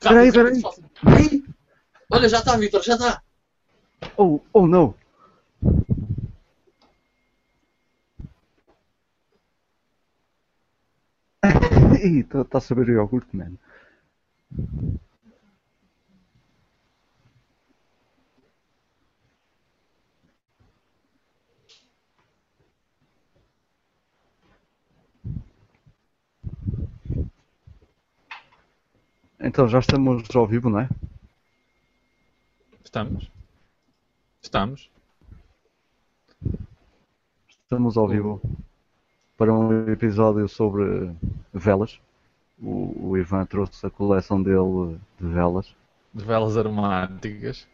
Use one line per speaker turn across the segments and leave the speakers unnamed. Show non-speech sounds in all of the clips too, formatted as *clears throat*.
Peraí, peraí.
Ai! Olha, já está, Vitor, já está.
Oh, oh não. *laughs* Ih, tá a saber o iogurte, man. Então já estamos ao vivo, não é?
Estamos. Estamos.
Estamos ao vivo para um episódio sobre velas. O, o Ivan trouxe a coleção dele de velas.
De velas aromáticas.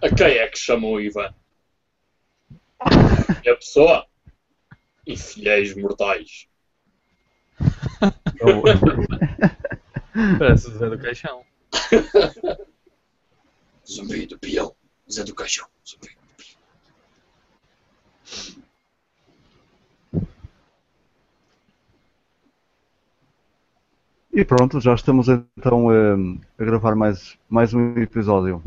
A quem é que chamou o Ivan? E a pessoa? E fiéis mortais. *laughs*
Parece o Zé do Caixão.
Zumbi do peão. Zé do Caixão. Zumbi do peão.
E pronto, já estamos então eh, a gravar mais, mais um episódio.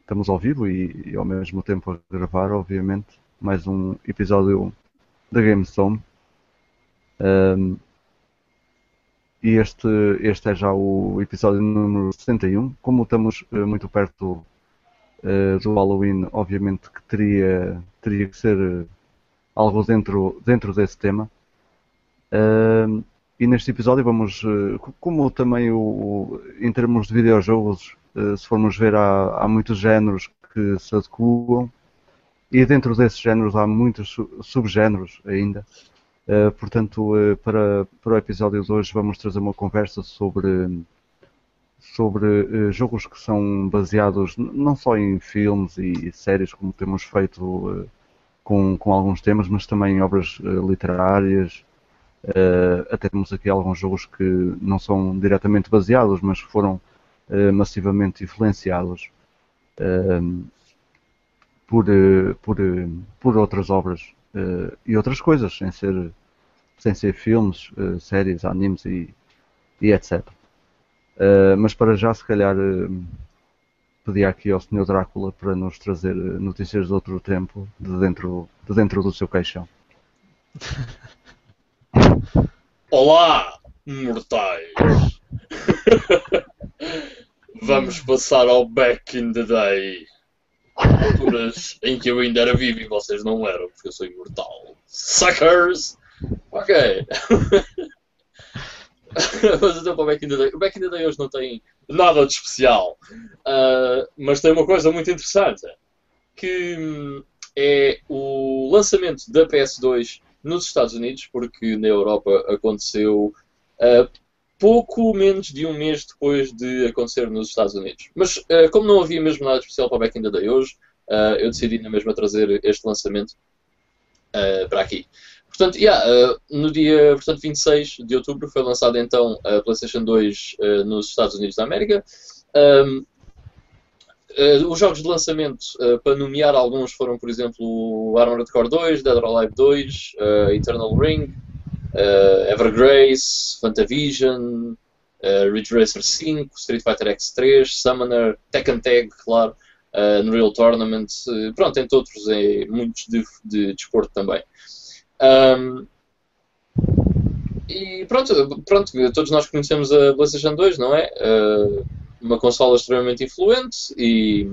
Estamos ao vivo e, e ao mesmo tempo a gravar, obviamente, mais um episódio da GameStone. Ehm, e este, este é já o episódio número 71. Como estamos eh, muito perto eh, do Halloween, obviamente que teria, teria que ser eh, algo dentro, dentro desse tema. E neste episódio vamos, co- como também o, em termos de videojogos, se formos ver, há, há muitos géneros que se adequam e dentro desses géneros há muitos su- subgéneros ainda. Eh, portanto, eh, para, para o episódio de hoje vamos trazer uma conversa sobre, sobre eh, jogos que são baseados não só em filmes e séries, como temos feito com, com alguns temas, mas também em obras literárias, Uh, até temos aqui alguns jogos que não são diretamente baseados, mas foram uh, massivamente influenciados uh, por, uh, por, uh, por outras obras uh, e outras coisas, sem ser, sem ser filmes, uh, séries, animes e, e etc. Uh, mas para já, se calhar, uh, pedi aqui ao Sr. Drácula para nos trazer notícias de outro tempo, de dentro, de dentro do seu caixão. *laughs*
Olá, mortais! *laughs* Vamos passar ao back in the day. Alturas em que eu ainda era vivo e vocês não eram, porque eu sou imortal. Suckers! Ok. *laughs* Mas então para o back in the day. O back in the day hoje não tem nada de especial. Ah, mas tem uma coisa muito interessante. Que hum, é o lançamento da PS2 nos Estados Unidos, porque na Europa aconteceu uh, pouco menos de um mês depois de acontecer nos Estados Unidos. Mas uh, como não havia mesmo nada especial para o Back in the Day hoje, uh, eu decidi na mesma trazer este lançamento uh, para aqui. Portanto, yeah, uh, no dia portanto, 26 de outubro foi lançada então a PlayStation 2 uh, nos Estados Unidos da América. Um, Uh, os jogos de lançamento, uh, para nomear alguns, foram, por exemplo, Armored Core 2, Dead or Alive 2, uh, Eternal Ring, Evergrace, Fantavision, Ridge Racer 5, Street Fighter X3, Summoner, Tekken Tag, claro, Unreal Tournament, pronto, entre outros, é, muitos de, de desporto também. Um, e pronto, pronto, todos nós conhecemos a PlayStation 2, não é? uma consola extremamente influente e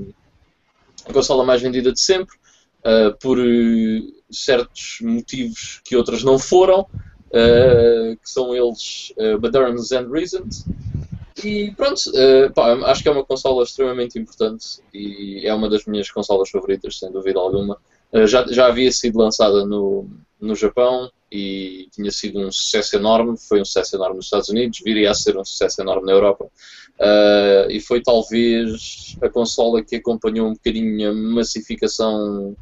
a consola mais vendida de sempre, uh, por uh, certos motivos que outras não foram, uh, que são eles uh, Moderns and Reasons. E pronto, pá, acho que é uma consola extremamente importante e é uma das minhas consolas favoritas, sem dúvida alguma. Já, já havia sido lançada no, no Japão e tinha sido um sucesso enorme, foi um sucesso enorme nos Estados Unidos, viria a ser um sucesso enorme na Europa. Uh, e foi talvez a consola que acompanhou um bocadinho a massificação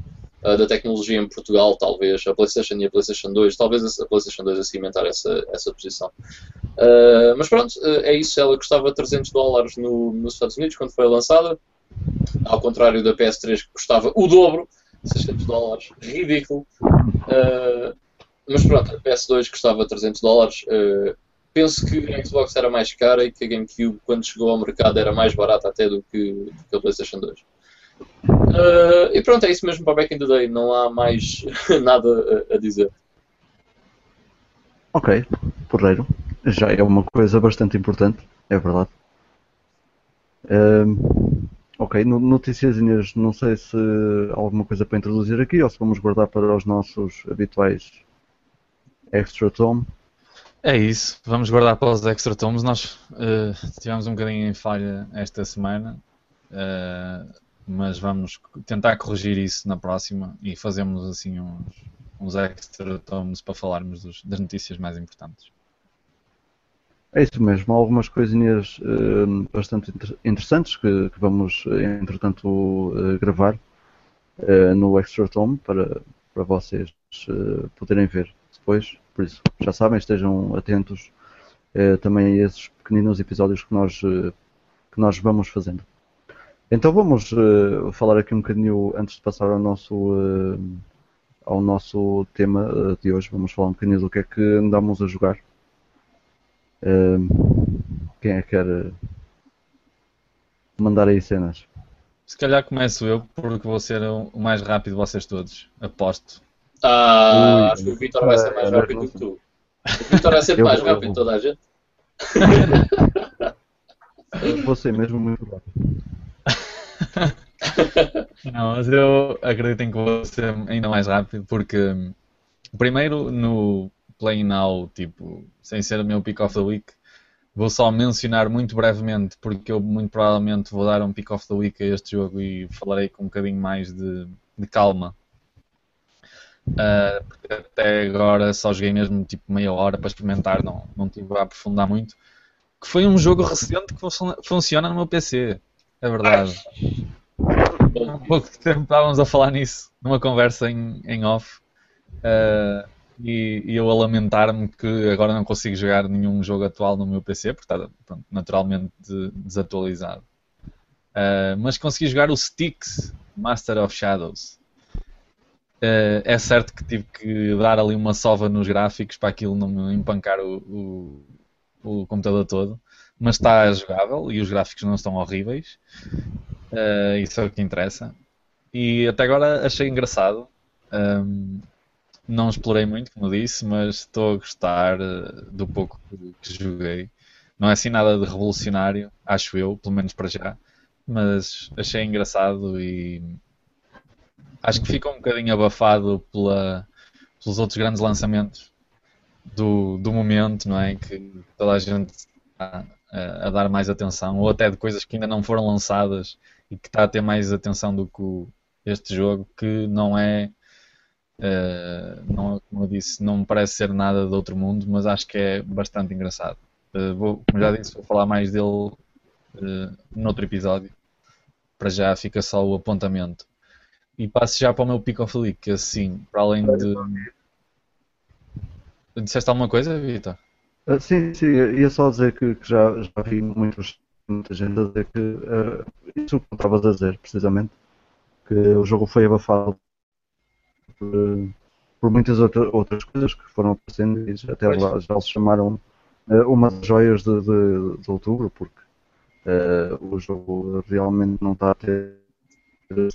uh, da tecnologia em Portugal, talvez, a PlayStation e a PlayStation 2, talvez a PlayStation 2 a cimentar essa, essa posição. Uh, mas pronto, é isso, ela custava 300 dólares no, nos Estados Unidos quando foi lançada, ao contrário da PS3 que custava o dobro, 600 dólares, ridículo. mas pronto, a PS2 custava 300 dólares penso que a Xbox era mais cara e que a GameCube, quando chegou ao mercado, era mais barata até do que, do que a PlayStation 2. Uh, e pronto, é isso mesmo para Back in the Day. Não há mais *laughs* nada a, a dizer.
Ok, porreiro. Já é uma coisa bastante importante, é verdade. Ok, no- noticiazinhas, não sei se há alguma coisa para introduzir aqui ou se vamos guardar para os nossos habituais extra tom.
É isso, vamos guardar para os extra tomos. Nós eh, tivemos um bocadinho em falha esta semana, eh, mas vamos tentar corrigir isso na próxima e fazemos assim uns, uns extra tomos para falarmos dos- das notícias mais importantes.
É isso mesmo, há algumas coisinhas eh, bastante inter- interessantes que, que vamos, eh, entretanto, eh, gravar eh, no Extra Tom para, para vocês poderem ver depois. Por isso, já sabem, estejam atentos também a esses pequeninos episódios que nós, que nós vamos fazendo. Então vamos falar aqui um bocadinho, antes de passar ao nosso, ao nosso tema de hoje, vamos falar um bocadinho do que é que andamos a jogar. Quem é que quer eh, mandar aí cenas?
Se calhar começo eu, porque vou ser o mais rápido de vocês todos, aposto.
Ah,
Ui,
acho que o Vitor vai ser mais
ah,
rápido que tu. O Vitor vai ser *laughs*
Eu-
mais rápido que toda a gente.
Vou ser mesmo muito rápido. *laughs*
Não, mas eu acredito em que vou ser ainda mais rápido, porque primeiro no Play Now, tipo, sem ser o meu Pick of the Week, vou só mencionar muito brevemente, porque eu muito provavelmente vou dar um Pick of the Week a este jogo e falarei com um bocadinho mais de, de calma. Ah, porque até agora só joguei mesmo tipo meia hora para experimentar, não, não tive a aprofundar muito. Que foi um jogo recente que funciona, no meu PC, é verdade. Há pouco tempo estávamos a falar nisso, numa conversa em, em off, eh, e, e eu a lamentar-me que agora não consigo jogar nenhum jogo atual no meu PC, porque está pronto, naturalmente de- desatualizado. Eh, mas consegui jogar o Styx Master of Shadows. Eh, é certo que tive que dar ali uma sova nos gráficos para aquilo não me empancar o, o, o computador todo, mas está jogável e os gráficos não estão horríveis. Uh, isso é o que interessa. E até agora achei engraçado. Um, não explorei muito, como disse, mas estou a gostar uh, do pouco que, joguei. Não é assim nada de revolucionário, acho eu, pelo menos para já. Mas achei engraçado e acho que ficou um bocadinho abafado pela, pelos outros grandes lançamentos do, do momento, não é? Que toda a gente está a, a dar mais atenção, ou até de coisas que ainda não foram lançadas e que está a ter mais atenção do que o- este jogo, que não é, eh, não, como eu disse, não me parece ser nada de outro mundo, mas acho que é bastante engraçado. Eh, vou, como já disse, vou falar mais dele eh, noutro episódio. Para já fica só o apontamento. E passo já para o meu Pick of que assim, para além de. Disseste alguma coisa, Vitor?
Ah, sim, sim, ia só dizer que, que já, já vi muitos, muita gente a dizer que isso que estavas a dizer, precisamente, que o jogo foi abafado por, por muitas outra, outras coisas que foram aparecendo e até lá já se chamaram ah, uma das joias de, de, de outubro, porque ah, o jogo realmente não está a ter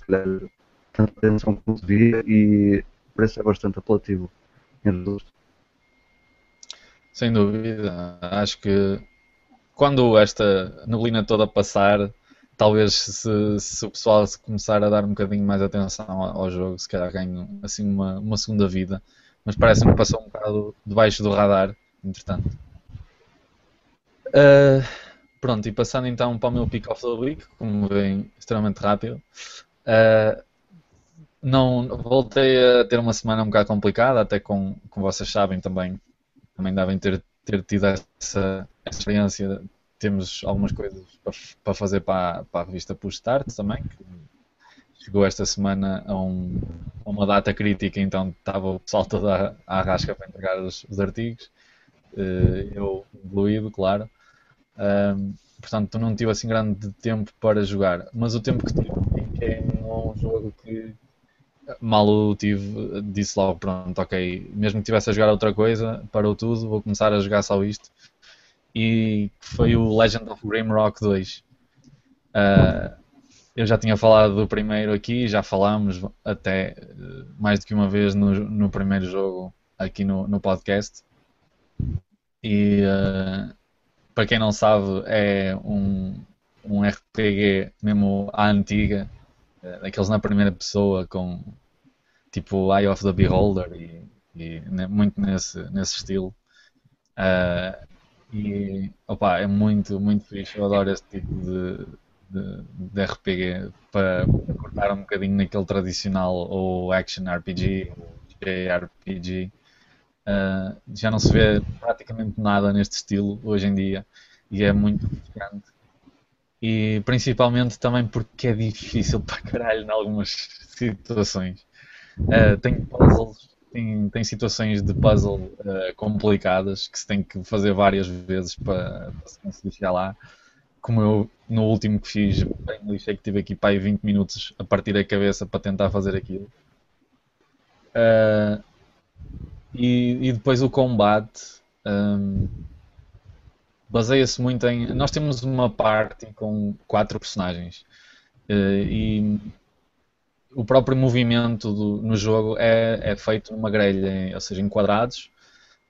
calhar, tanta atenção como devia e parece ser bastante apelativo em reduto.
Sem dúvida. Acho que quando esta neblina toda passar, talvez se, se o pessoal começar a dar um bocadinho mais atenção ao, ao jogo, se calhar ganhe assim uma, uma segunda vida. Mas parece-me que passou um bocado debaixo do radar, entretanto. Ah, pronto, e passando então para o meu pick of the week, como vem extremamente rápido. ah, não voltei a ter uma semana um bocado complicada, até com, como vocês sabem também também devem ter, ter tido essa experiência. Temos algumas coisas para, para fazer para, para a revista Push Start também, que chegou esta semana a, um- a uma data crítica, então estava o pessoal todo à, à rasca para entregar os, os artigos. Eh, eu incluído, claro. Portanto, não tive assim grande tempo para jogar, mas o tempo que tive é um jogo que mal o tive, disse logo, pronto, ok, mesmo que tivesse a jogar outra coisa, parou tudo, vou começar a jogar só isto. E foi o Legend of Grimrock 2. Uh, eu já tinha falado do primeiro aqui, já falámos até uh, mais do que uma vez no, no primeiro jogo aqui no, no podcast. E uh, para quem não sabe, é um, um RPG mesmo à antiga, daqueles na primeira pessoa, com tipo Eye of the Beholder e, e muito nesse, nesse estilo. Uh, e opa, é muito, muito fixe. Eu adoro esse tipo de, de, de RPG para, cortar um bocadinho naquele tradicional ou action RPG ou JRPG. Uh, já não se vê praticamente nada neste estilo hoje em dia e é muito frustrante. E principalmente também porque é difícil *laughs* para caralho em algumas situações. Uh, tem puzzles tem, tem situações de puzzle uh, complicadas que se tem que fazer várias vezes para, se conseguir chegar lá. Como eu, no último que fiz, bem lixei que tive aqui para aí 20 minutos a partir da cabeça para tentar fazer aquilo. Uh, e, e, depois o combate um, baseia-se muito em. Nós temos uma parte com quatro personagens. Uh, e o próprio movimento do, no jogo é, é, feito numa grelha, ou seja, em quadrados.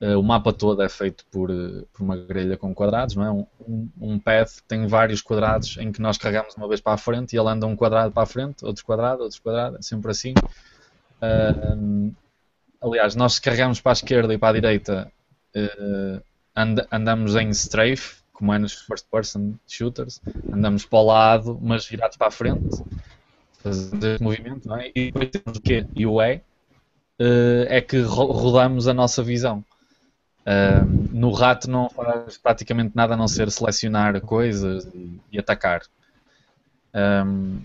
Uh, o mapa todo é feito por, uh, por, uma grelha com quadrados, não é? Um, um, path tem vários quadrados em que nós carregamos uma vez para a frente e ele anda um quadrado para a frente, outro quadrado, outro quadrado, é sempre assim. Uh, aliás, nós se carregamos para a esquerda e para a direita, and, andamos em strafe, como é nos first person shooters, andamos para o lado, mas virados para a frente fazer movimento, não é? E depois temos o Q e o E, uh, é que ro rodamos a nossa visão. Uh, no rato não faz praticamente nada a não ser selecionar coisas e, e atacar. Um,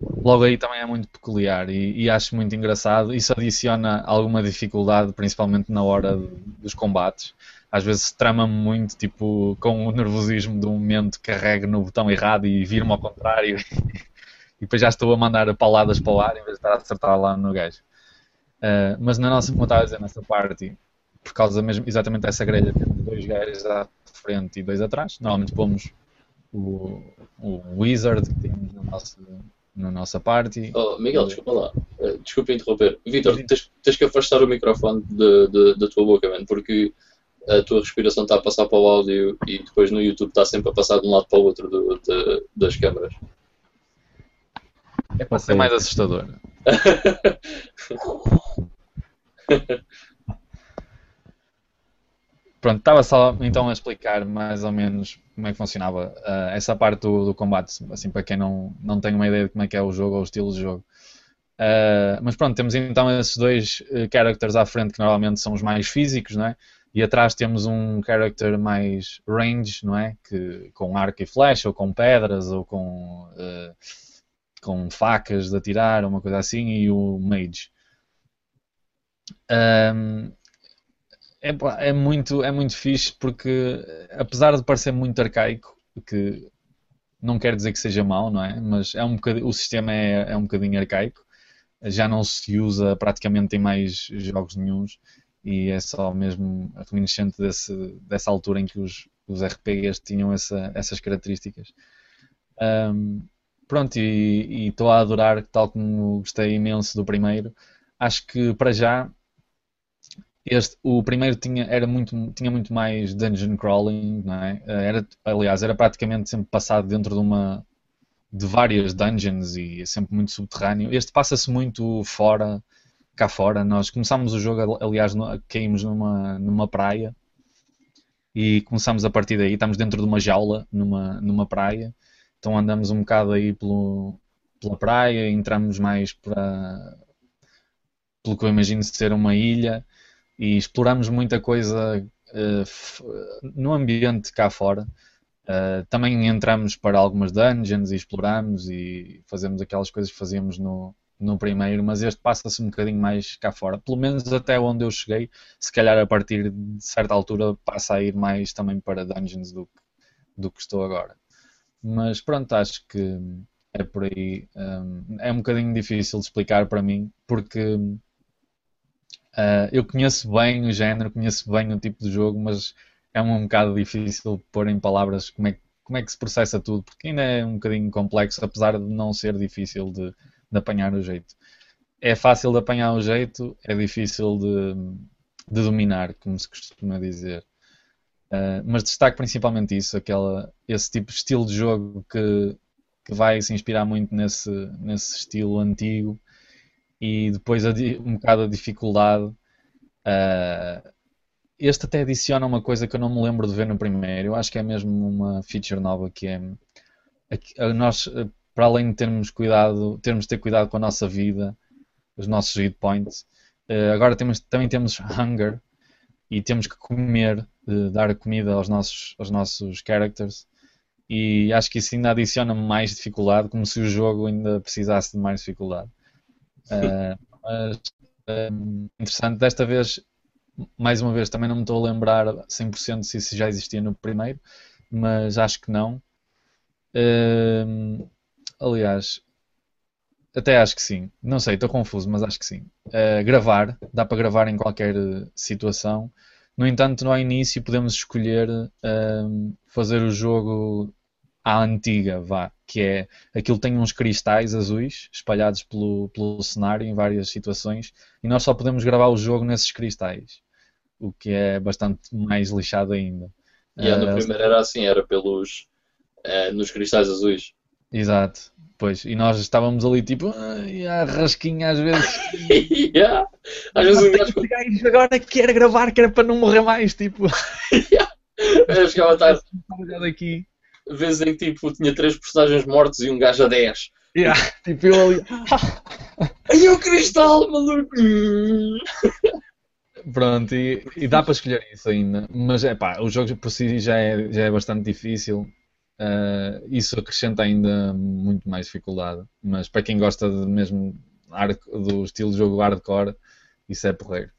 logo aí também é muito peculiar e, e, acho muito engraçado. Isso adiciona alguma dificuldade, principalmente na hora dos combates. Às vezes trama-me muito, tipo, com o nervosismo do momento carrego no botão errado e viro-me ao contrário *laughs* e depois já estou a mandar paladas para o ar em vez de estar a acertar lá no gajo. Uh, mas na nossa, como estava a dizer, nessa parte, por causa mesmo, exatamente dessa grelha, temos dois gajos à frente e dois atrás. Normalmente pomos o, o Wizard que temos na nossa, na nossa party.
Oh, Miguel, desculpa lá. Uh, desculpa interromper. Vitor, tens, tens, que afastar o microfone de, de, da tua boca, man, porque a tua respiração está a passar para o áudio e depois no YouTube está sempre a passar de um lado para o outro do, de, das câmaras.
É para ser mais assustador. *laughs* Pronto, estava só então a explicar mais ou menos como é que funcionava uh, essa parte do, do, combate, assim para quem não, não tem uma ideia de como é que é o jogo ou o estilo de jogo. Uh, mas pronto, temos então esses dois uh, characters à frente que normalmente são os mais físicos, não é? E atrás temos um character mais range, não é? Que, com arco e flecha, ou com pedras, ou com com facas de atirar, uma coisa assim, e o Mage. Um, é, é, muito, é muito fixe porque, apesar de parecer muito arcaico, que não quer dizer que seja mau, não é? Mas é um o sistema é, é um bocadinho arcaico, já não se usa praticamente em mais jogos nenhums e é só mesmo reminiscente desse, dessa altura em que os, os RPGs tinham essa, essas características. Um, pronto, e estou a adorar, tal como gostei imenso do primeiro. Acho que para já este, o primeiro tinha, era muito, tinha muito mais dungeon crawling, não é? Era, aliás, era praticamente sempre passado dentro de uma de várias dungeons e é sempre muito subterrâneo. Este passa-se muito fora, cá fora. Nós começámos o jogo, aliás, no, caímos numa, numa praia e começámos a partir daí. Estamos dentro de uma jaula, numa, numa praia então andamos um bocado aí pelo, pela praia, entramos mais para pelo que eu imagino ser uma ilha e exploramos muita coisa uh, no ambiente cá fora. Uh, também entramos para algumas dungeons e exploramos e fazemos aquelas coisas que fazíamos no, no primeiro, mas este passa-se um bocadinho mais cá fora. Pelo menos até onde eu cheguei, se calhar a partir de certa altura passa a ir mais também para dungeons do do que estou agora. Mas pronto, acho que é por aí. Um, é um bocadinho difícil de explicar para mim, porque uh, eu conheço bem o género, conheço bem o tipo de jogo, mas é um bocado difícil pôr em palavras como é, como é que se processa tudo, porque ainda é um bocadinho complexo, apesar de não ser difícil de, de apanhar o jeito. É fácil de apanhar o jeito, é difícil de, de dominar, como se costuma dizer. Uh, mas destaco principalmente isso, aquela, esse tipo de estilo de jogo que, que vai se inspirar muito nesse, nesse estilo antigo e depois um bocado a dificuldade. Uh, este até adiciona uma coisa que eu não me lembro de ver no primeiro. Eu acho que é mesmo uma feature nova que é nós, para além de termos cuidado, termos de ter cuidado com a nossa vida, os nossos hit points, agora temos, também temos hunger e temos que comer, uh, dar comida aos nossos, aos nossos characters. E acho que isso ainda adiciona mais dificuldade, como se o jogo ainda precisasse de mais dificuldade. Uh, *laughs* mas interessante, desta vez mais uma vez, também não me estou a lembrar 100% se isso já existia no primeiro, mas acho que não. Uh, aliás, até acho que sim. Não sei, estou confuso, mas acho que sim. Uh, gravar, dá para gravar em qualquer situação. No entanto, no início podemos escolher uh, fazer o jogo à antiga, vá, que é aquilo tem uns cristais azuis espalhados pelo, pelo cenário em várias situações e nós só podemos gravar o jogo nesses cristais, o que é bastante mais lixado ainda.
E uh, no eh, primeiro era assim, era pelos uh, nos cristais azuis.
Exato, pois, e nós estávamos ali tipo, ah, rasquinha às vezes. *laughs*
yeah. Às vezes um
gajo... agora quer gravar, que era para não morrer mais, tipo.
yeah. Eu chegava a estar. *laughs*
aqui
vezes em que tipo, tinha três personagens mortos e um gajo a 10.
Yeah, *laughs* tipo eu ali.
Aí o cristal, maluco!
Pronto, e, e, dá para escolher isso ainda. Mas é pá, o jogo por si já é, já é bastante difícil. Uh, isso acrescenta ainda muito mais dificuldade. Mas para quem gosta de mesmo do estilo de jogo hardcore, isso é porreiro.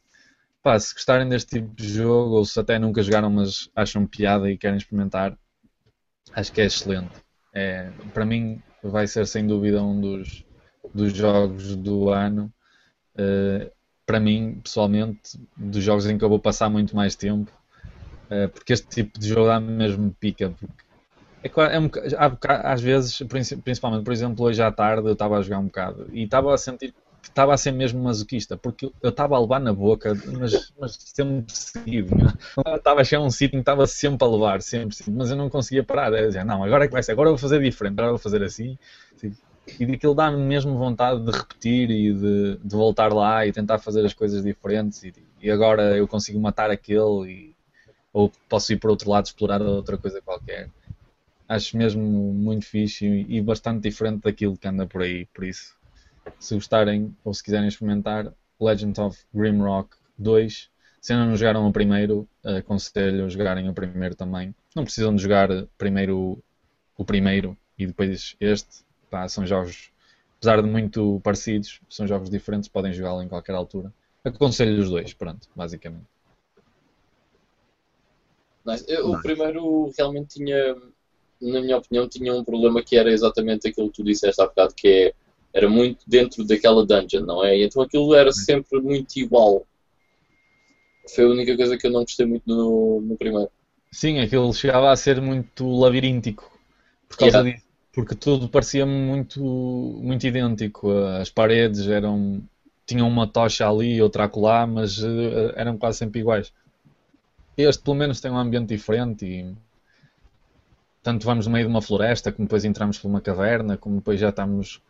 Pá, se gostarem deste tipo de jogo, ou se até nunca jogaram, mas acham piada e querem experimentar, acho que é excelente. É, para mim, vai ser sem dúvida um dos, dos jogos do ano. Uh, para mim, pessoalmente, dos jogos em que eu vou passar muito mais tempo, uh, porque este tipo de jogo dá mesmo pica. É, é um, às vezes, principalmente, por exemplo, hoje à tarde eu estava a jogar um bocado e estava a sentir que estava a ser mesmo masoquista, porque eu estava a levar na boca, mas, mas sempre seguido. Né? Estava a chegar um sítio que estava sempre a levar, sempre, sempre, mas eu não conseguia parar. Eu dizia, não, agora é que vai ser, agora vou fazer diferente, agora vou fazer assim. E daquilo dá-me mesmo vontade de repetir e de, de, voltar lá e tentar fazer as coisas diferentes. E, e agora eu consigo matar aquele, e, ou posso ir para outro lado explorar outra coisa qualquer. Acho mesmo muito fixe e, e bastante diferente daquilo que anda por aí, por isso se gostarem ou se quiserem experimentar, Legend of Grimrock 2. Se ainda não jogaram o primeiro, aconselho a jogarem o primeiro também. Não precisam de jogar primeiro o primeiro e depois este. Pá, são jogos, apesar de muito parecidos, são jogos diferentes, podem jogá-lo em qualquer altura. Aconselho os dois, pronto, basicamente.
Nice. O primeiro realmente tinha, na minha opinião, tinha um problema que era exatamente aquilo que tu disseste há bocado, que é era muito dentro daquela dungeon, não é? Então aquilo era sempre muito igual. Foi a única coisa que eu não gostei muito no, no primeiro.
Sim, aquilo chegava a ser muito labiríntico por causa yeah. disso. Porque tudo parecia muito, muito idêntico. As paredes eram. tinham uma tocha ali, outra acolá, mas uh, eram quase sempre iguais. Este pelo menos tem um ambiente diferente e tanto vamos no meio de uma floresta, como depois entramos por uma caverna, como depois já estamos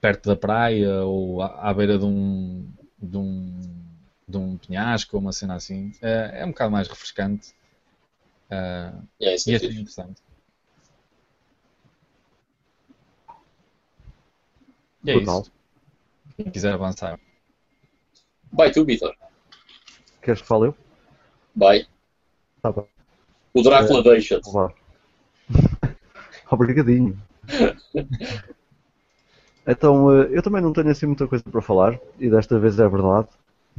perto da praia ou à, à beira de um, de um, de um penhasco ou uma cena assim. É, é um bocado mais refrescante. Uh,
é, isso
e
é,
é interessante. E é isso. Quem quiser avançar.
Vai tu, Vitor.
Queres que fale eu?
Vai.
Tá bem.
O Drácula é, deixa-te. *laughs*
Obrigadinho. Então, eh, eu também não tenho assim muita coisa para falar, e desta vez é verdade.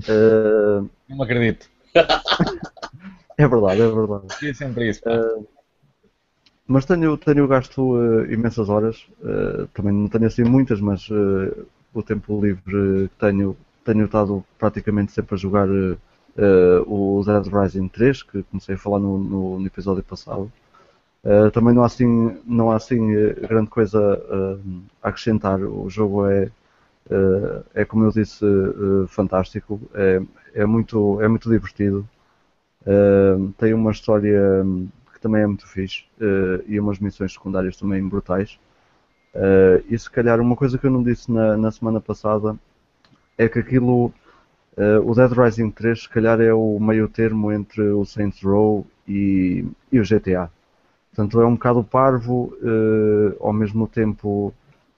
Uh...
Não me acredito. *laughs*
é verdade, é verdade.
É sempre isso. Uh...
Mas tenho, tenho gasto uh, imensas horas, também não tenho assim muitas, mas o tempo livre que tenho, tenho estado praticamente sempre a jogar o Dead Rising 3, que comecei a falar no, no, no episódio passado. Uh, também não há assim, não há assim grande coisa a acrescentar. O jogo é, é como eu disse, fantástico. É, é, muito, é muito divertido. tem uma história que também é muito fixe e umas missões secundárias também brutais. e se calhar uma coisa que eu não disse na, na semana passada é que aquilo Uh, o Dead Rising 3, se calhar, é o meio termo entre o Saints Row e, e o GTA. Portanto, é um bocado parvo, uh, ao mesmo tempo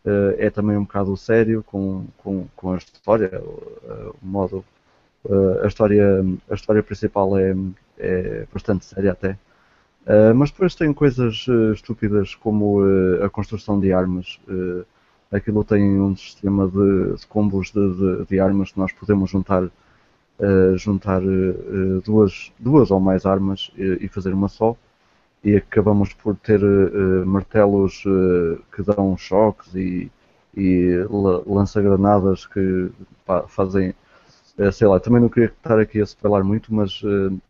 uh, é também um bocado sério com, com, com a história, o modo. a, história, a história principal é, é bastante séria até. mas depois tem coisas estúpidas como a construção de armas aquilo tem um sistema de, de combos de, de, de, armas que nós podemos juntar, uh, juntar uh, duas, duas ou mais armas e, fazer uma só. E acabamos por ter uh, martelos que dão choques e, e lança-granadas que pá, fazem. sei lá, também não queria estar aqui a spoiler muito, mas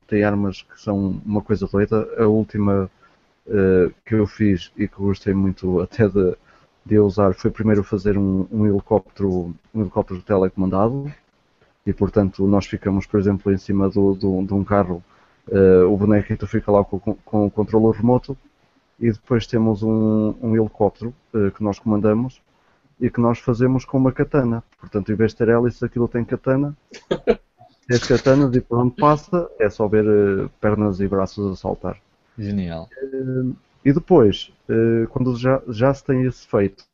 tem armas que são uma coisa doida. A última que eu fiz e que gostei muito até de de usar foi primeiro fazer um, um, helicóptero, um helicóptero telecomandado e portanto nós ficamos, por exemplo, em cima do, do de um carro, uh, o bonequito fica lá com, com, o controle remoto e depois temos um, um helicóptero uh, que nós comandamos e que nós fazemos com uma katana. Portanto, em vez de ter hélice, aquilo tem katana. *laughs* As katanas e por onde passa é só ver uh, pernas e braços a saltar.
Genial.
E depois, quando já, já se tem esse feito,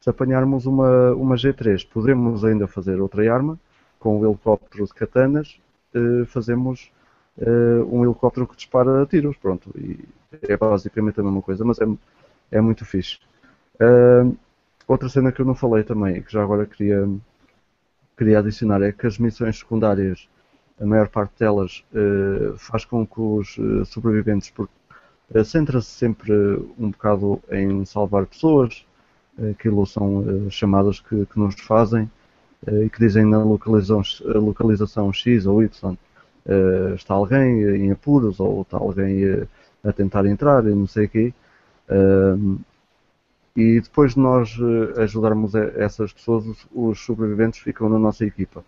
se apanharmos uma, uma G3, podemos ainda fazer outra arma, com o helicóptero de katanas, fazemos eh, um helicóptero que dispara tiros, pronto. E é basicamente a mesma coisa, mas é, é muito fixe. outra cena que eu não falei também, que já agora queria, queria adicionar, é que as missões secundárias, a maior parte delas, faz com que os sobreviventes, porque eh, centra-se sempre um bocado em salvar pessoas, eh, aquilo são eh, chamadas que, que nos fazem e que dizem na localização, localização X ou Y está alguém em apuros ou está alguém a tentar entrar e não sei o quê. E depois de nós ajudarmos essas pessoas, os sobreviventes ficam na nossa equipa.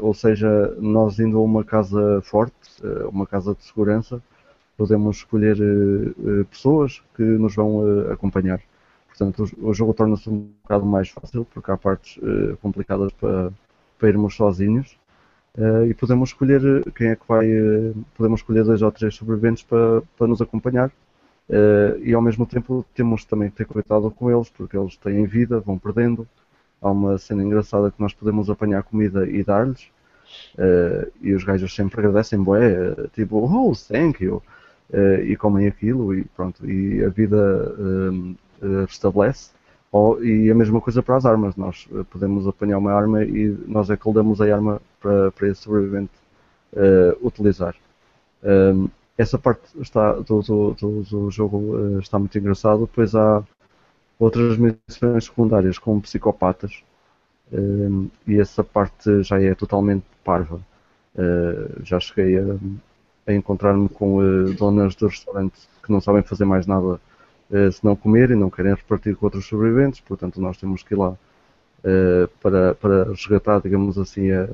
ou seja, nós indo a uma casa forte, uma casa de segurança, podemos escolher uh, pessoas que nos vão uh, acompanhar. Portanto, o, jogo torna-se um bocado mais fácil, porque há partes uh, complicadas para, para irmos sozinhos. E podemos escolher quem é que vai. podemos escolher dois ou três sobreviventes para, para nos acompanhar. e ao mesmo tempo temos também que ter cuidado com eles, porque eles têm vida, vão perdendo. Há uma cena engraçada que nós podemos apanhar comida e dar-lhes. e os gajos sempre agradecem, boé, tipo, oh, thank you uh, e comem aquilo e pronto, e a vida uh, restabelece. Ou, e a mesma coisa para as armas, nós eh, podemos apanhar uma arma e nós é que lhe damos a arma para, para esse sobrevivente utilizar. Um, essa parte está, do, do, do, do jogo está muito engraçado. Depois há outras missões secundárias com psicopatas um, e essa parte já é totalmente parva. Uh, já cheguei a, a encontrar-me com uh, donas de restaurantes que não sabem fazer mais nada uh, senão comer e não querem repartir com outros sobreviventes, portanto nós temos que ir lá uh, para, para resgatar, digamos assim, a,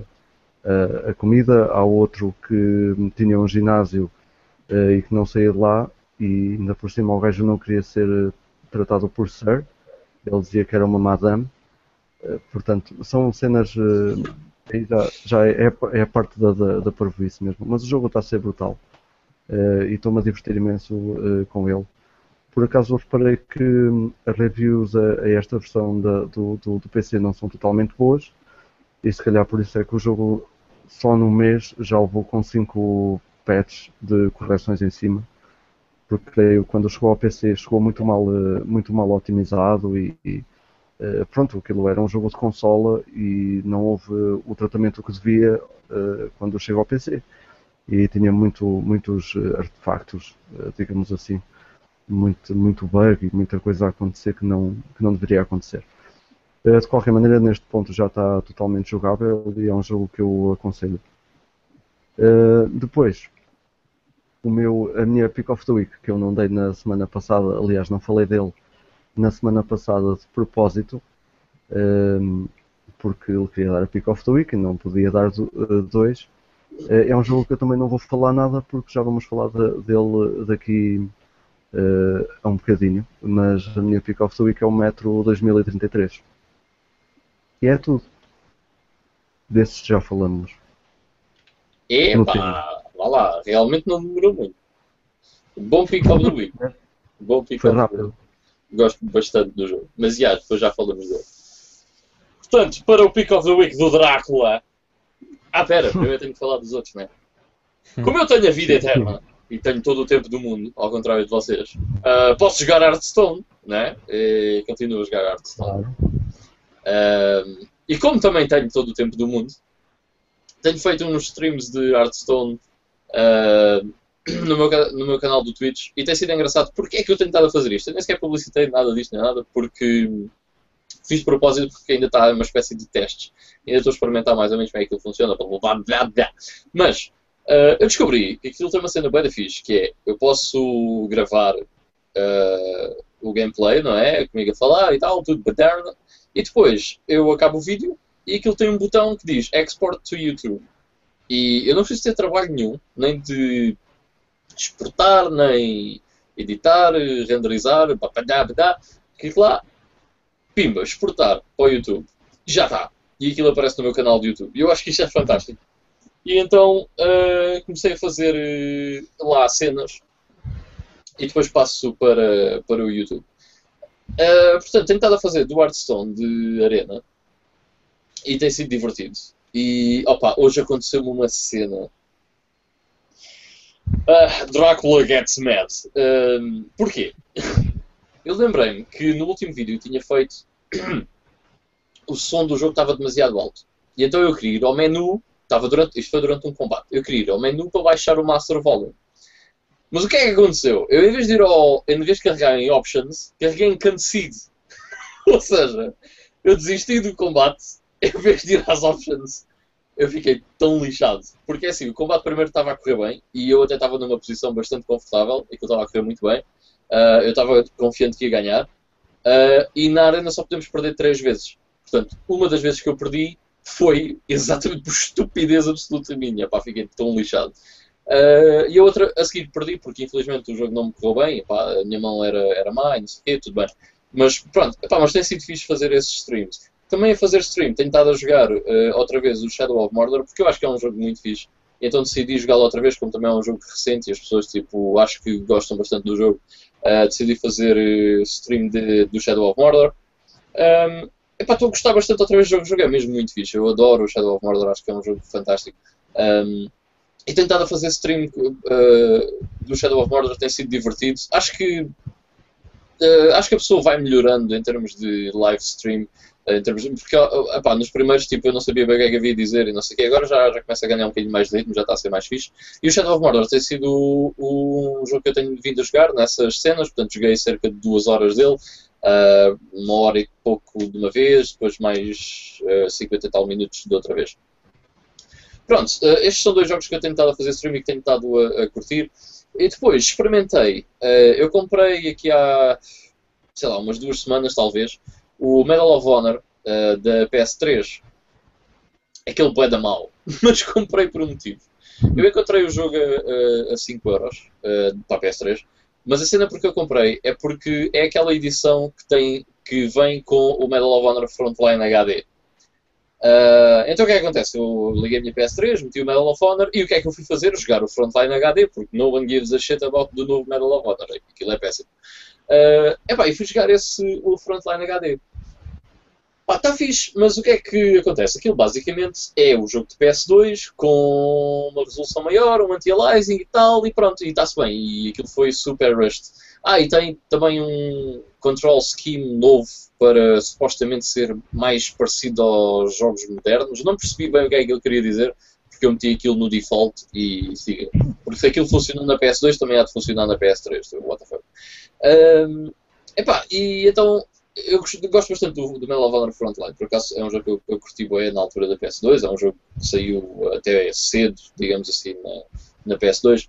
a, a, comida. Há outro que tinha um ginásio e que não saía de lá e ainda por cima o gajo não queria ser tratado por Sir, ele dizia que era uma madame. portanto, são cenas já, já é, é, a parte da, da, da mesmo. Mas o jogo está a ser brutal. E estou-me a divertir imenso com ele. Por acaso reparei que hum, as reviews a, a esta versão da, do, do, do, PC não são totalmente boas. E se calhar por isso é que o jogo só no mês já levou com 5 patches de correções em cima. Porque quando chegou ao PC chegou muito mal, uh, muito mal otimizado e, e eh, pronto, aquilo era um jogo de consola e não houve o tratamento que devia uh, quando chegou ao PC. E tinha muito, muitos eh, artefactos, digamos assim, muito, muito bug e muita coisa a acontecer que não, que não deveria acontecer. de qualquer maneira, neste ponto já está totalmente jogável e é um jogo que eu aconselho. Uh, depois, o meu, a minha Pick of the Week, que eu não dei na semana passada, aliás, não falei dele na semana passada de propósito, um, porque ele queria dar a Pick of the Week e não podia dar uh, dois. É um jogo que eu também não vou falar nada, porque já vamos falar de, dele daqui uh, a um bocadinho, mas a minha Pick of the Week é o Metro 2033. E é tudo. Desses já falamos.
Epa, vá lá, realmente não demorou muito. Bom pick of the week. Bom pick
Foi
of the
rápido.
week. Gosto bastante do jogo. Mas já, depois já falamos dele. Portanto, para o pick of the week do Drácula. Ah, pera, eu tenho que falar dos outros, não é? Como eu tenho a vida eterna e tenho todo o tempo do mundo, ao contrário de vocês, ah, posso jogar Hearthstone, né? E continuo a jogar Hearthstone. Um, e como também tenho todo o tempo do mundo, tenho feito uns streams de Hearthstone uh, no, meu, no meu canal do Twitch e tem sido engraçado. Porque é que eu tenho estado a fazer isto? Eu nem sequer publicitei nada disto, nem nada, porque fiz de propósito porque ainda está uma espécie de testes. Ainda estou a experimentar mais ou menos como é que aquilo funciona. Mas uh, eu descobri que aquilo tem uma cena bem fixe, que é eu posso gravar uh, o gameplay, não é? Comigo a falar e tal, tudo baderna. E depois eu acabo o vídeo e aquilo tem um botão que diz Export to YouTube. E eu não preciso ter trabalho nenhum, nem de exportar, nem editar, renderizar, papadá, badá. Clico lá, pimba, exportar para o YouTube. Já está. E aquilo aparece no meu canal de YouTube. E eu acho que isto é fantástico. E então ah, comecei a fazer ah, lá cenas e depois passo para, para o YouTube. Uh, portanto, tenho estado a fazer do Hearthstone de Arena e tem sido divertido. E opa, hoje aconteceu-me uma cena. Ah, Drácula gets mad. Um, porquê? *laughs* Eu lembrei-me que no último vídeo tinha feito *clears throat* o som do jogo estava demasiado alto. E então eu queria ir ao menu, estava durante, isto foi durante um combate, eu queria ir ao menu para baixar o Master Volume. Mas o que é que aconteceu? Eu, em vez de ir ao. Em vez de carregar em Options, carreguei em Concede. *laughs* Ou seja, eu desisti do combate, *laughs* em vez de ir às Options. Eu fiquei tão lixado. Porque assim, o combate primeiro estava a correr bem e eu até estava numa posição bastante confortável, e que estava a correr muito bem. Ah, eu estava confiante que ia ganhar. Ah, e na arena só podemos perder três vezes. Portanto, uma das vezes que eu perdi foi exatamente por estupidez absoluta minha. Pá, fiquei tão lixado. Uh, e a outra a seguir perdi, porque infelizmente o jogo não me correu bem, epá, a minha mão era, era má não sei o quê, tudo bem. Mas pronto, epá, mas tem sido fixe fazer esses streams. Também a fazer stream, tenho estado a jogar uh, outra vez o Shadow of Mordor, porque eu acho que é um jogo muito fixe. Então decidi jogá-lo outra vez, como também é um jogo recente e as pessoas tipo, acho que gostam bastante do jogo. Uh, decidi fazer uh, stream de, do Shadow of Mordor. Um, epá, estou a gostar bastante outra vez do jogo, o jogo é mesmo muito fixe. Eu adoro o Shadow of Mordor, acho que é um jogo fantástico. Um, e tenho estado a fazer stream uh, do Shadow of Mordor, tem sido divertido. Acho que uh, acho que a pessoa vai melhorando em termos de live stream. Uh, de- porque uh, nos primeiros tipo, eu não sabia bem o que é que havia dizer e não sei o que. Agora já, já começa a ganhar um bocadinho mais de ritmo, já está a ser mais fixe. E o Shadow of Mordor tem sido o, o- jogo que eu tenho vindo a jogar nessas cenas, portanto joguei cerca de duas horas dele. uh, uma hora e pouco de uma vez, depois mais uh, 50 e tal minutos de outra vez. Pronto, eh, estes são dois jogos que eu tenho estado a fazer streaming e que tenho estado a, a curtir. E depois experimentei, eh, eu comprei aqui há, sei lá, umas duas semanas talvez, o Medal of Honor eh, da PS3. Aquele bué da mal, *laughs* mas comprei por um motivo. Eu encontrei o jogo a, a, a 5 euros eh, para a PS3, mas a cena porque eu comprei é porque é aquela edição que, tem, que vem com o Medal of Honor Frontline HD. Ah, então o que é que acontece? Eu liguei a minha PS3, meti o Medal of Honor e o que é que eu fui fazer? Jogar o Frontline HD, porque no one gives a shit about do novo Medal of Honor. Aquilo é péssimo. Uh, epá, e fui jogar esse, o Frontline HD. Pá, está fixe, mas o que é que acontece? Aquilo basicamente é o jogo de PS2 com uma resolução maior, um anti-aliasing e tal, e pronto, e está-se bem. E aquilo foi super rushed. Ah, e tem também um control scheme novo para supostamente ser mais parecido aos jogos modernos. Não percebi bem o que é que ele queria dizer, porque eu meti aquilo no default e siga. Porque se aquilo funcionou na PS2, também há de funcionar na PS3. What the fuck. Um, epá, e então eu gosto, gosto bastante do, do Medal of Honor Frontline, por acaso é um jogo que eu, eu curti bem na altura da PS2, é um jogo que saiu até cedo, digamos assim, na, na PS2.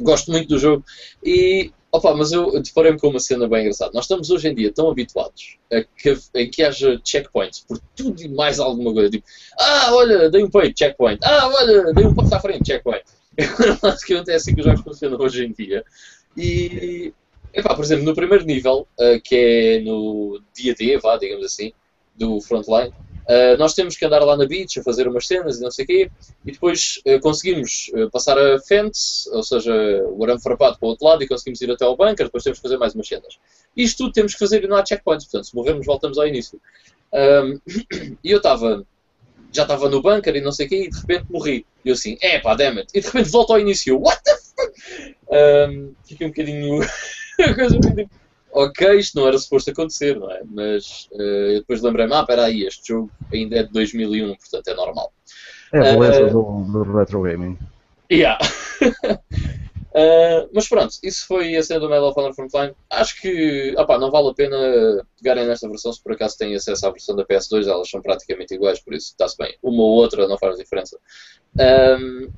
Gosto muito do jogo e Opa, mas eu deparei-me com uma cena bem engraçada. Nós estamos hoje em dia tão habituados a que, a que haja checkpoints por tudo e mais alguma coisa. Tipo, ah, olha, dei um peito, checkpoint. Ah, olha, dei um passo à frente, checkpoint. *laughs* Basicamente é assim que os jogos funcionam hoje em dia. E, epá, por exemplo, no primeiro nível, uh, que é no dia D, vá, digamos assim, do Frontline, Uh, nós temos que andar lá na beach a fazer umas cenas e não sei o quê, e depois uh, conseguimos passar a fence, ou seja, o arame farpado para o outro lado e conseguimos ir até ao bunker, depois temos que fazer mais umas cenas. Isto tudo temos que fazer e não há checkpoints, portanto, se morrermos voltamos ao início. Um, *coughs* e eu estava, já estava no bunker e não sei o quê, e de repente morri. E eu assim, é pá, damn it. E de repente volto ao início, what the fuck? Um, fiquei um bocadinho... tipo, ok, isto não era suposto acontecer, não é? Mas uh, depois lembrei-me, ah, espera aí, este jogo ainda é de 2001, portanto é normal.
É a beleza uh, do, do retro gaming.
Yeah. uh, *laughs* mas pronto, isso foi a cena do Medal of Honor Frontline. Acho que opa, não vale a pena pegarem nesta versão se por acaso têm acesso à versão da PS2, elas são praticamente iguais, por isso está-se bem. Uma ou outra não faz diferença. Um,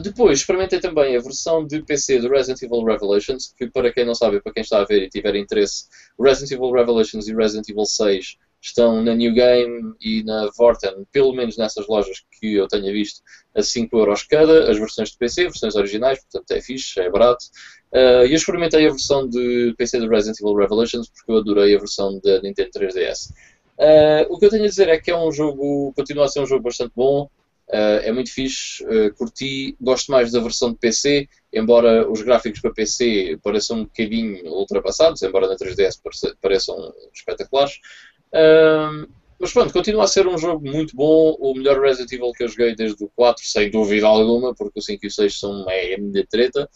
depois, experimentei também a versão de PC do Resident Evil Revelations, que para quem não sabe, para quem está a ver e tiver interesse, Resident Evil Revelations e Resident Evil 6 estão na New Game e na Vorten, pelo menos nessas lojas que eu tenha visto, a 5€ euros cada, as versões de PC, versões originais, portanto é fixe, é barato. Uh, e eu experimentei a versão de PC do Resident Evil Revelations porque eu adorei a versão da Nintendo 3DS. Uh, o que eu tenho a dizer é que é um jogo, continua a ser um jogo bastante bom, Uh, é muito fixe, uh, curti, gosto mais da versão de PC, embora os gráficos para PC pareçam um bocadinho ultrapassados, embora na 3DS pareçam espetaculares. Uh, mas pronto, continua a ser um jogo muito bom, o melhor Resident Evil que eu joguei desde o 4, sem dúvida alguma, porque o 5 e o 6 são uma de treta.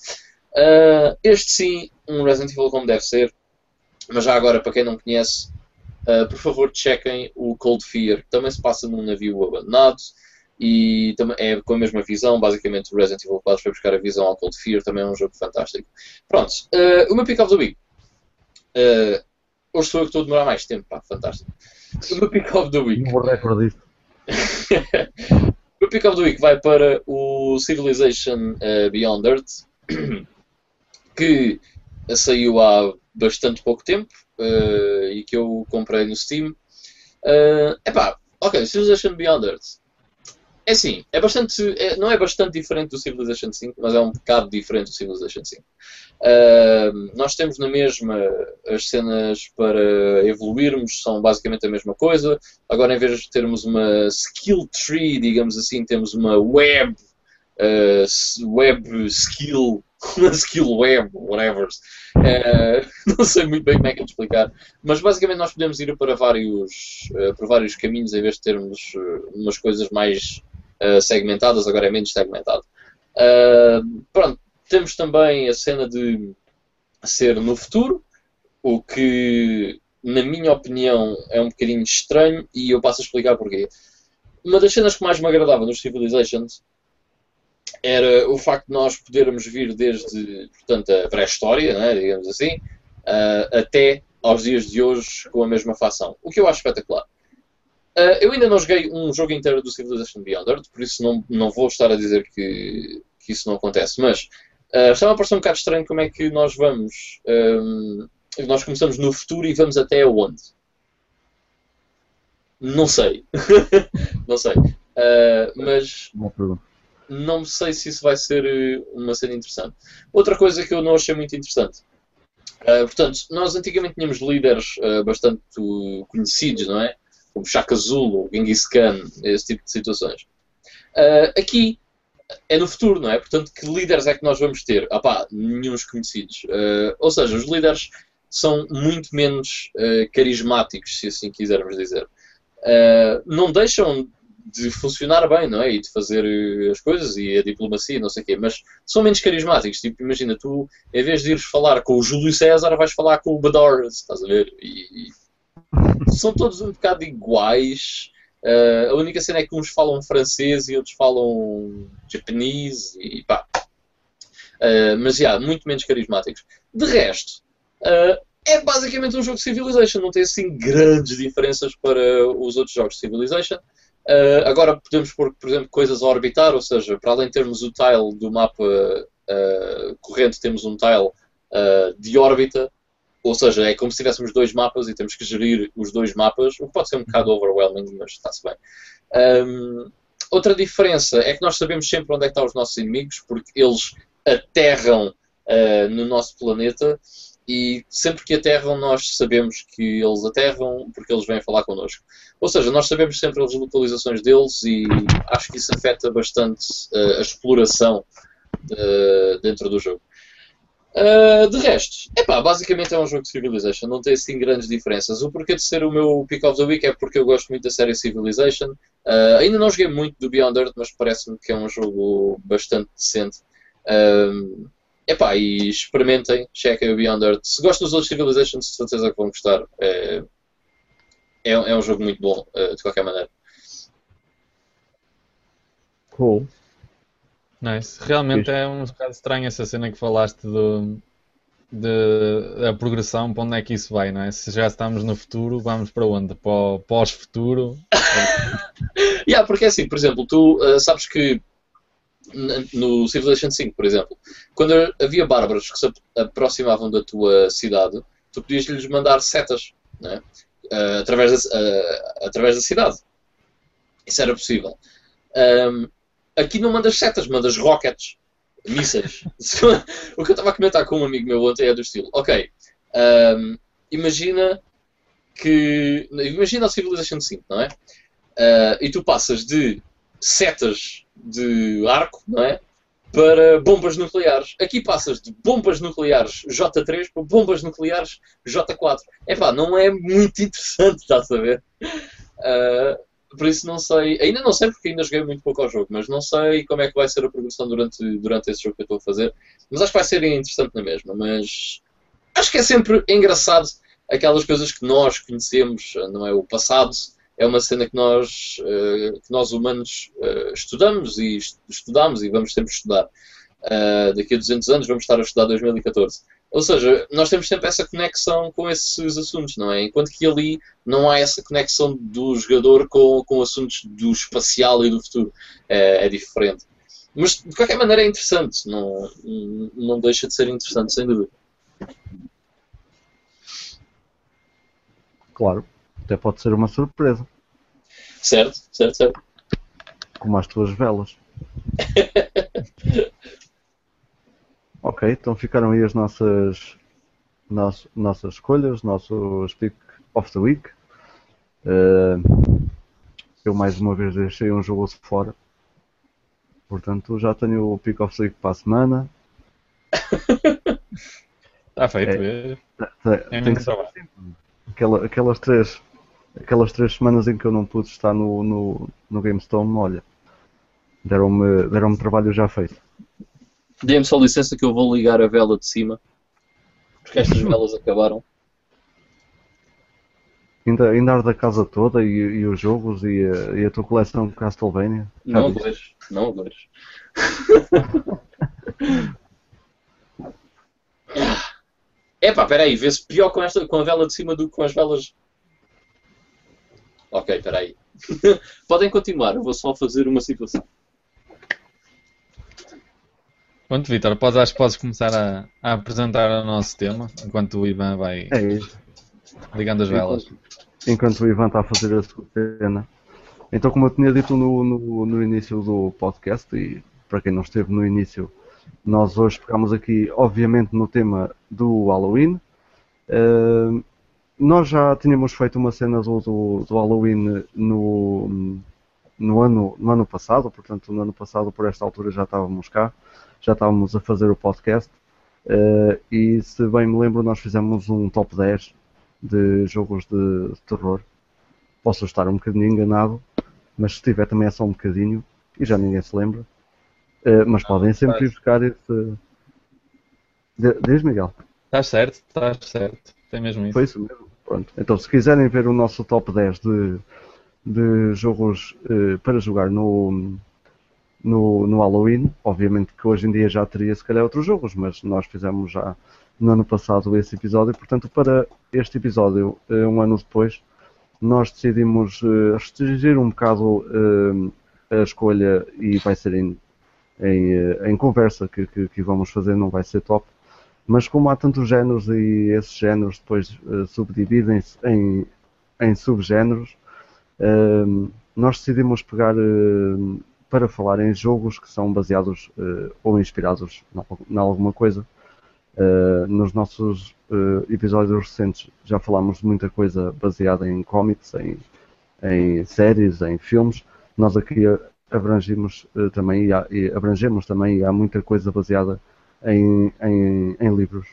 Uh, este sim, um Resident Evil como deve ser, mas já agora, para quem não conhece, por favor, chequem o Cold Fear, também se passa num navio abandonado e também é com a mesma visão, basicamente o Resident Evil 4 foi buscar a visão ao Cold Fear, também é um jogo fantástico. Pronto, uh, o meu pick of the week. Uh, hoje sou eu que estou a demorar mais tempo, pá, fantástico. O meu pick of the week.
Não recorde disto. *laughs*
o meu pick of the week vai para o Civilization uh, Beyond Earth, *clears throat* que saiu há bastante pouco tempo e que eu comprei no Steam. Uh, epá, ok, Civilization Beyond Earth é assim, é bastante, é, não é bastante diferente do Civilization 5, mas é um bocado diferente do Civilization 5. Uh, nós temos na mesma as cenas para evoluirmos, são basicamente a mesma coisa. Agora, em vez de termos uma skill tree, digamos assim, temos uma web, uh, web skill, *laughs* skill web, whatever. Uh, *laughs* não sei muito bem como é que é explicar, mas basicamente nós podemos ir para vários, para vários caminhos em vez de termos umas coisas mais uh, segmentadas, agora é menos segmentado. Uh, pronto, temos também a cena de ser no futuro, o que, na minha opinião, é um bocadinho estranho e eu passo a explicar porquê. Uma das cenas que mais me agradava nos Civilizations era o facto de nós podermos vir desde portanto, a pré-história, né, digamos assim, uh, até aos dias de hoje com a mesma facção. O que eu acho espetacular. Uh, eu ainda não joguei um jogo inteiro do Civilization Beyond Earth, por isso não, não vou estar a dizer que, que isso não acontece, mas uh, está-me a parecer um bocado estranho como é que nós vamos. Um, nós começamos no futuro e vamos até onde? Não sei. *laughs* não sei. Uh, mas não sei se isso vai ser uma cena interessante. Outra coisa que eu não achei muito interessante. Uh, portanto, nós antigamente tínhamos líderes uh, bastante conhecidos, não é? Como Shaka Zulu, Genghis Khan, esse tipo de situações. Uh, aqui é no futuro, não é? Portanto, que líderes é que nós vamos ter? Ah pá, nenhum conhecidos. Uh, ou seja, os líderes são muito menos uh, carismáticos, se assim quisermos dizer. não deixam de funcionar bem, não é? E de fazer as coisas e a diplomacia, não sei o quê, mas são menos carismáticos. Tipo, imagina, tu, em vez de ires falar com o Júlio César, vais falar com o Bador, estás a ver? E, são todos um bocado iguais. Uh, a única cena é que uns falam francês e outros falam japonês e pá. Uh, mas já, yeah, muito menos carismáticos. De resto, uh, é basicamente um jogo de Civilization, não tem assim grandes diferenças para os outros jogos de Civilization. Agora podemos pôr, por exemplo, coisas a orbitar, ou seja, para além de termos o tile do mapa corrente, temos um tile de órbita, ou seja, é como se tivéssemos dois mapas e temos que gerir os dois mapas, o que pode ser um bocado overwhelming, mas está-se bem. Um, outra diferença é que nós sabemos sempre onde é que estão os nossos inimigos, porque eles aterram no nosso planeta e sempre que aterram nós sabemos que eles aterram porque eles vêm falar connosco. Ou seja, nós sabemos sempre as localizações deles e acho que isso afeta bastante uh, a exploração uh, dentro do jogo. Uh, de resto, epá, basicamente é um jogo de Civilization, não tem assim grandes diferenças. O porquê de ser o meu Pick of the Week é porque eu gosto muito da série Civilization. Uh, ainda não joguei muito do Beyond Earth, mas parece-me que é um jogo bastante decente. Uh, epá, e experimentem, chequem o Beyond Earth. Se gostam dos outros Civilizations, de certeza que vão gostar. É, é, é um jogo muito bom, de qualquer maneira.
Cool.
Nice. Realmente é um bocado estranho essa cena que falaste do, de, da progressão, para onde é que isso vai, não é? Se já estamos no futuro, vamos para onde? Para o pós-futuro? *laughs*
yeah, porque é assim, por exemplo, tu uh, sabes que no Civilization 5, por exemplo, quando havia bárbaros que se aproximavam da tua cidade, tu podias-lhes mandar setas, uh, através, da, uh, através da cidade. Isso era possível. Um, aqui não mandas setas, mandas rockets, mísseis. *laughs* o que eu estava a comentar com um amigo meu ontem é do estilo: ok, um, imagina que. Imagina a Civilization 5, não é? Uh, e tu passas de setas de arco, não é? Para bombas nucleares. Aqui passas de bombas nucleares J3 para bombas nucleares J4. Epá, não é muito interessante, *laughs* estás a ver? Uh, por isso não sei, ainda não sei porque ainda joguei muito pouco ao jogo, mas não sei como é que vai ser a progressão durante, durante esse jogo que eu estou a fazer. Mas acho que vai ser interessante na mesma. Mas acho que é sempre engraçado aquelas coisas que nós conhecemos, não é? O passado é uma cena que nós, uh, que nós humanos uh, estudamos e estudamos e vamos sempre estudar. Uh, daqui a 200 anos vamos estar a estudar 2014. Ou seja, nós temos sempre essa conexão com esses assuntos, não é? Enquanto que ali não há essa conexão do jogador com, com assuntos do espacial e do futuro. É, é diferente. Mas de qualquer maneira é interessante, não, não deixa de ser interessante, sem dúvida.
Claro. Até pode ser uma surpresa.
Certo, certo, certo.
Como as tuas velas. *laughs* ok, então ficaram aí as nossas, nossas, nossas escolhas, nossos pick of the week. Uh, eu mais uma vez deixei um jogo fora. Portanto, já tenho o pick of the week para a semana.
Está *laughs* feito. É, é,
é tem que ser assim. Aquela, aquelas três aquelas três semanas em que eu não pude estar no, no, no GameStone, olha, deram-me deram trabalho já feito.
Dê-me só licença que eu vou ligar a vela de cima, porque estas *laughs* velas acabaram.
Ainda, ainda arde a casa toda e, e os jogos e a, e a tua coleção de Castlevania?
Não vejo, não vejo. *laughs* Epá, peraí, vê-se pior com, esta, com a vela de cima do que com as velas Ok, espera aí. *laughs* Podem continuar, eu vou só fazer uma situação.
Pronto, Vitor, podes, acho que podes começar a, a, apresentar o nosso tema, enquanto o Ivan vai
é
ligando as velas.
Enquanto, enquanto, o Ivan está a fazer a sua cena. Então, como eu tinha dito no, no, no, início do podcast, e para quem não esteve no início, nós hoje ficamos aqui, obviamente, no tema do Halloween. Uh, nós já tínhamos feito uma cena do, do, do, Halloween no, no, ano, no ano passado, portanto, no ano passado, por esta altura, já estávamos cá, já estávamos a fazer o podcast. Uh, e se bem me lembro, nós fizemos um top 10 de jogos de, de terror. Posso estar um bocadinho enganado, mas se tiver também é só um bocadinho e já ninguém se lembra. Uh, mas podem sempre ir buscar esse. Diz Miguel.
Estás certo, estás certo. Tem mesmo isso.
Foi isso mesmo. Pronto. Então, se quiserem ver o nosso top 10 de, de jogos uh, para jogar no, no, no Halloween, obviamente que hoje em dia já teria se calhar outros jogos, mas nós fizemos já no ano passado esse episódio. Portanto, para este episódio, uh, um ano depois, nós decidimos uh, restringir um bocado a escolha e vai ser em, em, em conversa que, que, que, vamos fazer, não vai ser top. Mas como há tantos géneros e esses géneros depois subdividem-se em, em subgéneros, nós decidimos pegar para falar em jogos que são baseados uh, ou inspirados em alguma coisa. Uh, nos nossos uh, episódios recentes já falámos de muita coisa baseada em cómics, em, em séries, em filmes. Nós aqui abrangimos também e, há, e, abrangemos também e há muita coisa baseada em, em, em livros,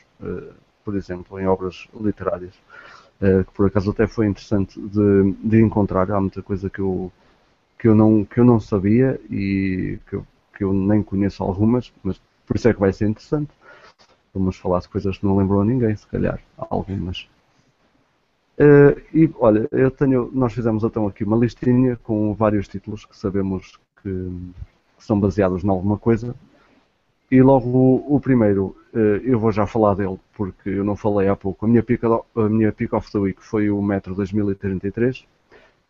por exemplo, em obras literárias, que por acaso até foi interessante de, de encontrar. Há muita coisa que eu que eu não, que eu não sabia e que eu, que eu nem conheço algumas, mas por isso é que vai ser interessante. Vamos falar de coisas que não lembram a ninguém, se calhar, algumas. Uh, e olha, eu tenho, nós fizemos então aqui uma listinha com vários títulos que sabemos que, que são baseados em alguma coisa. E logo o, o primeiro, uh, eu vou já falar dele porque eu não falei há pouco. A minha pick, a minha pick of the week foi o Metro 2033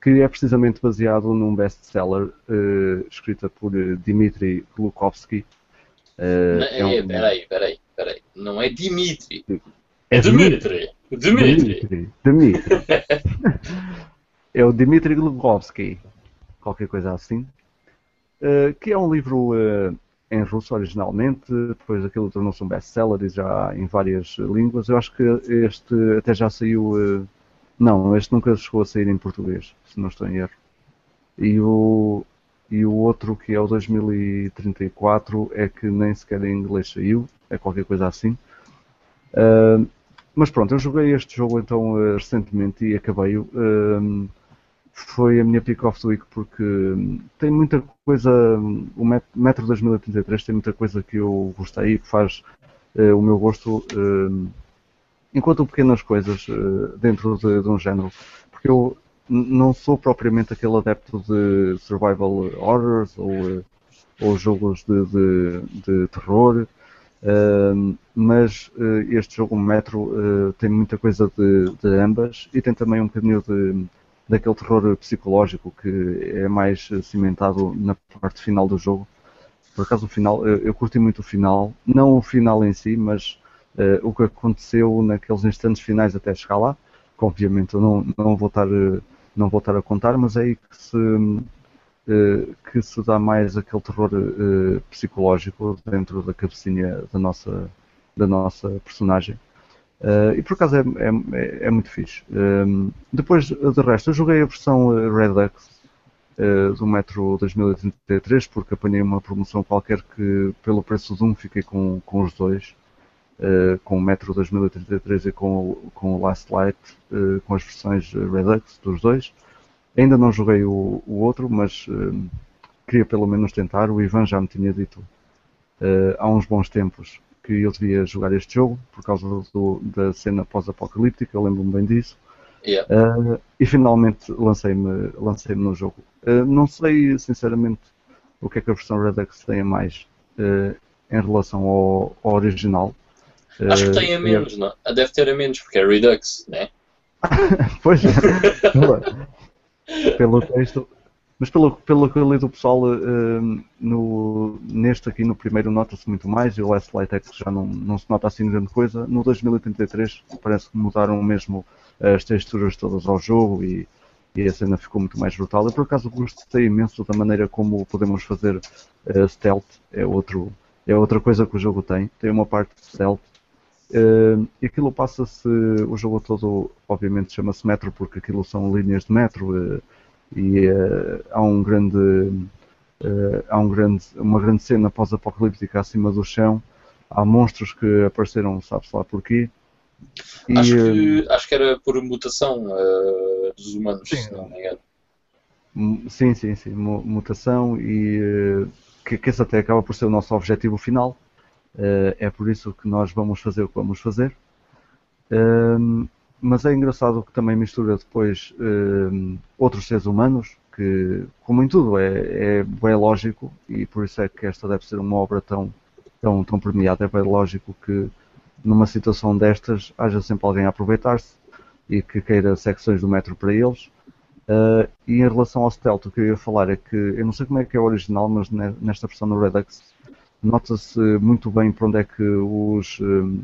que é precisamente baseado num best-seller uh, escrita por uh, Dmitry Glukovsky.
Uh, não, é um... Peraí, peraí, peraí. Não é Dmitry. É Dmitry. Dmitry.
Dmitry. *laughs* é o Dmitry Glukovsky. Qualquer coisa assim. Uh, que é um livro em russo originalmente, depois aquilo tornou-se um best-seller e já em várias línguas. Eu acho que este até já saiu não, este nunca chegou a sair em português, se não estou em erro. E o, e o outro, que é o 2034, é que nem sequer em inglês saiu, é qualquer coisa assim. Uh, mas pronto, eu joguei este jogo então uh, recentemente e acabei-o. Uh, foi a minha pick of the week porque tem muita coisa. O Metro 2033 tem muita coisa que eu gostei e que faz o meu gosto encontro pequenas coisas uh, dentro de, de, um género. Porque eu não sou propriamente aquele adepto de survival horrors ou, uh, ou jogos de, de, de terror. Uh, mas este jogo Metro tem muita coisa de, ambas e tem também um bocadinho de, daquele terror psicológico que é mais cimentado na parte final do jogo. Por acaso o final, eu, eu curti muito o final, não o final em si, mas o que aconteceu naqueles instantes finais até chegar lá, que obviamente eu não, não, vou, estar, eh, não vou estar a contar, mas é aí que se, uh, que se dá mais aquele terror psicológico dentro da cabecinha da nossa, da nossa personagem. Uh, e por acaso é, é, é muito fixe. Uh, depois, de resto, eu joguei a versão Redux uh, do Metro 2033 porque apanhei uma promoção qualquer que, pelo preço de um, fiquei com, com os dois. Uh, com o Metro 2033 e com, o, com o Last Light, uh, com as versões Redux dos dois. Ainda não joguei o, o outro, mas uh, queria pelo menos tentar. O Ivan já me tinha dito há uns bons tempos que eu devia jogar este jogo por causa do, da cena pós-apocalíptica, lembro-me bem disso.
Yeah.
e finalmente lancei-me lancei no jogo. não sei sinceramente o que é que a versão Redux tem a mais em relação ao, ao original
Acho que tem a eh, menos, não? Deve ter a menos, porque é Redux, né? *laughs*
pois é. pelo texto. Mas pelo, pelo que eu li do pessoal, uh, no, neste aqui no primeiro nota-se muito mais, e o Last Light X já não, não se nota assim grande coisa. No 2033 parece que mudaram mesmo as texturas todas ao jogo e, e a cena ficou muito mais brutal. Eu por acaso gostei imenso da maneira como podemos fazer uh, stealth, é, outro, é outra coisa que o jogo tem. Tem uma parte de stealth Uh, e aquilo passa-se, o jogo todo, obviamente, chama-se metro porque aquilo são linhas de metro uh, e uh, há um grande, há um grande, uma grande cena pós-apocalíptica acima do chão. Há monstros que apareceram, sabe-se lá porquê.
E, acho, que, acho que era por mutação dos humanos, sim, se não me engano.
Sim, sim, sim, mutação e que, que esse até acaba por ser o nosso objetivo final é por isso que nós vamos fazer o que vamos fazer. Uh, mas é engraçado que também mistura depois uh, outros seres humanos, que, como em tudo, é, é bem lógico e por isso é que esta deve ser uma obra tão, tão, tão premiada. É bem lógico que numa situação destas haja sempre alguém a aproveitar-se e que queira secções do metro para eles. Uh, e em relação ao stealth, o que eu ia falar é que eu não sei como é que é o original, mas nesta versão do Redux nota-se muito bem para onde é que os um,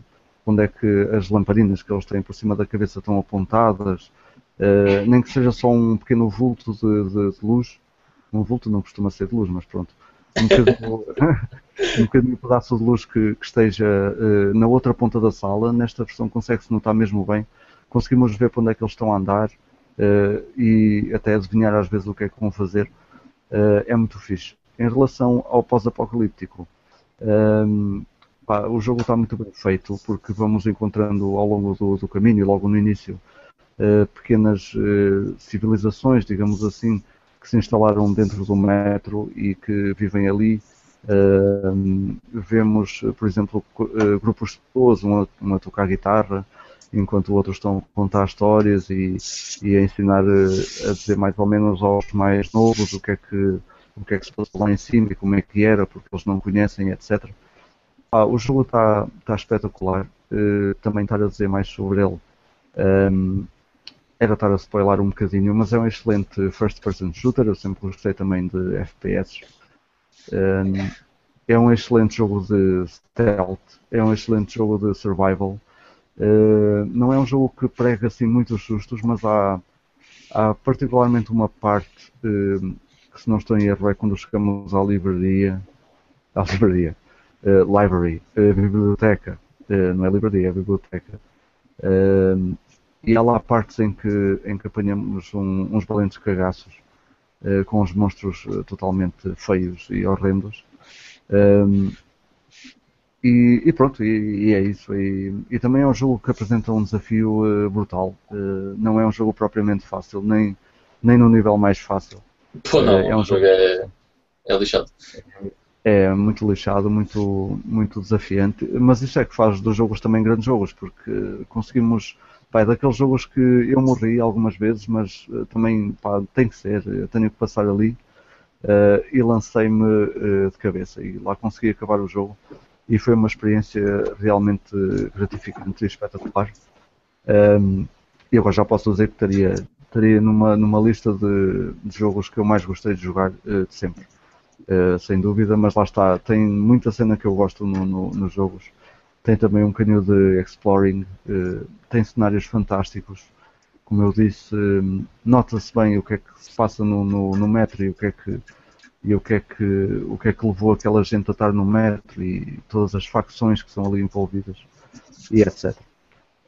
onde é que as lamparinas que eles têm por cima da cabeça estão apontadas, uh, nem que seja só um pequeno vulto de, de, de, luz, um vulto não costuma ser de luz, mas pronto, um bocadinho, *laughs* um bocadinho pedaço de luz que, que esteja uh, na outra ponta da sala, nesta versão consegue-se notar mesmo bem, conseguimos ver para onde é que eles estão a andar uh, e até adivinhar às vezes o que é que vão fazer, é muito fixe. Em relação ao pós-apocalíptico, um, pá, o jogo está muito bem feito porque vamos encontrando ao longo do, do caminho logo no início uh, pequenas uh, civilizações, digamos assim, que se instalaram dentro do metro e que vivem ali. Vemos, por exemplo, grupos de pessoas, um a, a, tocar guitarra, enquanto outros estão a contar histórias e, e a ensinar a dizer mais ou menos aos mais novos o que é que o que é que se passou lá em cima e como é que era, porque eles não conhecem, etc. Ah, o jogo está tá espetacular. Uh, também estar a dizer mais sobre ele um, era estar a spoiler um bocadinho, mas é um excelente first person shooter. Eu sempre gostei também de FPS. Um, é um excelente jogo de stealth, é um excelente jogo de survival. Uh, não é um jogo que prega assim muitos sustos, mas há, há particularmente uma parte uh, se não estou em erro é quando chegamos à livraria, à livraria, uh, library, uh, biblioteca, uh, não é livraria, é biblioteca. e há lá partes em que, em que apanhamos um, uns valentes cagaços com os monstros totalmente feios e horrendos. E, e, pronto, e, e é isso. E, e, também é um jogo que apresenta um desafio uh, brutal. Uh, não é um jogo propriamente fácil, nem, nem no nível mais fácil.
Pô, não, é, é um jogo é, é lixado.
É muito lixado, muito, muito desafiante, mas isso é que faz dos jogos também grandes jogos, porque conseguimos, pá, é daqueles jogos que eu morri algumas vezes, mas uh, também pá, tem que ser, eu tenho que passar ali uh, e lancei-me uh, de cabeça e lá consegui acabar o jogo e foi uma experiência realmente gratificante e espetacular. Um, e agora já posso dizer que estaria estaria numa, numa lista de, de, jogos que eu mais gostei de jogar uh, de sempre. Uh, sem dúvida, mas lá está, tem muita cena que eu gosto no, no, nos jogos. Tem também um canhão de exploring, uh, tem cenários fantásticos. Como eu disse, nota-se bem o que é que se passa no, no, no metro e o que é que e o que é que o que é que levou aquela gente a estar no metro e todas as facções que são ali envolvidas e etc.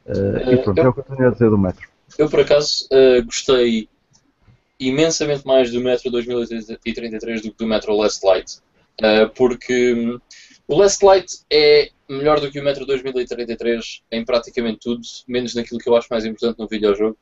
Uh, e pronto, é o que eu tenho a dizer do metro.
Eu, por acaso, uh, gostei imensamente mais do Metro 2033 do que do Metro Last Light. Uh, porque um, o Last Light é melhor do que o Metro 2033 em praticamente tudo, menos naquilo que eu acho mais importante no videojogo,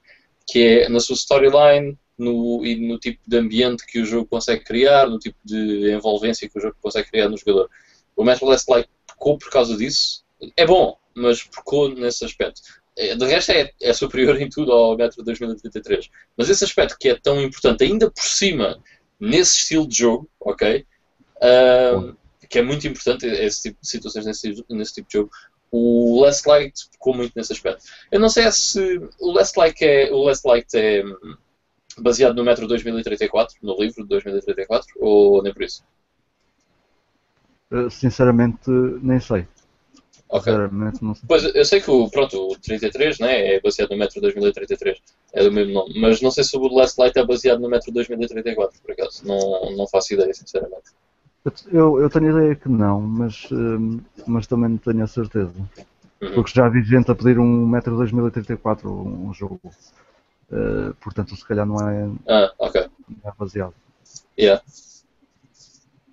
que é na sua storyline no, e no tipo de ambiente que o jogo consegue criar, no tipo de envolvência que o jogo consegue criar no jogador. O Metro Last Light pecou por causa disso. É bom, mas pecou nesse aspecto. É, de resto é, é, superior em tudo ao Metro 2033. Mas esse aspecto que é tão importante, ainda por cima, nesse estilo de jogo, ok? Uh, que é muito importante esse tipo de situações nesse, nesse tipo de jogo. O Last Light ficou muito nesse aspecto. Eu não sei se o Last Light é, o Last Light é hum, baseado no Metro 2034, no livro de 2034, ou nem por isso?
Sinceramente, nem sei.
Ok. Pois, eu sei que o, pronto, o 33 né, é baseado no Metro 2033, é do mesmo nome, mas não sei se o Last Light é baseado no Metro 2034, por acaso, não, não faço ideia, sinceramente.
Eu, eu tenho ideia que não, mas, hum, mas também não tenho a certeza. Uhum. Porque já vi gente a pedir um Metro 2034, um jogo. Uh, portanto, se calhar não é,
ah, okay.
não é baseado.
Yeah.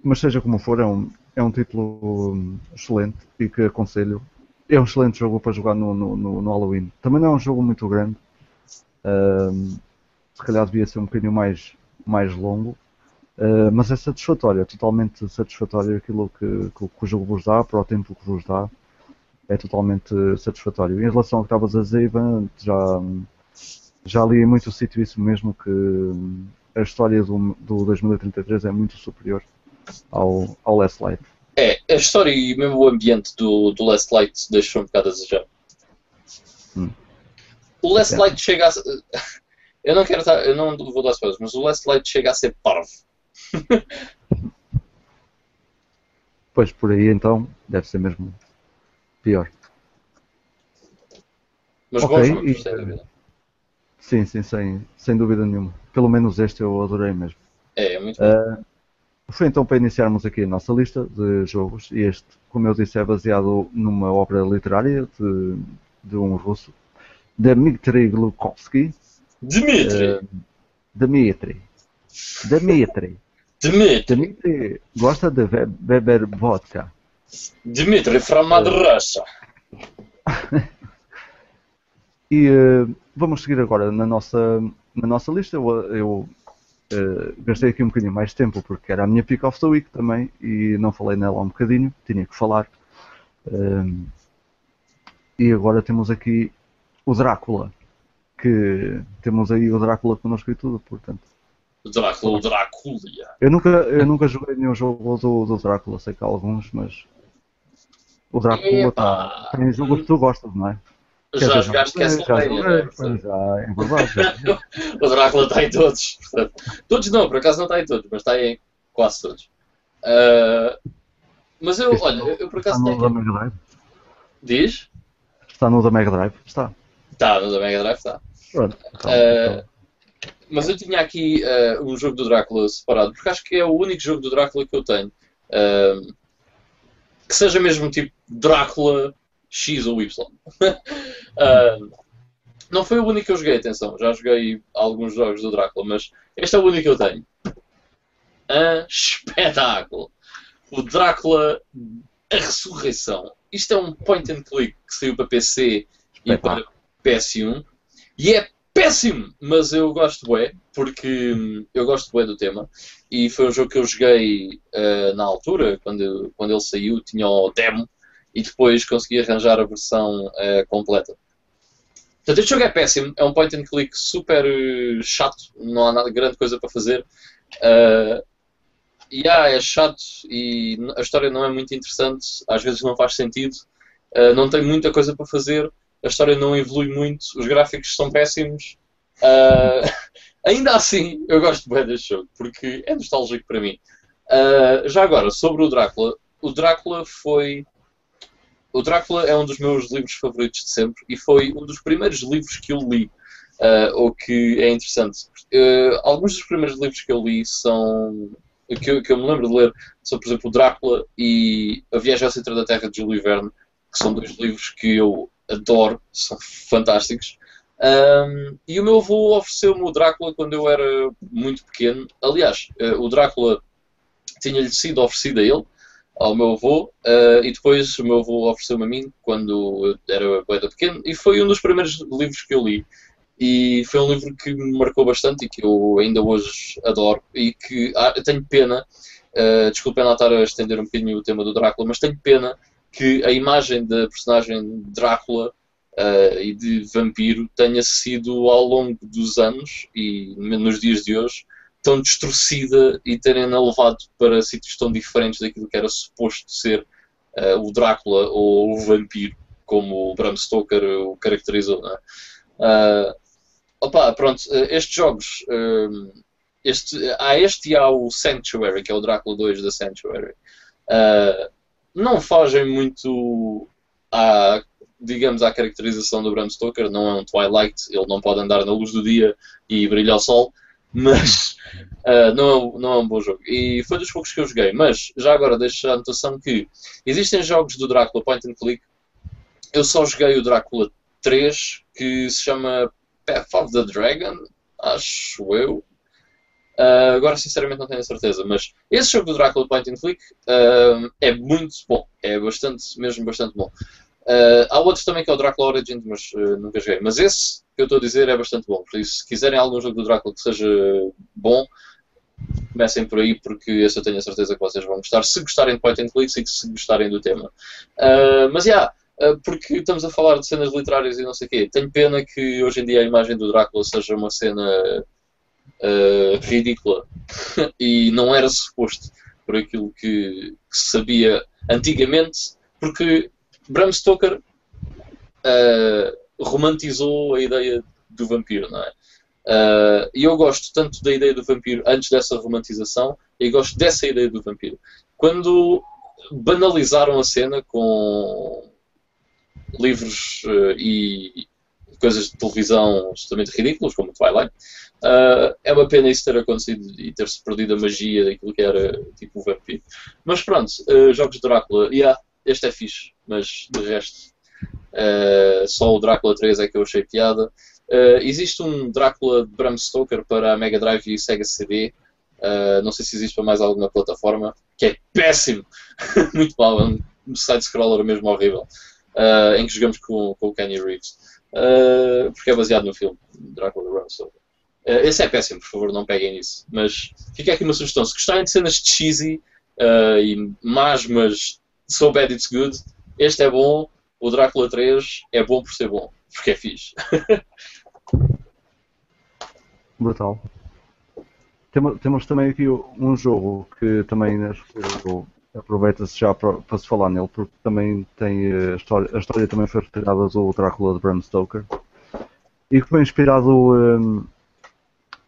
Mas seja como for, é um, é um título hum, excelente e que aconselho. É um excelente jogo para jogar no, no, no Halloween. Também não é um jogo muito grande. Uh, se calhar devia ser um bocadinho mais, mais longo. Uh, mas é satisfatório, é totalmente satisfatório aquilo que, que, que, o jogo vos dá, para o tempo que vos dá. É totalmente satisfatório. Em relação ao que estavas a dizer, Ivan, já, já li em muito sítio isso mesmo, que a história do, do 2033 é muito superior ao, ao Last Light.
É, a história e mesmo o ambiente do, do Last Light deixou um bocado a desejar.
Hum.
O Last
É.
Light chega a. *laughs* Eu não quero estar. Eu não vou dar spoilers, mas o Last Light chega a ser parvo. *laughs*
Pois por aí então deve ser mesmo pior.
Mas
Ok,
bons jogos,
e-
sem dúvida.
Sim, sim, sem, sem dúvida nenhuma. Pelo menos este eu adorei mesmo.
É, é muito bom.
Foi então para iniciarmos aqui a nossa lista de jogos. E Este, como eu disse, é baseado numa obra literária de, de um russo, Dmitry Glukovsky.
Dmitry!
Ah, Dmitry. Dmitry.
Dmitry!
Dmitry gosta de be- beber vodka.
Dmitry from Mother Russia! *laughs*
E eh, vamos seguir agora na nossa, na nossa lista. Eu, eu, eh, gastei aqui um bocadinho mais de tempo porque era a minha pick of the week também e não falei nela um bocadinho, tinha que falar. Ehm, e agora temos aqui o Drácula, que temos aí o Drácula connosco e tudo, portanto.
O Drácula, o Drácula.
Eu nunca, eu nunca joguei nenhum jogo do, do Drácula, sei que há alguns, mas o Drácula tá, tem jogos que tu gostas, não é?
Já jogaste Castlevania,
já, é verdade. já joguei. *laughs*
O Drácula está em todos. portanto. Todos não, por acaso não está em todos, mas está em quase todos. Ah, mas eu,
Este
olha, eu, por
Está
acaso
no da
tenho.
Mega Drive?
Diz?
Está no da Mega Drive? Está.
Está, no da Mega Drive está.
Pronto. Então,
Ah, mas eu tinha aqui ah, um jogo do Drácula separado, porque acho que é o único jogo do Drácula que eu tenho. ah, que seja mesmo tipo Drácula X ou Y. *laughs* Ah, não foi o único que eu joguei, atenção. Já joguei alguns jogos do Drácula, mas este é o único que eu tenho. Espetáculo! O Drácula A Ressurreição. Isto é um point and click que saiu para PC e para
Espetáculo.
PS1 e é péssimo, mas eu gosto bué, porque hum, eu gosto bué do tema e foi um jogo que eu joguei ah, na altura, quando, quando ele saiu, tinha o demo e depois consegui arranjar a versão ah, completa. Portanto, este jogo é péssimo, é um point and click super eh, chato, não há nada grande coisa para fazer. Ah, e ah, é chato e a história não é muito interessante, às vezes não faz sentido, ah, não tem muita coisa para fazer, a história não evolui muito, os gráficos são péssimos. Ah, *laughs* ainda assim, eu gosto bem deste jogo, porque é nostálgico para mim. Ah, já agora, sobre o Drácula, o Drácula foi. O Drácula é um dos meus livros favoritos de sempre e foi um dos primeiros livros que eu li, ah, o que é interessante. Ah, alguns dos primeiros livros que eu li são. Que eu, que eu me lembro de ler são, por exemplo, o Drácula e A Viagem ao Centro da Terra de Júlio Verne, que são dois livros que eu adoro, são fantásticos. Um, e o meu avô ofereceu-me o Drácula quando eu era muito pequeno. Aliás, eh, o Drácula tinha-lhe sido oferecido a ele, ao meu avô, eh, e depois o meu avô ofereceu-me a mim quando eu era poeta pequeno, e foi um dos primeiros livros que eu li. E foi um livro que me marcou bastante e que eu ainda hoje adoro. E que ah, tenho pena, eh, desculpem lá estar a estender um bocadinho o tema do Drácula, mas tenho pena que a imagem da personagem Drácula uh, e de vampiro tenha sido ao longo dos anos e nos dias de hoje tão distorcida e terem-na levado para sítios tão diferentes daquilo que era suposto ser uh, o Drácula ou o vampiro, como o Bram Stoker o caracterizou. é? Uh, opa, pronto, uh, estes jogos, um, este, há este e há o Sanctuary, que é o Drácula 2 da Sanctuary. Uh, não fogem muito à, digamos, à caracterização do Bram Stoker. Não é um Twilight, ele não pode andar na luz do dia e brilhar o sol, mas uh, *laughs* não, é, não é um bom jogo. E foi dos poucos que eu joguei. Mas já agora deixo a anotação que existem jogos do Drácula Point and Click. Eu só joguei o Drácula 3, que se chama Path of the Dragon, acho eu. Uh, agora, sinceramente, não tenho a certeza, mas esse jogo do Drácula Point and Click uh, é muito bom. É bastante, mesmo bastante bom. Há outros também que é o Drácula Origins, mas nunca joguei. Mas esse que eu estou a dizer é bastante bom. Por isso, se quiserem algum jogo do Drácula que seja bom, comecem por aí, porque esse eu tenho a certeza que vocês vão gostar. Se gostarem de Point and Clicks e se gostarem do tema. Uh, mas, já, yeah, uh, porque estamos a falar de cenas literárias e não sei o quê. Tenho pena que hoje em dia a imagem do Drácula seja uma cena uh, ridícula *laughs* e não era suposto por aquilo que, que se sabia antigamente, porque Bram Stoker uh, romantizou a ideia do vampiro, não é? Uh, e eu gosto tanto da ideia do vampiro antes dessa romantização e gosto dessa ideia do vampiro. Quando banalizaram a cena com livros uh, e coisas de televisão absolutamente ridículos, como Twilight, uh, é uma pena isso ter acontecido e ter-se perdido a magia daquilo que era tipo o vampiro. Mas pronto, jogos de Drácula, yeah, este é fixe, mas de resto Uh, só o Drácula 3 é que eu achei piada. Uh, existe um Drácula de Bram Stoker para a Mega Drive e Sega CD. Uh, eh, não sei se existe para mais alguma plataforma, que é péssimo, *laughs* muito mal, é um side-scroller mesmo horrível, em que jogamos com, com o Kenny Reeves, porque é baseado no filme Drácula de Bram Stoker. esse é péssimo, por favor, não peguem nisso. Mas fica aqui uma sugestão: se gostarem de cenas cheesy e más, mas so bad it's good, este é bom o Drácula 3 é bom por ser bom, porque é fixe. *laughs*
Brutal. Temos, também aqui um jogo que também aproveita-se já para, para, se falar nele, porque também tem a história, a história também foi retirada do Drácula de Bram Stoker e que foi inspirado um,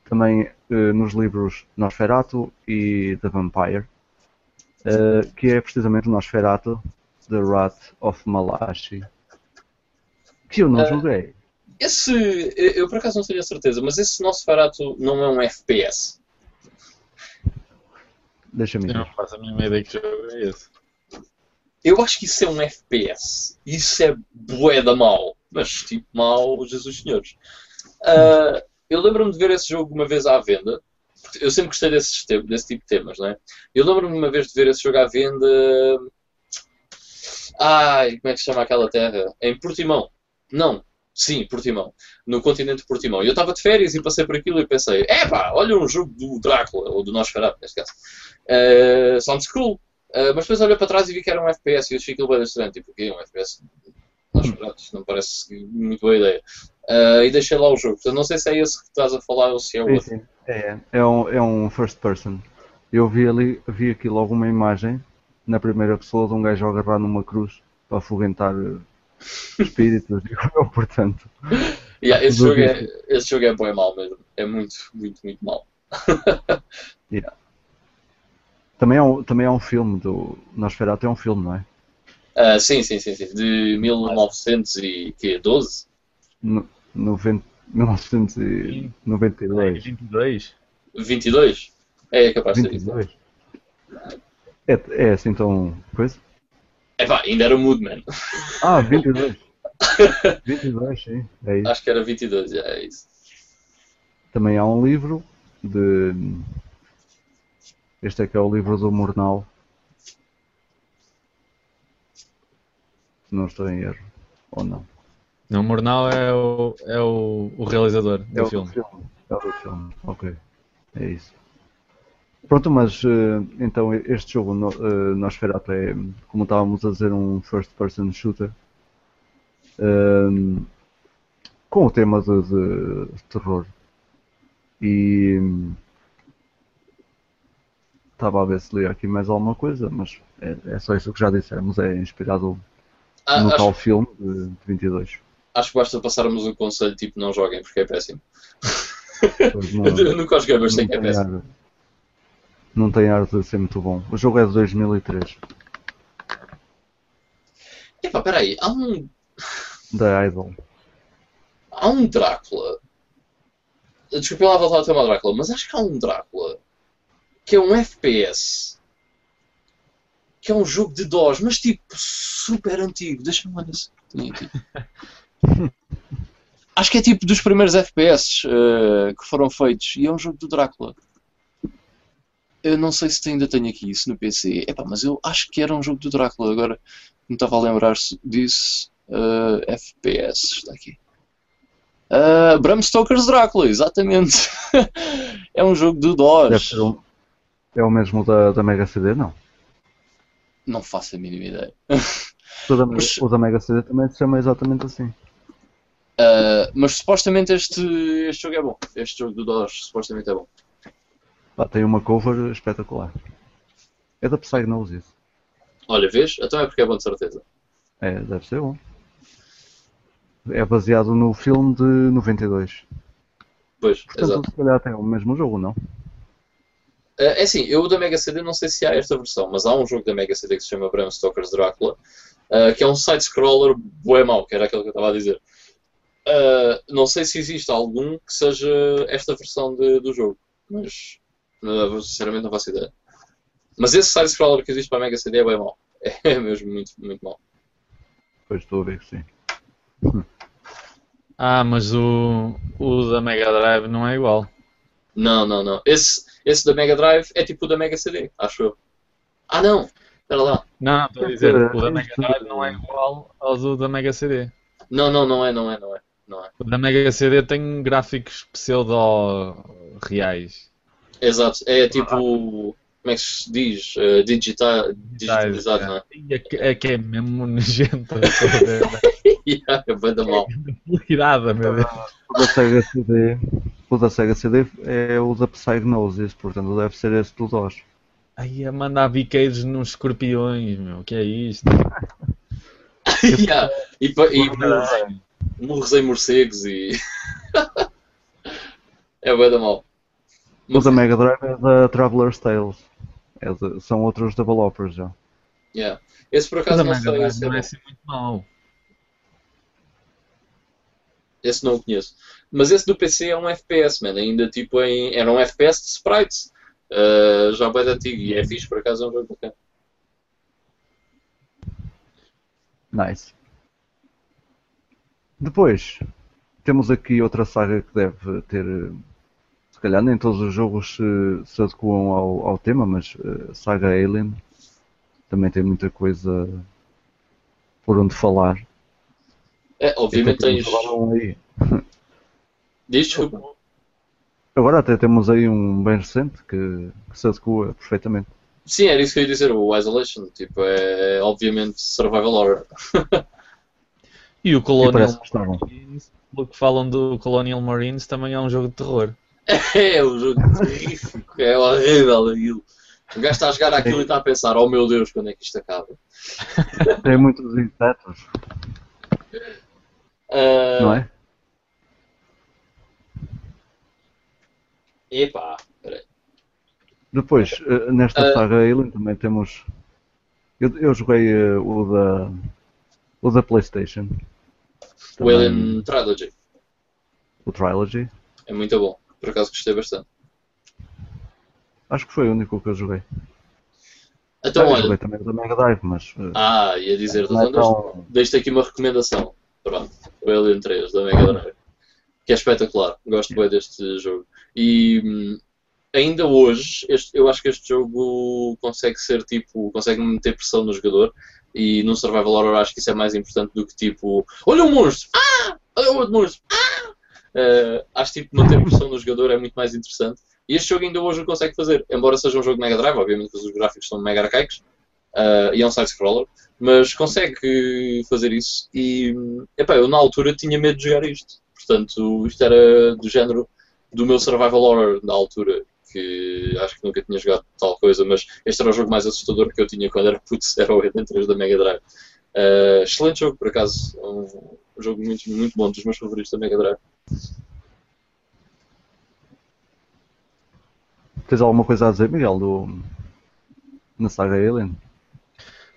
também uh, nos livros Nosferatu e The Vampire, uh, que é precisamente o Nosferatu The Wrath of Malachi. Que eu não uh, joguei.
Esse, eu por acaso não tenho a certeza, mas esse nosso barato não é um FPS.
Deixa-me
ver. Eu não faço a mínima ideia que jogo é esse.
Eu acho que isso é um FPS. Isso é bué da mal. Mas tipo mal, Jesus Senhores. Uh, eu lembro-me de ver esse jogo uma vez à venda. Eu sempre gostei desse, desse tipo de temas, não é? Eu lembro-me uma vez de ver esse jogo à venda Ai, como é que se chama aquela terra? Em Portimão. Não. Sim, Portimão. No continente de Portimão. E eu estava de férias e passei por aquilo e pensei, epá, olha um jogo do Drácula, ou do Nosferatu, neste caso. Uh, sounds cool. Uh, mas depois olhei para trás e vi que era um FPS e eu achei aquilo bem estranho. Tipo, o quê? Um FPS? Nosferatu? Não parece muito boa ideia. Uh, e deixei lá o jogo. Portanto, não sei se é esse que estás a falar ou se é o outro. Sim,
é, é um, é um first person. Eu vi ali, vi aqui logo uma imagem na primeira pessoa de um gajo a agarrar numa cruz para afoguentar eh, espíritos, *laughs* portanto.
Yeah, esse, jogo é, esse jogo é bom e mau mesmo. É muito, muito, muito mau. *laughs*
yeah. Também é, um, também é um filme do. Nosferatu é um filme, não é?
Uh, sim, sim, sim, sim. De 1912?
No, 90, 1992.
22?
22? É capaz de ser. 22?
É, é assim tão. coisa?
É pá, ainda era mudo, mano.
Ah, 22. 22, *laughs* sim. É isso.
Acho que era 22, é isso.
Também há um livro de. Este é que é o livro do Murnau. Se não estou em erro. Ou não?
Não, Murnau é o, é o, o realizador do
é
filme.
filme. É o do filme, ok. É isso. Pronto, mas uh, então este jogo no, uh, Nosferatu é, como estávamos a dizer, um first person shooter uh, com o tema de, de terror. E estava a ver se lia aqui mais alguma coisa, mas é, é só isso que já dissemos, é inspirado ah, no acho, tal filme de, de 22.
Acho que basta passarmos um conselho tipo não joguem porque é péssimo. Não, *laughs* eu nunca joguei, mas sei que é péssimo
não tem ar de ser muito bom. O jogo é de 2003.
Epá, peraí, há um.
Da Idol.
Há um Drácula. Desculpa lá voltar ao tema Drácula, mas acho que há um Drácula que é um FPS que é um jogo de DOS, mas tipo super antigo. Deixa-me lá nesse. *laughs* acho que é tipo dos primeiros FPS uh, que foram feitos e é um jogo do Drácula. Eu não sei se ainda tenho aqui isso no PC. Epá, mas eu acho que era um jogo do Drácula. Agora não estava a lembrar disso. Uh, FPS, está aqui. Uh, Bram Stoker's Drácula, exatamente. *laughs* é um jogo do DOS.
Um... É o mesmo da, da Mega CD, não?
Não faço a mínima ideia. *laughs*
O da, mas... o da Mega CD também se chama exatamente assim.
Uh, mas supostamente este, este jogo é bom. Este jogo do DOS supostamente é bom.
Pá, tem uma cover espetacular. É da Psygnosis.
Olha, vês? Então é porque é bom de certeza.
É, deve ser bom. É baseado no filme de 92.
Pois,
Portanto,
exato.
se calhar tem o mesmo jogo, não?
É é assim, eu da Mega CD não sei se há esta versão, mas há um jogo da Mega CD que se chama Bram Stoker's Drácula, uh, que é um side-scroller bué mau, que era aquilo que eu estava a dizer. Uh, não sei se existe algum que seja esta versão de- do jogo, mas uh, sinceramente não faço ideia. Mas esse side-scroller que existe para a Mega CD é bem mau. *laughs* É mesmo muito, muito mau.
Pois estou a ver que sim. *laughs*
Ah, mas o, o da Mega Drive não é igual.
Não, não, não. Esse, esse da Mega Drive é tipo o da Mega CD, acho eu. Ah não! Espera lá.
Não, estou a dizer, o da Mega Drive não é igual ao do da Mega CD.
Não, não, não é, não é, não é. Não é.
O da Mega CD tem gráficos pseudo-reais.
Exato, é tipo. Como é que se diz? Uh, digita, digitalizado, não é?
E é que é, que é mesmo nojento. *laughs*
Yeah, é bem da mal.
Irada, meu Deus.
O da Sega CD, o da Sega CD é o da Psygnosis, portanto deve ser esse do DOS.
Ai, a mandar biqueiros nos escorpiões, meu. O que é isto? *laughs*
yeah. E, e murros, murros em morcegos e. *laughs* é bem da mal.
O da Mega Drive é da Traveler's Tales. É de- são outros developers já.
Yeah. Esse por acaso
da
não
Mega
sei. É
não é assim muito mau.
esse não o conheço. Mas esse do PC é um FPS, man. Ainda tipo em. Era um FPS de sprites. Uh, já bem antigo. E é fixe, por acaso é um jogo bacana.
Nice. Depois, temos aqui outra saga que deve ter. Se calhar nem todos os jogos se, se adequam ao, ao tema, mas eh, Saga Alien também tem muita coisa por onde falar.
É, obviamente
Até
tens.
aí.
Diz desculpa.
Agora até temos aí um bem recente que, que se adequa perfeitamente.
Sim, era isso que eu ia dizer, o Isolation, tipo, é obviamente survival horror.
E o Colonial. Marines, pelo que falam do Colonial Marines, também é um jogo de terror.
É um jogo terrífico, é horrível aquilo. O gajo está a jogar aquilo e está a pensar, oh meu Deus, quando é que isto acaba? *laughs*
Tem muitos insetos,
Ah,
não é?
Epá, peraí.
Depois, eh, nesta
Ah.
saga Alien também temos. Eu, eu joguei eh, o da. o da Playstation.
O
Também
Alien Trilogy
O Trilogy.
é muito bom, por acaso gostei bastante.
Acho que foi o único que eu joguei.
Então,
eu
olha,
joguei também da Mega Drive, mas. eh,
ah, ia dizer,
é tão-
deixo-te aqui uma recomendação. Pronto, o Alien 3 da Mega Drive, que é espetacular, gosto bem deste jogo. E hum, ainda hoje, este- eu acho que este jogo consegue ser tipo, consegue meter pressão no jogador. E num survival horror acho que isso é mais importante do que tipo, olha um monstro, ah! Olha outro monstro, ah! Eh, acho tipo, manter pressão no jogador é muito mais interessante. E este jogo ainda hoje o consegue fazer, embora seja um jogo Mega Drive, obviamente os gráficos são mega arcaicos, eh, e é um side-scroller, mas consegue fazer isso. E eu na altura tinha medo de jogar isto. Portanto, isto era do género do meu survival horror na altura, que acho que nunca tinha jogado tal coisa, mas este era o jogo mais assustador que eu tinha quando era putz, *laughs* era o Alien 3 da Mega Drive. Eh, excelente jogo, por acaso. Um, um jogo muito, muito bom, dos meus favoritos da Mega Drive.
Tens alguma coisa a dizer, Miguel, do. na saga Alien?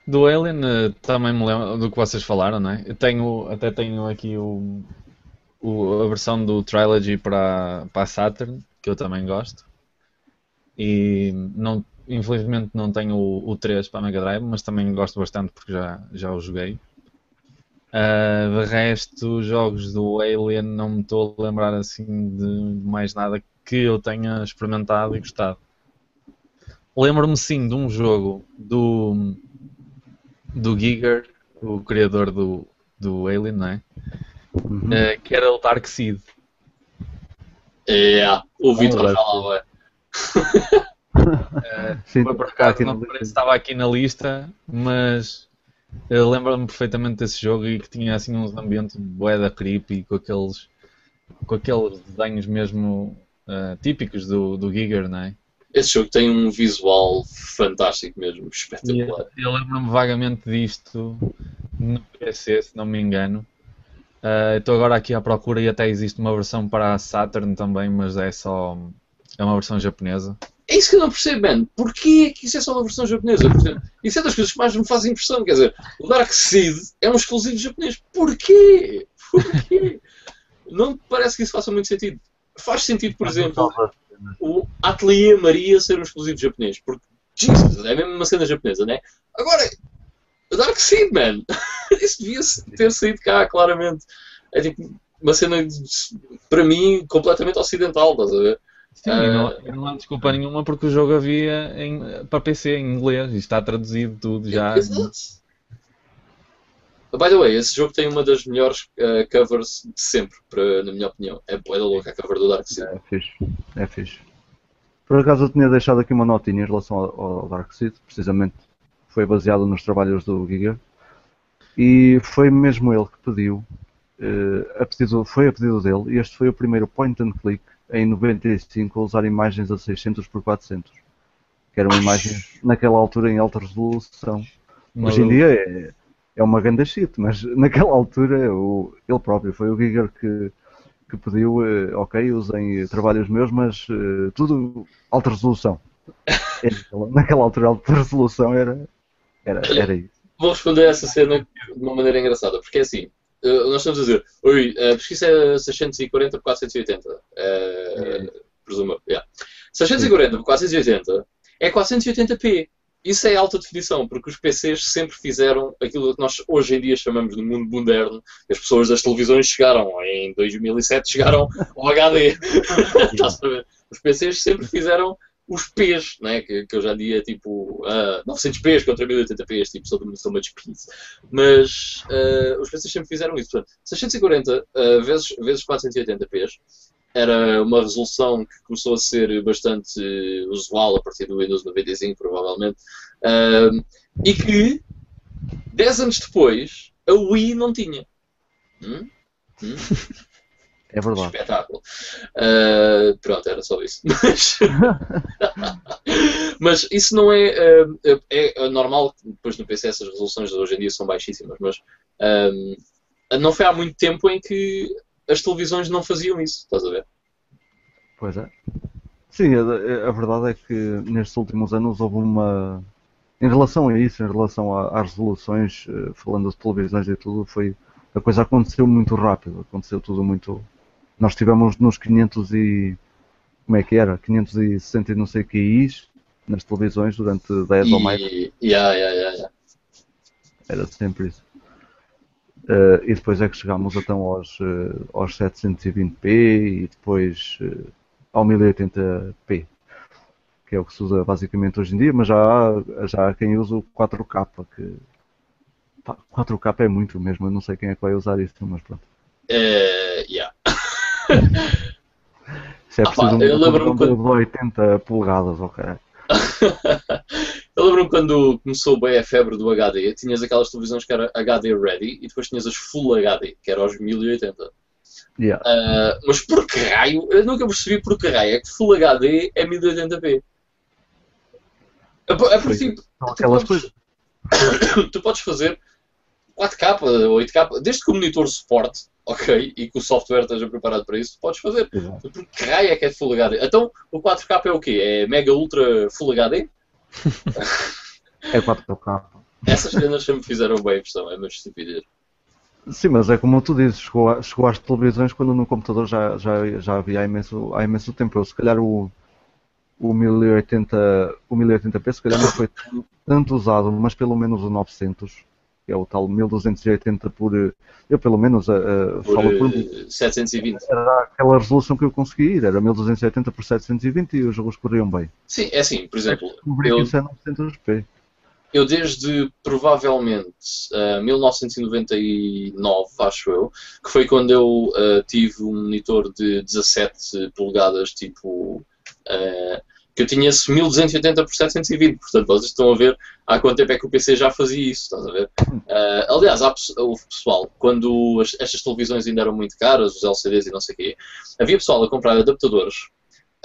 Do Alien, eh, também me lembro do que vocês falaram, não é? Eu tenho, até tenho aqui o, o- a versão do Trilogy para, para a Saturn, que eu também gosto. E não, infelizmente não tenho o, o 3 para a Mega Drive, mas também gosto bastante porque já, já o joguei. Ah, de resto, jogos do Alien não me estou a lembrar assim de, de mais nada que eu tenha experimentado e gostado. Lembro-me sim de um jogo do, do Giger, o criador do, do Alien, não é?
Uhum.
Eh, que era o Dark Seed.
É, o Vitor falava. é. *laughs*
Sim,
Foi por acaso, não estava aqui na lista, mas eu lembro-me perfeitamente desse jogo e que tinha assim uns ambientes bué da creepy com aqueles, com aqueles desenhos mesmo eh, típicos do, do Giger, não é?
esse jogo tem um visual fantástico mesmo,
E
espetacular.
Eu lembro-me vagamente disto no PC, se não me engano. Ah, Estou agora aqui à procura e até existe uma versão para a Saturn também, mas é só. É uma versão japonesa.
É isso que eu não percebo, man. Porquê que isso é só uma versão japonesa? Isso é das coisas que mais me fazem impressão. Quer dizer, o Dark Seed é um exclusivo japonês. Porquê? Porquê? *laughs* não me parece que isso faça muito sentido. Faz sentido, por exemplo, o Atelier Maria ser um exclusivo japonês. Porque, Jesus, é mesmo uma cena japonesa, né? Agora, o Dark Seed, man. *laughs* Isso devia ter saído cá, claramente. É tipo uma cena, para mim, completamente ocidental, estás a ver?
Sim,
Ah.
e não, e não há desculpa nenhuma porque o jogo havia em- para PC em inglês e está traduzido tudo já.
Exato. By the way, esse jogo tem uma das melhores eh, covers de sempre, para- na minha opinião. É boa da louca a cover do Dark Seed.
É fixe. É fixe. Por acaso eu tinha deixado aqui uma notinha em relação ao, ao Dark Seed, precisamente foi baseado nos trabalhos do Giga e foi mesmo ele que pediu, eh, a pedido, foi a pedido dele, e este foi o primeiro point and click em 95 a usar imagens a 600 por 400 que eram imagens naquela altura em alta resolução. Hoje em dia é, é uma grande shit, mas *laughs* naquela altura o, ele próprio foi o Giger que, que pediu, eh, ok, usem trabalhos meus, mas eh, tudo alta resolução. É, *laughs* naquela- naquela altura alta resolução era, era, era isso.
Vou responder a essa cena de uma maneira engraçada, porque é assim. Eh, nós estamos a dizer, oi, a pesquisa é 640 por 480. eh, presumo, yeah. 640 por 480 é 480p. Isso é alta definição, porque os PCs sempre fizeram aquilo que nós hoje em dia chamamos de mundo moderno. As pessoas das televisões chegaram, em 2007 chegaram ao HD. *laughs* Estás a ver? Os PCs sempre fizeram os P's, né? que, que hoje em dia é tipo ah, 900P's contra 1080P's, tipo, são much P's. Mas ah, os PCs sempre fizeram isso. Portanto, 640 ah, vezes, vezes 480P's era uma resolução que começou a ser bastante usual a partir do Windows 95, provavelmente, e que 10 anos depois a Wii não tinha. Hum? Hum?
É verdade.
Espetáculo. Ah, pronto, era só isso. *laughs* Mas, *laughs* mas isso não é, ah, é. normal que depois no PC essas resoluções de hoje em dia são baixíssimas, mas ah, não foi há muito tempo em que as televisões não faziam isso, estás a ver?
Pois é. Sim, a, a verdade é que nestes últimos anos houve uma. Em relação a isso, em relação a- às resoluções, falando de televisões e tudo, foi. A coisa aconteceu muito rápido, aconteceu tudo muito. Nós tivemos nos 500 e. Como é que era? 560 e não sei QIs nas televisões durante 10 ou mais.
E, yeah, yeah, yeah.
Era sempre isso. Eh, e depois é que chegámos então aos, eh, aos 720p e depois eh, ao 1080p, que é o que se usa basicamente hoje em dia, mas já há, já há quem usa o 4K, que pá, 4K é muito mesmo, eu não sei quem é que vai usar isso, mas pronto. Se é
Ah, pá,
preciso
eu
um
lembro-me
computador
quando-
de 80 polegadas, ok. *laughs*
Eu lembro-me quando começou bem a febre do HD, tinhas aquelas televisões que era HD ready e depois tinhas as Full HD, que eram os 1080.
Yeah.
Ah, mas por que raio? Eu nunca percebi por que raio é que Full HD é 1080p. É por- é
Pois.
tipo, tu podes- *coughs* tu podes fazer 4K, 8K, desde que o monitor suporte, ok, e que o software esteja preparado para isso, podes fazer.
Exato.
Por que raio é que é Full HD? Então, o 4K é o quê? É Mega Ultra Full HD?
É 4K.
Essas cenas sempre fizeram bem impressão, é uma estupidez.
Sim, mas é como tu dizes, chegou, a- chegou às televisões quando no computador já, já, já havia há imenso, há imenso tempo. Eu, se calhar o, o, 1080, o 1080p se calhar não foi tanto, usado, mas pelo menos o 900, que é o tal 1280 por... eh, Eu pelo menos eh, eh,
Por
falo por...
eh, 720.
Era aquela resolução que eu consegui ir, era 1280 por 720 e os jogos corriam bem.
Sim, é assim, por exemplo,
Descobri
eu-
é 900p.
eu desde provavelmente ah, 1999, acho eu, que foi quando eu ah, tive um monitor de 17 polegadas, tipo. ah, que eu tinha esse 1280 por 720, portanto vocês estão a ver há quanto tempo é que o PC já fazia isso, estás a ver? Ah, aliás, há, houve pessoal, quando as- estas televisões ainda eram muito caras, os LCDs e não sei o quê, havia pessoal a comprar adaptadores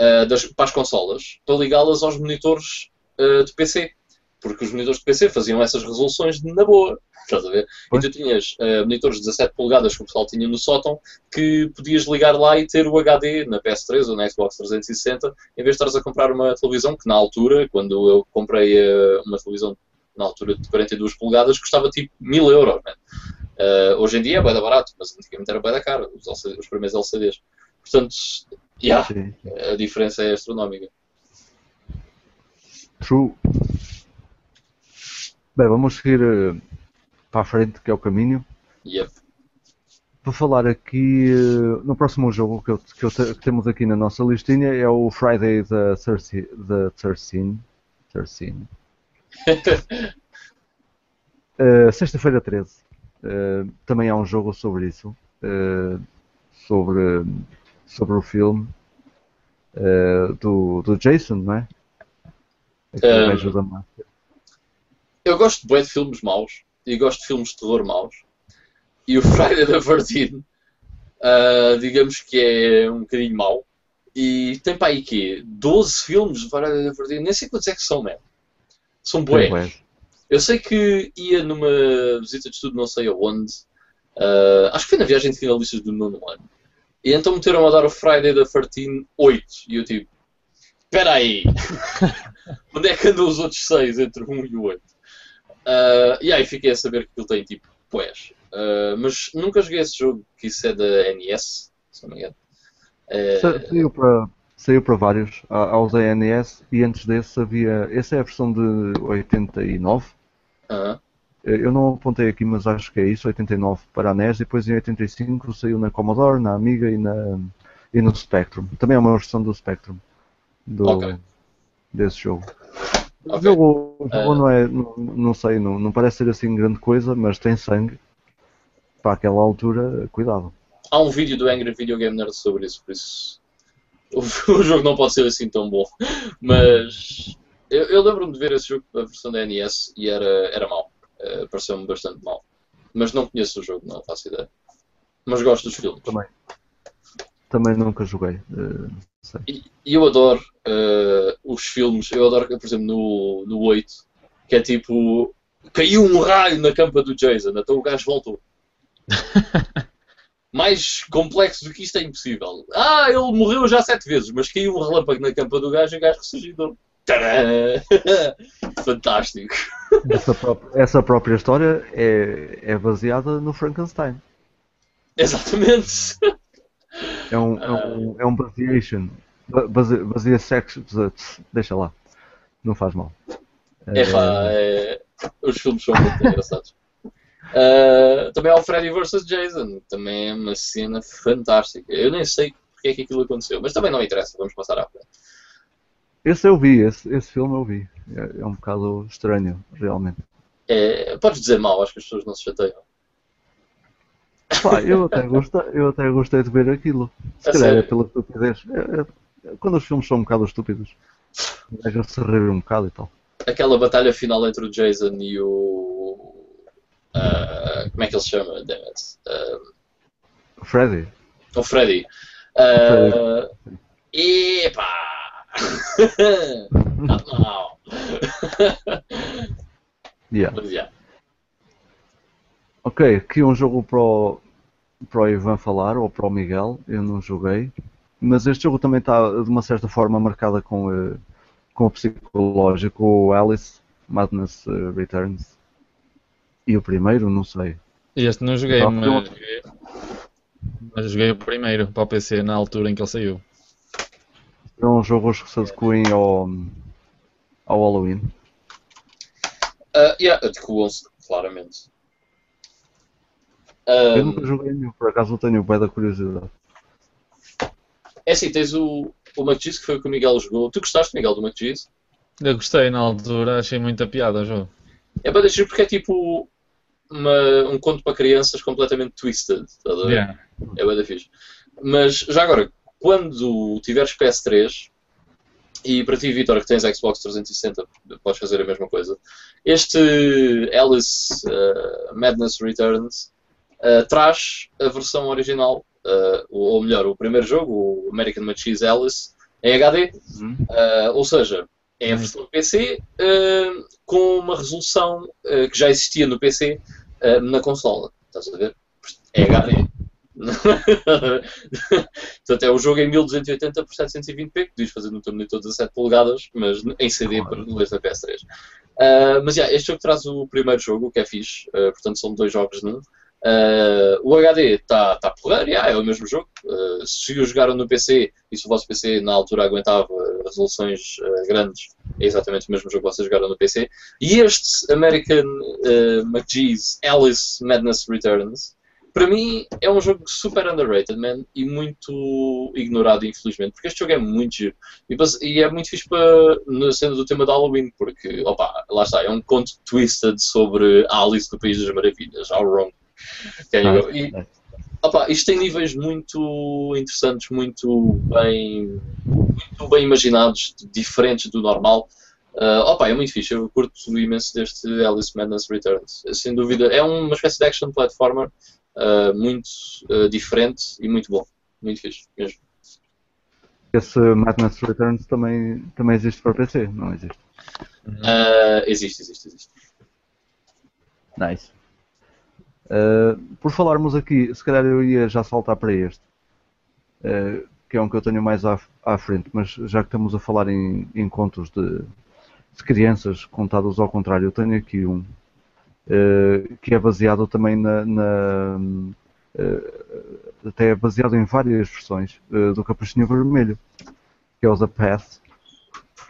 uh, das, para as consolas para ligá-las aos monitores uh, de PC. Porque os monitores de PC faziam essas resoluções na boa. Estás a ver? E tu tinhas uh, monitores de 17 polegadas que o pessoal tinha no sótão que podias ligar lá e ter o HD na PS3 ou na Xbox 360 em vez de estares a comprar uma televisão que na altura, quando eu comprei uh, uma televisão na altura de 42 polegadas, custava tipo 1000 euros. Uh, hoje em dia é bem barato, mas antigamente era bem da cara, os, LCD, os primeiros LCDs. Portanto, yeah, a diferença é astronómica.
True. Bem, vamos seguir uh, para a frente, que é o caminho.
Yep.
Vou falar aqui uh, no próximo jogo que, eu, que, eu que, temos aqui na nossa listinha é o Friday the 13. The 13. 13. uh, Sexta-feira 13. Uh, também há um jogo sobre isso. sobre, sobre o filme do, do Jason, não é?
Aquele um, da eu gosto de, de filmes maus e gosto de filmes de terror maus. E o *laughs* Friday the 13, uh, digamos que é um bocadinho mau. E tem para aí quê? 12 filmes de Friday the 13, nem sei quantos é que são mesmo. São bués. Eu sei que ia numa visita de estudo não sei aonde. Uh, acho que foi na viagem de finalistas do nono ano. E então meteram a dar o Friday the 13 8. E eu tipo, espera aí. *laughs* Onde é que andam os outros 6 entre 1 e o 8? Uh, e aí fiquei a saber que ele tem tipo poés. Uh, mas nunca joguei esse jogo, que isso é da NES, se não me engano.
Uh, saiu, para, saiu para vários. Aos da NES e antes desse havia. Essa é a versão de 89.
Uh -huh.
Eu não apontei aqui, mas acho que é isso, 89 para a NES, e depois em 85 saiu na Commodore, na Amiga e, na, e no Spectrum. Também é uma versão do Spectrum do, okay. desse jogo. O jogo, o jogo uh... não é, não, não sei, não, não parece ser assim grande coisa, mas tem sangue. Para aquela altura, cuidado.
Há um vídeo do Angry Video Game Nerd sobre isso, por isso o, *laughs* o jogo não pode ser assim tão bom. Mas eu, eu lembro-me de ver esse jogo, a versão da NES, e era, era mau. Uh, Pareceu-me bastante mau. Mas não conheço o jogo, não faço ideia. Mas gosto dos filmes.
Também. Também nunca joguei. Uh,
e eu adoro uh, os filmes, eu adoro, por exemplo, no, no 8, que é tipo. Caiu um raio na campa do Jason, então o gajo voltou. *laughs* Mais complexo do que isto é impossível. Ah, ele morreu já sete vezes, mas caiu um relâmpago na campa do gajo e o gajo ressuscitou. *laughs* Fantástico.
Essa própria, essa própria história é, é baseada no Frankenstein.
Exatamente.
É um, é um, é um baseation. Base, baseia sex. Deixa lá. Não faz mal.
É pá, é... os filmes são muito engraçados. Uh, *laughs* também há o Freddy vs Jason. Também é uma cena fantástica. Eu nem sei porque é que aquilo aconteceu, mas também não interessa. Vamos passar à frente.
Esse eu vi, esse, esse filme eu vi. É, é um bocado estranho, realmente.
É, podes dizer mal, acho que as pessoas não se chateiam.
Pá, eu, até gostei, eu até gostei de ver aquilo. Se calhar é pela estupidez. É, é, quando os filmes são um bocado estúpidos, gente se rir um bocado e tal.
Aquela batalha final entre o Jason e o. Uh, como é que ele se chama? Damn it.
Uh, Freddy.
O Freddy. Uh, Freddy. Epá! Está *laughs* mal.
yeah. Mas, yeah. Ok, aqui um jogo para o, para o Ivan falar, ou para o Miguel, eu não joguei, mas este jogo também está de uma certa forma marcada com, uh, com o psicológico, o Alice Madness uh, Returns. E o primeiro, não sei.
Este não joguei, mas, eu... joguei, mas joguei o primeiro para o PC na altura em que ele saiu.
É um jogo que se adequem ao, ao Halloween.
Uh, yeah, adequam-se, claramente.
Um, eu nunca joguei nenhum, por acaso tenho bem da curiosidade.
É assim, tens o, o McGee's que foi o que o Miguel jogou. Tu gostaste, Miguel, do McGee's?
Eu gostei na altura, achei muita piada o jogo.
É para deixar porque é tipo uma, um conto para crianças completamente twisted. Tá yeah. É bem da fixe. Mas já agora, quando tiveres PS3 e para ti, Vitor, que tens Xbox 360, podes fazer a mesma coisa. Este Alice uh, Madness Returns uh, traz a versão original, uh, ou melhor, o primeiro jogo, o American Machines Alice, em HD.
Hum.
Uh, ou seja, é a versão do PC com uma resolução que já existia no PC na consola. Estás a ver? É HD. *laughs* Portanto, é o jogo em 1280 por 720p, que diz fazer no teu monitor 17 polegadas, mas em CD para ler na PS3. Uh, mas yeah, este jogo traz o primeiro jogo, que é fixe, uh, portanto são dois jogos num. Uh, o HD está tá porreiro, yeah, é o mesmo jogo. Uh, se o jogaram no PC e se o vosso PC na altura aguentava resoluções uh, grandes, é exatamente o mesmo jogo que vocês jogaram no PC. E este American uh, McGee's Alice Madness Returns para mim é um jogo super underrated, man, e muito ignorado, infelizmente, porque este jogo é muito giro. E, e é muito fixe para, na cena do tema de Halloween, porque, opa, lá está, é um conto twisted sobre Alice do País das Maravilhas, How Wrong. E, opa, isto tem níveis muito interessantes, muito bem, muito bem imaginados, diferentes do normal. Uh, opa, é muito fixe, eu curto imenso deste Alice Madness Returns. Sem dúvida, é uma espécie de action platformer uh, muito uh, diferente e muito bom. Muito fixe, mesmo.
Esse Madness Returns também, também existe para PC, não existe?
Uh, existe, existe, existe.
Nice. Uh, por falarmos aqui, se calhar eu ia já saltar para este, uh, que é um que eu tenho mais à, à frente, mas já que estamos a falar em, em contos de, de crianças contados ao contrário, eu tenho aqui um uh, que é baseado também na, na uh, até é baseado em várias versões uh, do Capuchinho Vermelho, que é o The Path,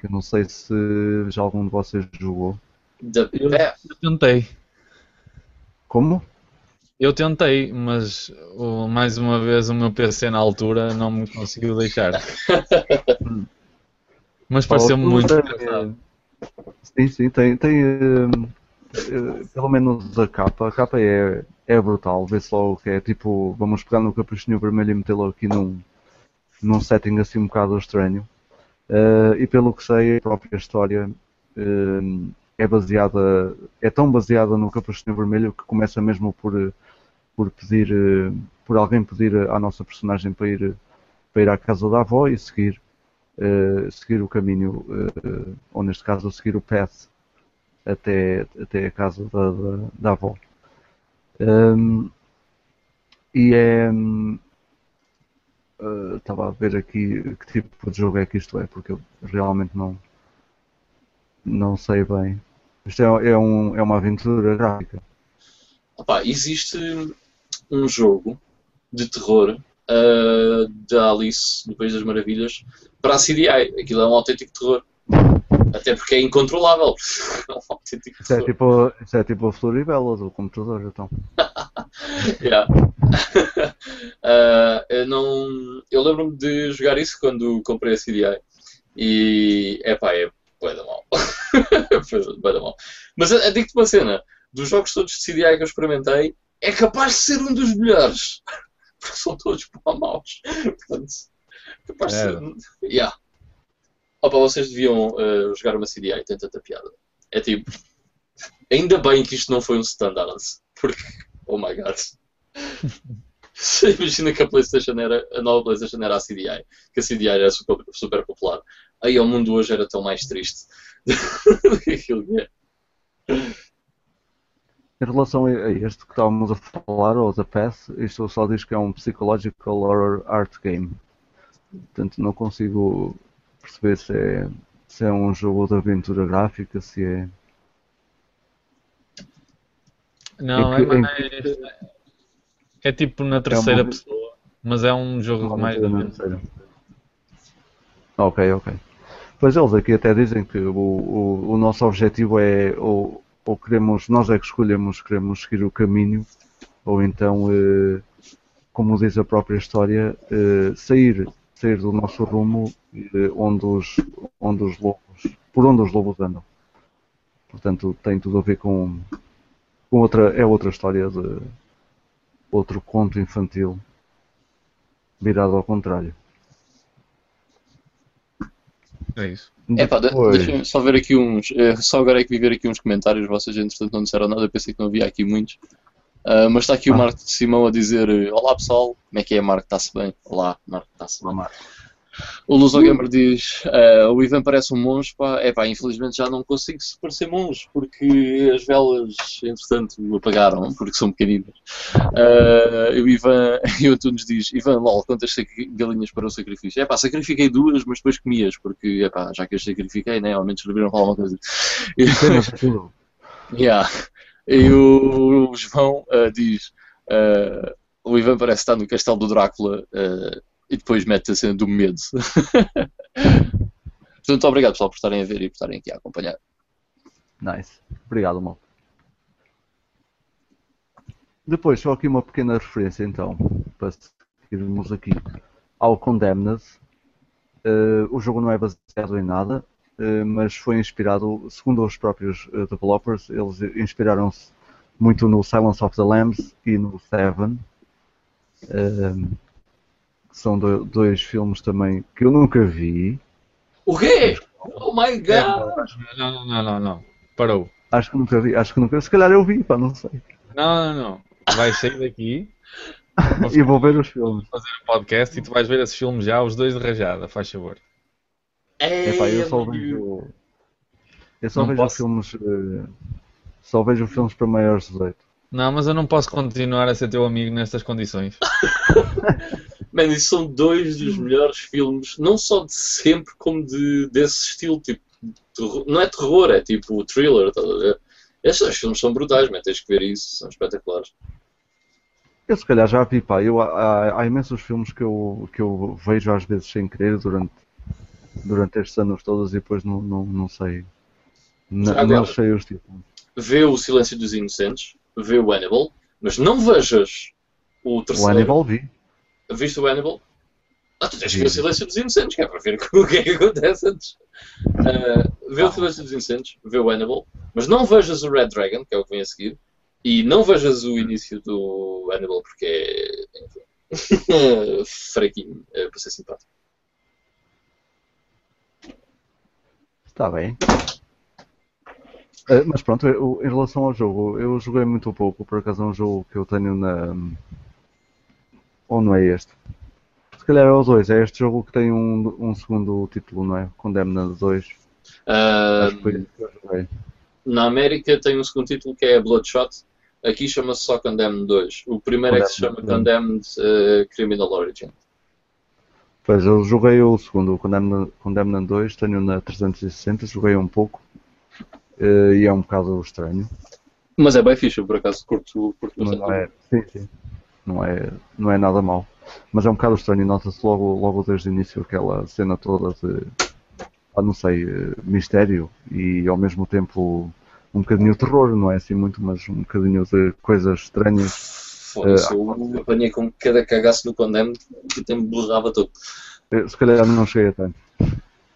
que eu não sei se já algum de vocês jogou.
The Path.
Eu tentei.
Como?
Eu tentei, mas o, mais uma vez o meu PC na altura não me conseguiu deixar. *laughs* mas pareceu-me muito engraçado.
Sim, sim, tem, tem eh, pelo menos a capa, a capa é, é brutal, vê-se logo que é tipo, vamos pegar no capuchinho vermelho e metê-lo aqui num, num setting assim um bocado estranho. Uh, e pelo que sei, a própria história uh, é baseada, é tão baseada no capuchinho vermelho que começa mesmo por, por pedir, uh, por alguém pedir à nossa personagem para ir, para ir à casa da avó e seguir, seguir o caminho, ou neste caso seguir o path até, até a casa da, da, da avó. Um, e é. Uh, estava a ver aqui que tipo de jogo é que isto é, porque eu realmente não, não sei bem. Isto é, é, um, é uma aventura gráfica.
Opa, existe um jogo de terror uh, da Alice no País das Maravilhas para a CDI. Aquilo é um autêntico terror. Até porque é incontrolável. *laughs*
isso, é tipo, isso é tipo a Floribela do computador, então. *laughs*
yeah. uh, *laughs* eu não, eu lembro-me de jogar isso quando comprei a CDI. E epá, é bué da mal. bué da mal. Mas digo-te uma cena: dos jogos todos de CDI que eu experimentei, é capaz de ser um dos melhores. *laughs* Porque são todos maus. Portanto, capaz de ser. Yeah. Opa, vocês deviam uh, jogar uma CDI, tem tanta piada. É tipo, ainda bem que isto não foi um standard, porque, oh my god. *laughs* Imagina que a PlayStation era, a nova PlayStation era a CDI, que a CDI era super, super popular. Aí o mundo hoje era tão mais triste *laughs* do que aquilo que é.
Em relação a este que estávamos a falar, ou The Path, isto só diz que é um psychological horror art game. Portanto, não consigo perceber se é, se é um jogo de aventura gráfica, se é.
Não, é, mais, é tipo na terceira é uma... pessoa, mas é um jogo mais de aventura.
Ok, ok. Pois eles aqui até dizem que o, o, o nosso objetivo é ou, ou queremos, nós é que escolhemos, queremos seguir o caminho, ou então, eh, como diz a própria história, eh, sair sair do nosso rumo onde os, onde os lobos, por onde os lobos andam. Portanto, tem tudo a ver com, com outra, é outra história de outro conto infantil virado ao contrário.
É isso.
É pá, deixa-me só ver aqui uns. Eh, só agora é que vi ver aqui uns comentários. Vocês, entretanto, não disseram nada. Eu pensei que não havia aqui muitos. Uh, mas está aqui ah. o Marco de Simão a dizer: Olá pessoal, como é que é, Marco? Está-se bem? Olá, Marco, está-se bem. Marco. O Luso Gamer diz: uh, o Ivan parece um monge, pá. É pá, infelizmente já não consigo parecer monge porque as velas, entretanto, apagaram porque são pequeninas. Uh, o Ivan *laughs* e o Antunes diz: Ivan, lol, quantas galinhas para o sacrifício? É pá, sacrifiquei duas, mas depois comias porque, é pá, já que as sacrifiquei, né? Ao menos serviram para alguma coisa. *laughs* yeah. E o, o João uh, diz: o Ivan parece estar no castelo do Drácula e depois mete a cena do medo. *laughs* Portanto, obrigado pessoal por estarem a ver e por estarem aqui a acompanhar.
Nice. Obrigado, mal. Depois, só aqui uma pequena referência então, para seguirmos aqui ao Condemned. Uh, o jogo não é baseado em nada, uh, mas foi inspirado, segundo os próprios uh, developers, eles inspiraram-se muito no Silence of the Lambs e no Seven são dois filmes também que eu nunca vi.
O quê? Oh my god!
Não, não, não, não, não. Parou.
Acho que nunca vi, acho que nunca. Se calhar eu vi, pá, não sei.
Não, não, não. Vai sair daqui. *laughs*
e vou ver os filmes.
Fazer um podcast e tu vais ver esses filmes já, os dois de rajada, faz favor.
É, pá, eu só vejo. Eu só não vejo posso... filmes. Uh, só vejo filmes para maiores de 18.
Não, mas eu não posso continuar a ser teu amigo nestas condições. *laughs*
Mano, isso são dois dos melhores filmes, não só de sempre, como de, desse estilo. Tipo, terror, não é terror, é tipo thriller. Tá Estes dois filmes são brutais, mas tens que ver isso, são espetaculares.
Eu se calhar já vi, pá. Eu, há, há, imensos filmes que eu, que eu vejo às vezes sem querer durante, durante estes anos todos e depois não, não, não sei. Não, não sei os títulos.
Vê o Silêncio dos Inocentes, vê o Hannibal, mas não vejas o terceiro.
O Hannibal vi.
Viste o Hannibal? Ah, tu tens que ver o Silêncio dos Inocentes, que é para ver *laughs* o que é que acontece antes. Uh, vê o Silêncio dos Inocentes, vê o Hannibal, mas não vejas o Red Dragon, que é o que vem a seguir, e não vejas o início do Hannibal, porque é. *laughs* fraquinho, é, para ser simpático.
Está bem. Uh, mas pronto, eu, em relação ao jogo, eu joguei muito pouco, por acaso é um jogo que eu tenho na ou não é este? Se calhar é os dois. É este jogo que tem um, um segundo título, não é? Condemned 2. Uh.
Na América tem um segundo título que é Bloodshot. Aqui chama-se só Condemned 2. O primeiro Condemned, é que se chama Condemned uh, Criminal Origin.
Pois, eu joguei o segundo, o Condemned, Condemned 2, tenho na 360, joguei um pouco uh, e é um bocado estranho.
Mas é bem fixe, por acaso curto, curto
bastante. É, sim, sim não é, não é nada mau. Mas é um bocado estranho e nota-se logo, logo desde o início aquela cena toda de, ah, não sei, eh, mistério e ao mesmo tempo um bocadinho de terror, não é assim muito, mas um bocadinho de coisas estranhas.
Foda-se, uh, eu apanhei com cada cagaço no Condemn que até me borrava todo.
Eh, se calhar não cheguei a tanto.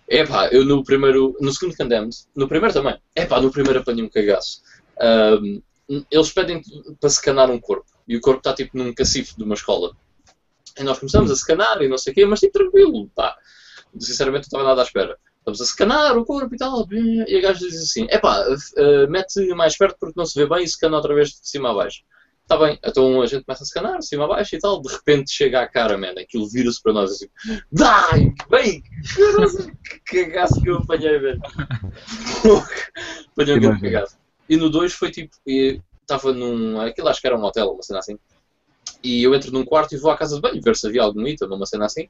É pá, eu no primeiro, no segundo Condemned, no primeiro também, é pá, no primeiro apanhei um cagaço. Um, eles pedem para scanar um corpo e o corpo está tipo num cacifo de uma escola. E nós começamos a scanar e não sei o quê, mas tipo tranquilo, pá. Sinceramente não estava nada à espera. Estamos a scanar o corpo e tal, e a gaja diz assim: é pá, uh, mete mais perto porque não se vê bem e scana outra vez de cima a baixo. Está bem, então a gente começa a scanar, de cima a baixo e tal, de repente chega à cara, man, aquilo vira-se para nós assim: dai, bem, que cagaço que eu apanhei, velho. *laughs* *laughs* apanhei um grande cagaço. E no 2 foi tipo, estava num. Aquilo acho que era um hotel, uma cena assim. E eu entro num quarto e vou à casa de banho ver se havia algum item, uma cena assim.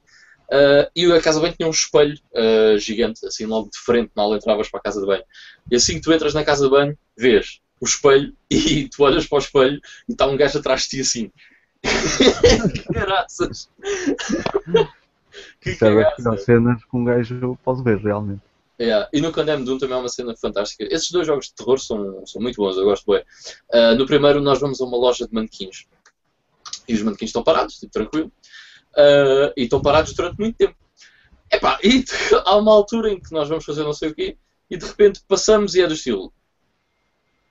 Uh, e a casa de banho tinha um espelho uh, gigante, assim logo de frente, mal entravas para a casa de banho. E assim que tu entras na casa de banho, vês o espelho *laughs* e tu olhas para o espelho e está um gajo atrás de ti assim. *laughs* Graças!
que São cenas que um gajo pode ver realmente.
Yeah. E no Condemned Doom também é uma cena fantástica. Esses dois jogos de terror são, são muito bons, eu gosto bem. Uh, no primeiro nós vamos a uma loja de manequins. E os manequins estão parados, tipo, tranquilo. Uh, e estão parados durante muito tempo. Epá, e *laughs* há uma altura em que nós vamos fazer não sei o quê e de repente passamos e é do estilo.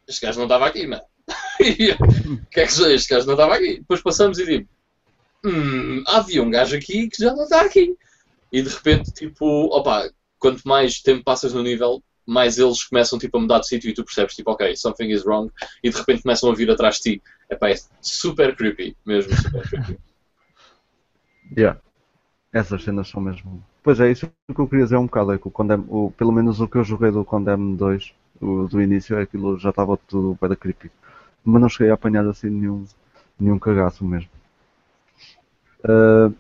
Este gajo não estava aqui, mano. *laughs* O que é que Este gajo não estava aqui. Depois passamos e digo: hum, havia um gajo aqui que já não está aqui. E de repente, tipo, opa, quanto mais tempo passas no nível, mais eles começam tipo, a mudar de sítio e tu percebes, tipo, ok, something is wrong, e de repente começam a vir atrás de ti. Epá, é super creepy, mesmo super creepy. *laughs*
Yeah. essas cenas são mesmo. Pois é, isso que eu queria dizer um bocado. É que o Condemn, o, pelo menos o que eu joguei do Condemn 2, o, do início, é aquilo já estava tudo para creepy. Mas não cheguei a apanhar assim nenhum, nenhum cagaço mesmo. Uh,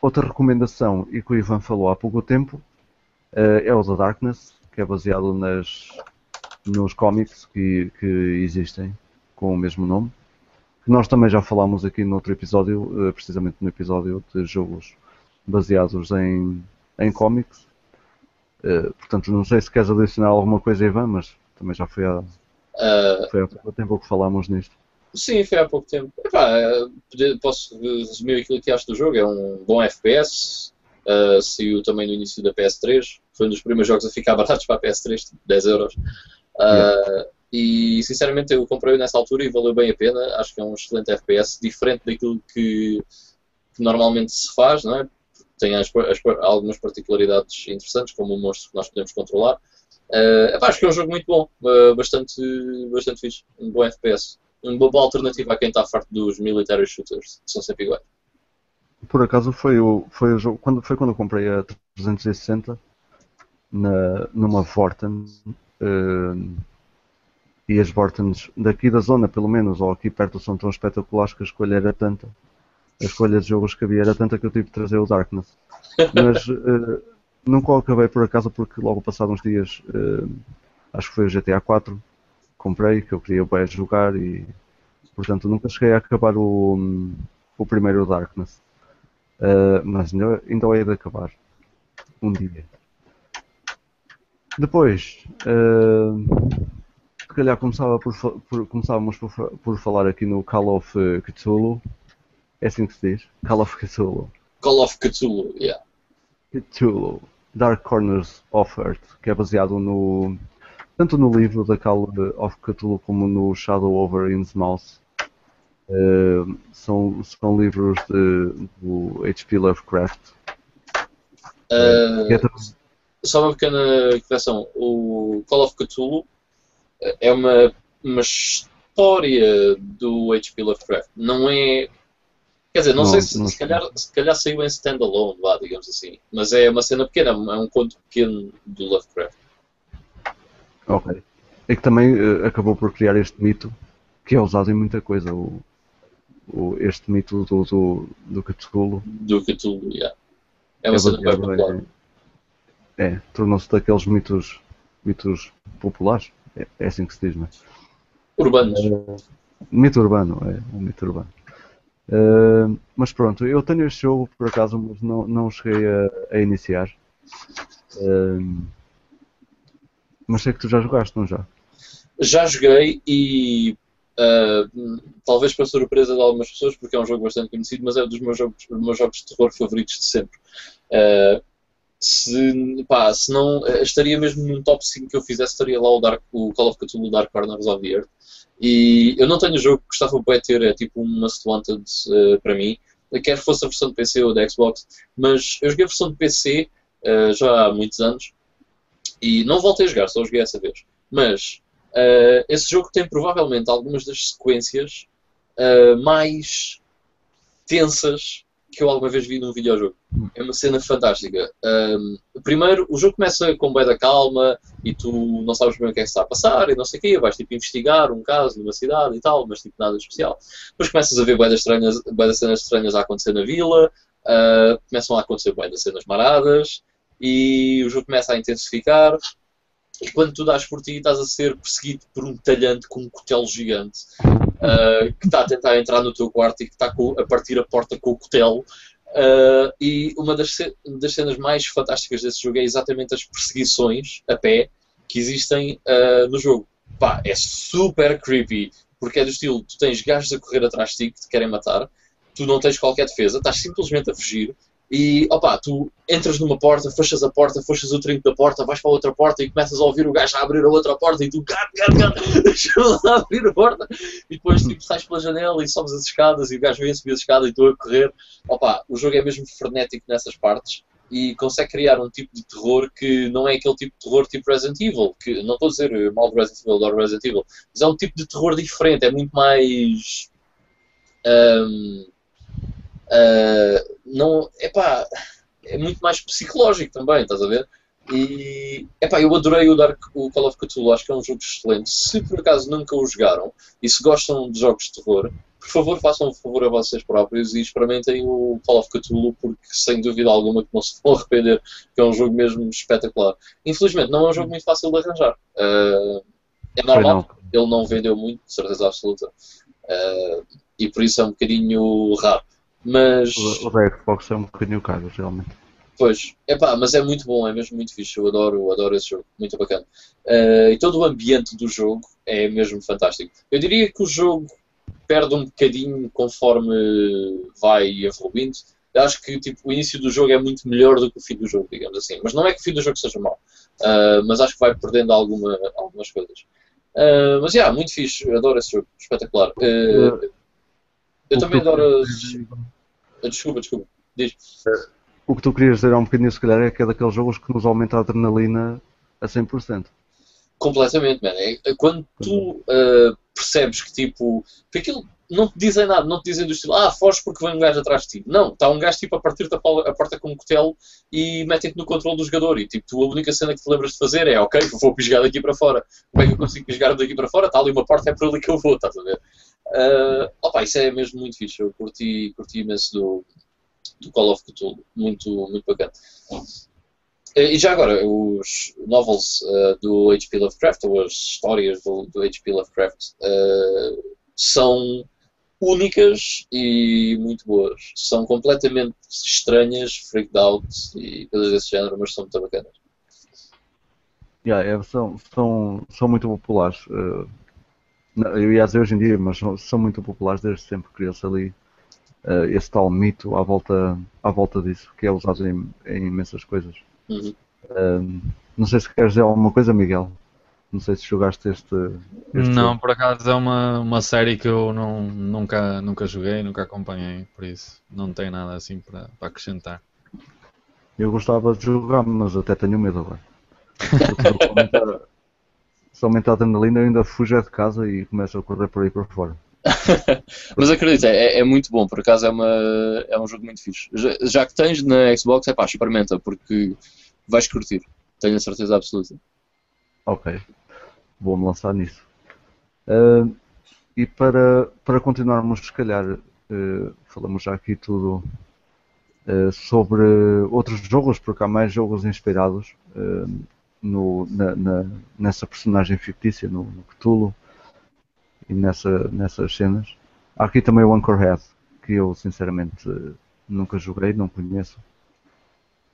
outra recomendação, e que o Ivan falou há pouco tempo, é o The Darkness, que é baseado nas, nos cómics que, que existem com o mesmo nome. Que nós também já falámos aqui no outro episódio, uh, precisamente no episódio de jogos baseados em, em cómics. portanto, não sei se queres adicionar alguma coisa, Ivan, mas também já foi há, uh, foi há pouco tempo que falámos nisto.
Sim, foi há pouco tempo. Epá, posso resumir aquilo que acho do jogo. É um bom FPS. Uh, saiu também no início da PS3. Foi um dos primeiros jogos a ficar baratos para a PS3, tipo 10 euros. Uh. E sinceramente eu comprei nessa altura e valeu bem a pena. Acho que é um excelente FPS, diferente daquilo que, que normalmente se faz, não é? Tem as, as, algumas particularidades interessantes, como o monstro que nós podemos controlar. Uh, epá, acho que é um jogo muito bom, uh, bastante, bastante fixe, um bom FPS uma boa alternativa a quem está farto dos military shooters, que são sempre iguais.
Por acaso foi o, foi o jogo, quando, foi quando eu comprei a 360 na, numa Vorten uh, e as Vortens daqui da zona pelo menos, ou aqui perto são tão espetaculares que a escolha era tanta, a escolha de jogos que havia era tanta que eu tive de trazer o Darkness. *laughs* Mas uh, nunca o acabei por acaso porque logo passados uns dias, uh, acho que foi o GTA 4, comprei, que eu queria bem jogar e portanto nunca cheguei a acabar o, o primeiro Darkness. Uh, mas ainda, ainda hei de acabar um dia. Depois, uh, se calhar começava por, por, começávamos por, por falar aqui no Call of Cthulhu. É assim que se diz? Call of Cthulhu.
Call of Cthulhu, yeah.
Cthulhu. Dark Corners of Earth, que é baseado no, tanto no livro da Call of Cthulhu como no Shadow over Innsmouth. Uh, são, são livros de, do H.P. Lovecraft.
Uh, é só uma pequena correção. O Call of Cthulhu é uma, uma história do H.P. Lovecraft. Não é. Quer dizer, não, não sei se, não se, calhar, se calhar saiu em standalone, lá, digamos assim. Mas é uma cena pequena, é um conto pequeno do Lovecraft.
Ok. É que também uh, acabou por criar este mito que é usado em muita coisa. O, o, este mito do, do, do Cthulhu.
Do Cthulhu, yeah. É uma é cena bem popular.
É, tornou-se daqueles mitos, mitos populares. É, é, assim que se diz, não é?
Urbanos.
Mito urbano, é, um mito urbano. Uh, mas pronto, eu tenho este jogo por acaso, mas não, não cheguei a, a iniciar. Uh, mas sei que tu já jogaste, não já?
Já joguei e uh, talvez para surpresa de algumas pessoas, porque é um jogo bastante conhecido, mas é um dos meus jogos, dos meus jogos de terror favoritos de sempre. Se, pá, se não estaria mesmo num top 5 que eu fizesse, estaria lá o, Dark, o Call of Cthulhu Dark Corners of the Earth. E eu não tenho jogo que gostava de ter, é tipo um must wanted uh, para mim, quer fosse a versão de PC ou da Xbox, mas eu joguei a versão de PC uh, já há muitos anos e não voltei a jogar, só joguei essa vez. Mas uh, esse jogo tem provavelmente algumas das sequências mais tensas que eu alguma vez vi num videojogo. É uma cena fantástica. Um, primeiro, o jogo começa com bem da calma e tu não sabes bem o que é que está a passar e não sei o quê. Vais tipo investigar um caso numa cidade e tal, mas tipo nada especial. Depois começas a ver bem estranhas, das cenas estranhas a acontecer na vila. Uh, começam a acontecer bem cenas maradas e o jogo começa a intensificar. E quando tu dás por ti, estás a ser perseguido por um talhante com um cutelo gigante uh, que está a tentar entrar no teu quarto e que está a partir a porta com o cutelo. Uh, e uma das, das, cenas mais fantásticas desse jogo é exatamente as perseguições a pé que existem uh, no jogo. Pá, é super creepy, porque é do estilo: tu tens gajos a correr atrás de ti que te querem matar, tu não tens qualquer defesa, estás simplesmente a fugir, e opa, tu entras numa porta, fechas a porta, fechas o trinco da porta, vais para a outra porta e começas a ouvir o gajo a abrir a outra porta e tu, gato, gato, gato, deixa-me lá abrir a porta. E depois tipo, sais pela janela e sobes as escadas e o gajo vem subir as escadas e tu a correr. Opa, o jogo é mesmo frenético nessas partes e consegue criar um tipo de terror que não é aquele tipo de terror tipo Resident Evil, que não estou a dizer mal do Resident Evil, adoro Resident Evil, mas é um tipo de terror diferente, é muito mais. Um, Uh, não, epá, é muito mais psicológico também, estás a ver? E epá, eu adorei o, Dark, o Call of Cthulhu, acho que é um jogo excelente. Se por acaso nunca o jogaram e se gostam de jogos de terror, por favor façam um favor a vocês próprios e experimentem o Call of Cthulhu, porque sem dúvida alguma que não se vão *laughs* arrepender, que é um jogo mesmo espetacular. Infelizmente não é um jogo muito fácil de arranjar. Uh, é normal, ele não vendeu muito, de certeza absoluta, uh, e por isso é um bocadinho raro. Mas...
O, o Xbox é um bocadinho caro, realmente.
Pois, é pá, mas é muito bom, é mesmo muito fixe. Eu adoro, adoro esse jogo, muito bacana. Uh, e todo o ambiente do jogo é mesmo fantástico. Eu diria que o jogo perde um bocadinho conforme vai evoluindo. Eu acho que tipo, o início do jogo é muito melhor do que o fim do jogo, digamos assim. Mas não é que o fim do jogo seja mau, uh, mas acho que vai perdendo alguma, algumas coisas. Uh, mas, yeah, muito fixe, adoro esse jogo, espetacular. eu também adoro. Desculpa, desculpa, diz
o que tu querias dizer há um bocadinho, se calhar, é que é daqueles jogos que nos aumenta a adrenalina a 100%.
Completamente, man. É, é quando tu uh, percebes que, tipo, que aquilo não te dizem nada, não te dizem do estilo, ah, foges porque vem um gajo atrás de ti. Não, está um gajo tipo a partir-te a porta com um cutelo e metem-te no controle do jogador. E tipo, tu, a única cena que te lembras de fazer é, ok, vou pisgar daqui para fora. Como é que eu consigo pisgar daqui para fora? Está ali uma porta, é por ali que eu vou, estás a ver? Uh, opa, isso é mesmo muito fixe. Eu curti, curti imenso do, do Call of Cthulhu. Muito, muito bacana. E já agora, os novels uh, do H.P. Lovecraft, ou as histórias do, do H.P. Lovecraft, uh, são únicas e muito boas. São completamente estranhas, freaked out e coisas desse género, mas são muito bacanas.
Yeah, é, são, são, são muito populares. Uh, eu ia dizer hoje em dia, mas são, são muito populares desde sempre. Criou-se ali uh, esse tal mito à volta, à volta disso, que é usado em, em imensas coisas. Uhum. Uh, não sei se queres dizer alguma coisa, Miguel. Não sei se jogaste este. este
não, jogo. por acaso é uma, uma série que eu não, nunca, nunca joguei, nunca acompanhei, por isso não tenho nada assim para, para acrescentar.
Eu gostava de jogar, mas até tenho medo agora. *laughs* se aumentar a adrenalina, eu ainda fujo de casa e começo a correr por aí por fora. *laughs*
Mas acredita, é, é, muito bom, por acaso é, uma, é um jogo muito fixe. Já, já que tens na Xbox, é pá, experimenta, porque vais curtir, tenho a certeza absoluta.
Ok, vou-me lançar nisso. Uh, e para, para continuarmos, se calhar, uh, falamos já aqui tudo uh, sobre outros jogos, porque há mais jogos inspirados no, na, na, nessa personagem fictícia, no, no Cthulhu e nessa, nessas cenas. Há aqui também o Anchorhead, que eu sinceramente nunca joguei, não conheço.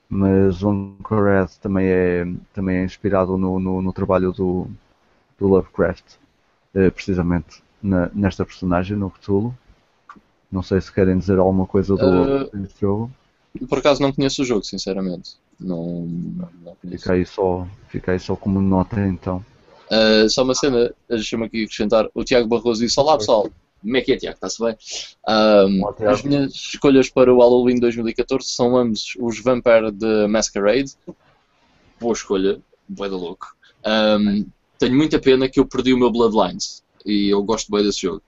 Mas o Anchorhead também é, também é inspirado no, no, no trabalho do, do Lovecraft, eh, precisamente na, nesta personagem, no Cthulhu. Não sei se querem dizer alguma coisa do uh, jogo.
Por acaso não conheço o jogo, sinceramente. Não,
não fica, aí só, fica aí só como nota então.
Uh, só uma cena, deixa-me aqui acrescentar. O Tiago Barroso disse: Olá pessoal, como é que é, Tiago? Está-se bem? Um, as minhas escolhas para o Halloween 2014 são ambos os Vampire de Masquerade. Boa escolha, boa da louco. Um, tenho muita pena que eu perdi o meu Bloodlines e eu gosto bem desse jogo.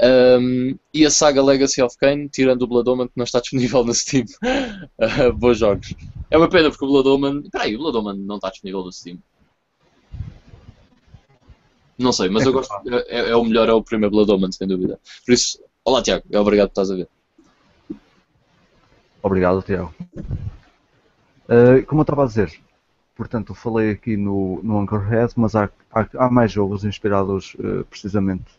Um, e a saga Legacy of Kane, tirando o Blood Omen, que não está disponível no Steam. Uh, *laughs* bons jogos. É uma pena porque o Blood Omen. Peraí, o Blood Omen não está disponível no Steam. Não sei, mas é eu gosto. É, é, o melhor, é o primeiro Blood Omen, sem dúvida. Por isso, olá Tiago, é obrigado por estás a ver.
Obrigado, Tiago. Uh, como eu estava a dizer, portanto, falei aqui no, no Anchorhead, mas há, há, há mais jogos inspirados uh, precisamente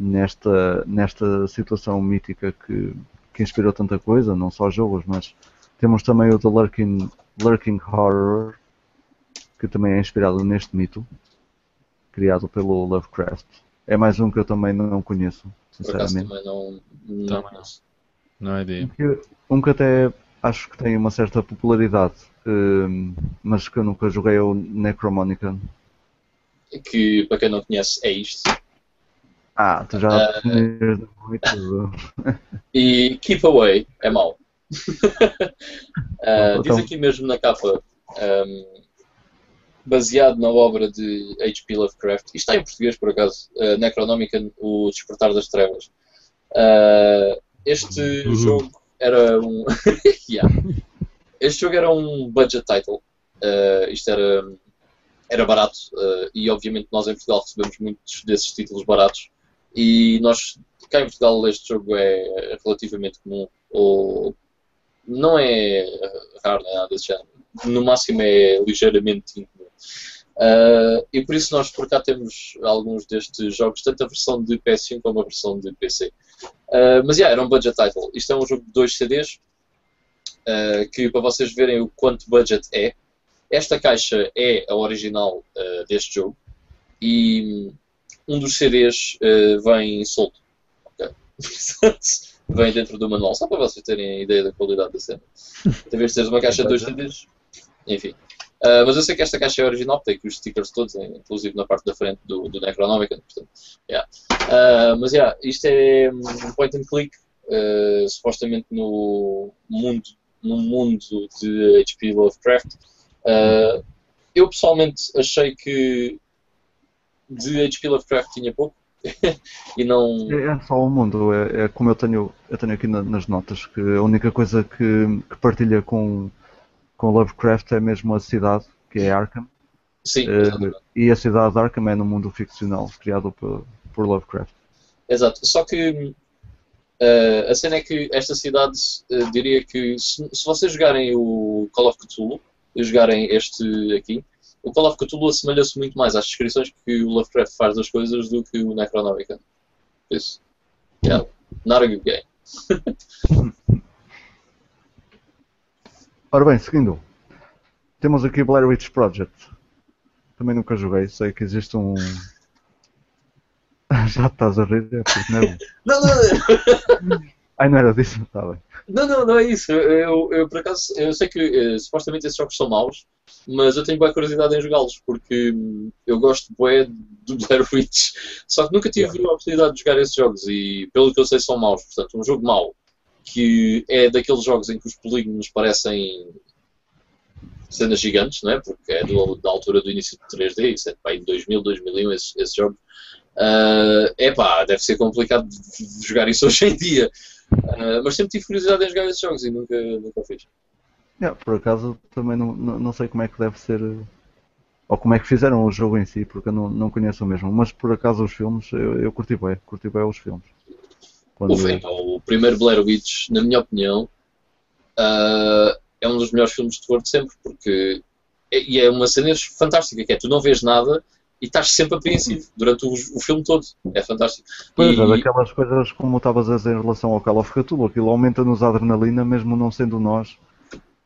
nesta, nesta situação mítica que, que inspirou tanta coisa, não só jogos, mas temos também o The Lurking, Lurking Horror, que também é inspirado neste mito criado pelo Lovecraft. É mais um que eu também não conheço, sinceramente.
Por também não, não, conheço.
Não é ideia.
Um que até acho que tem uma certa popularidade, um, mas que eu nunca joguei é o Necromonicon.
Que, para quem não conhece, é isto.
Ah, tu já uh, muito. *laughs*
e Keep Away é mau. *laughs* uh, diz aqui mesmo na capa. Um, baseado na obra de H.P. Lovecraft. Isto está em português, por acaso. Uh, Necronomicon, O Despertar das Trevas. Uh, este uhum. jogo era um. *laughs* yeah. este jogo era um budget title. Uh, isto era, era barato uh, e obviamente nós em Portugal recebemos muitos desses títulos baratos e nós cá em Portugal este jogo é relativamente comum ou não é raro, não é nada desse género. No máximo é ligeiramente incomum. Uh, e por isso nós por cá temos alguns destes jogos, tanto a versão de PS5 como a versão de PC. Uh, mas yeah, era um budget title. Isto é um jogo de dois CDs, uh, que para vocês verem o quanto budget é. Esta caixa é a original deste jogo e um dos CDs vem solto. Okay. *laughs* vem dentro do manual, só para vocês terem a ideia da qualidade da cena. Em vez de teres uma caixa de dois CDs, enfim. Uh, mas eu sei que esta caixa é original, tem aqui os stickers todos, inclusive na parte da frente do, do Necronomicon. Portanto, yeah. uh, mas yeah, isto é um point and click, uh, supostamente no mundo, no mundo de H.P. Lovecraft. eu pessoalmente achei que de H.P. Lovecraft tinha pouco. e não.
É, é só o mundo, é, é, como eu tenho, eu tenho aqui na, nas notas, que a única coisa que, que partilha com com Lovecraft é mesmo a cidade, que é Arkham.
Sim, uh,
e a cidade de Arkham é no mundo ficcional, criado por, por Lovecraft.
Exato, só que uh, a cena é que esta cidade, uh, diria que se, se, vocês jogarem o Call of Cthulhu e jogarem este aqui, o Call of Cthulhu assemelha-se muito mais às descrições que o Lovecraft faz das coisas do que o Necronomicon. Isso. Yeah, not a good game. *laughs*
Ora bem, seguindo. Temos aqui Blair Witch Project. Também nunca joguei, sei que existe um. *laughs* Já estás a rir, é porque não *laughs* é
Não, não,
Ai, não era disso? Está bem.
Não, não, não é isso. Eu, eu, por acaso, eu sei que uh, supostamente esses jogos são maus, mas eu tenho boa curiosidade em jogá-los, porque hum, eu gosto bué do *laughs* Blair Witch. Só que nunca tive a oportunidade de jogar esses jogos e, pelo que eu sei, são maus. Portanto, um jogo mau que é daqueles jogos em que os polígonos parecem cenas gigantes, não é? Porque é do, da altura do início do 3D, isso é pá, em 2000, 2001, esse, esse jogo. Uh, é pá, deve ser complicado jogar isso *laughs* hoje em dia. Uh, mas sempre tive curiosidade em jogar esses jogos e nunca, nunca fiz.
Yeah, por acaso também não, não, não, sei como é que deve ser ou como é que fizeram o jogo em si, porque eu não, não conheço o mesmo, mas por acaso os filmes eu, eu curti bem, curti bem os filmes.
Quando... O, então, o primeiro Blair Witch, na minha opinião, uh, é um dos melhores filmes de terror de sempre, porque é, e é uma cena fantástica, que é tu não vês nada e estás sempre apreensivo durante o, o filme todo. É fantástico.
Pois e... é, daquelas coisas como estavas a dizer em relação ao Call of Cthulhu, aquilo aumenta-nos a adrenalina, mesmo não sendo nós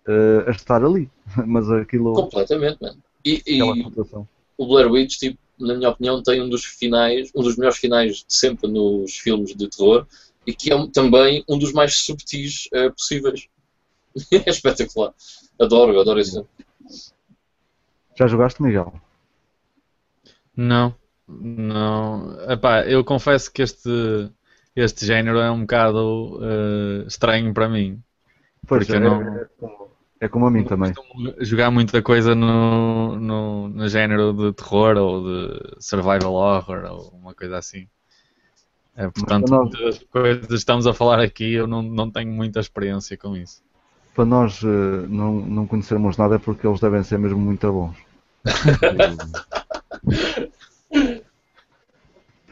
uh, a estar ali. *laughs* Mas aquilo.
Completamente, mano. E, e o Blair Witch, tipo, na minha opinião, tem um dos finais, um dos melhores finais de sempre nos filmes de terror e que é também um dos mais subtis uh, possíveis. *laughs* é espetacular. Adoro, adoro isso.
Já jogaste, Miguel?
Não, não. Epá, eu confesso que este, este género é um bocado uh, estranho para mim.
Pois é, não... é, é como a mim também.
Jogar muita coisa no, no, no género de terror ou de survival horror ou uma coisa assim. É, portanto, nós, das coisas que estamos a falar aqui, eu não, não tenho muita experiência com isso.
Para nós uh, não, não conhecermos nada é porque eles devem ser mesmo muito bons. *laughs*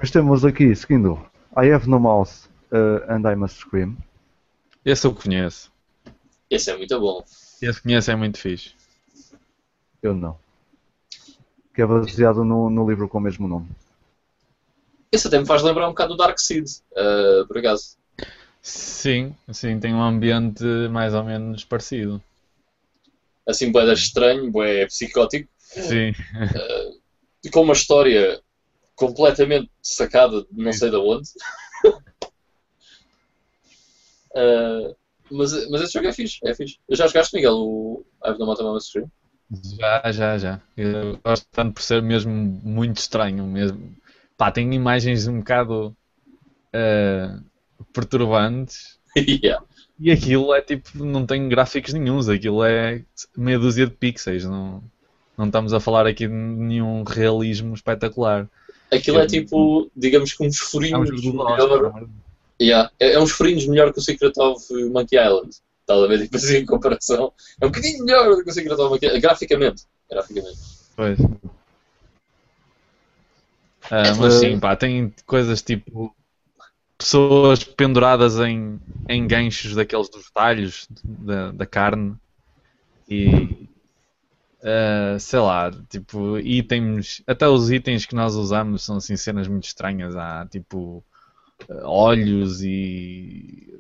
Depois temos aqui, seguindo, I have no mouse uh, and I must scream.
Esse eu conheço.
Esse é muito bom.
Esse conheço é muito fixe.
Eu não. Que é baseado no, no livro com o mesmo nome.
Esse até me faz lembrar um bocado do Dark Seed, uh, por acaso.
Sim, sim, tem um ambiente mais ou menos parecido.
Assim, boeda estranho, boé psicótico.
Sim.
Uh, com uma história completamente sacada de não sei de onde. uh, *laughs* mas, mas esse jogo é fixe, é fixe. Já jogaste, Miguel, o I've No Mountain Stream?
Já, já, já. Eu gosto tanto por ser mesmo muito estranho. Mesmo. Pá, tem imagens um bocado uh, perturbantes. *laughs*
yeah.
E aquilo é tipo, não tem gráficos nenhums, aquilo é meia dúzia de pixels, não, não estamos a falar aqui de nenhum realismo espetacular.
Aquilo é, é tipo, digamos que uns furinhos é um melhor. Yeah. É, é uns furinhos melhor que o Secret of Monkey Island. Estás a ver, tipo assim, em comparação. É um bocadinho melhor do que o Secret of Mana. Graficamente. Graficamente.
Pois. Ah, mas sim, pá, tem coisas tipo pessoas penduradas em, em ganchos daqueles dos talhos da, da carne e ah, sei lá, tipo itens, até os itens que nós usamos são assim cenas muito estranhas, há tipo ah, olhos e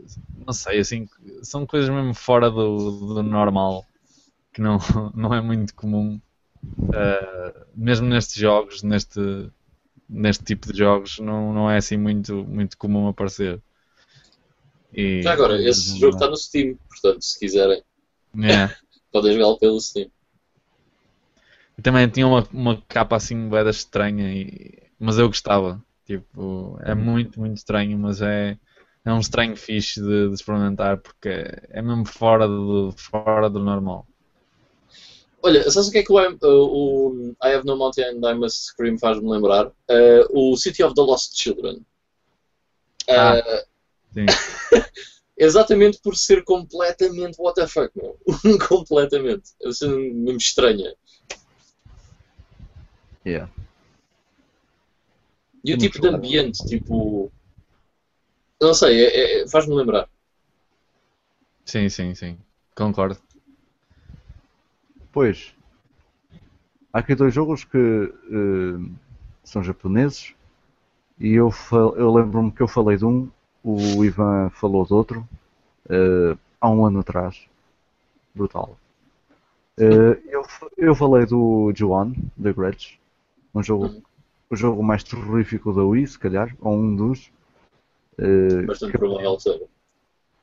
não sei, assim, são coisas mesmo fora do, do normal que não, *laughs* não é muito comum ah, mesmo nestes jogos, neste neste tipo de jogos não, não é assim muito, muito comum aparecer. E,
Já agora, esse jogo está no Steam, portanto, se quiserem,
É. *laughs*
podem jogá-lo pelo Steam.
E também tinha uma, uma capa assim bem estranha, e, mas eu gostava. Tipo, é muito, muito estranho, mas é, é um estranho fixe de, de experimentar porque é mesmo fora do, fora do normal.
Olha, sabes o que é que o, I- o I Have No Mountain and I Must Scream faz-me lembrar? Uh, o City of the Lost Children. Uh,
Ah. Sim. *laughs*
exatamente por ser completamente what the fuck, meu. *laughs* completamente. É uma cena mesmo estranha.
Yeah.
E o tipo de ambiente, tipo. Não sei, é- é- faz-me lembrar.
Sim, sim, sim. Concordo.
Pois, há aqui dois jogos que eh, são japoneses e eu, eu lembro-me que eu falei de um, o Ivan falou de outro eh, há um ano atrás. Brutal. Eh, eu, eu falei do Juan, The Grudge, um jogo, o jogo mais terrorífico da Wii, se calhar, ou um dos. eh,
Bastante provável que seja.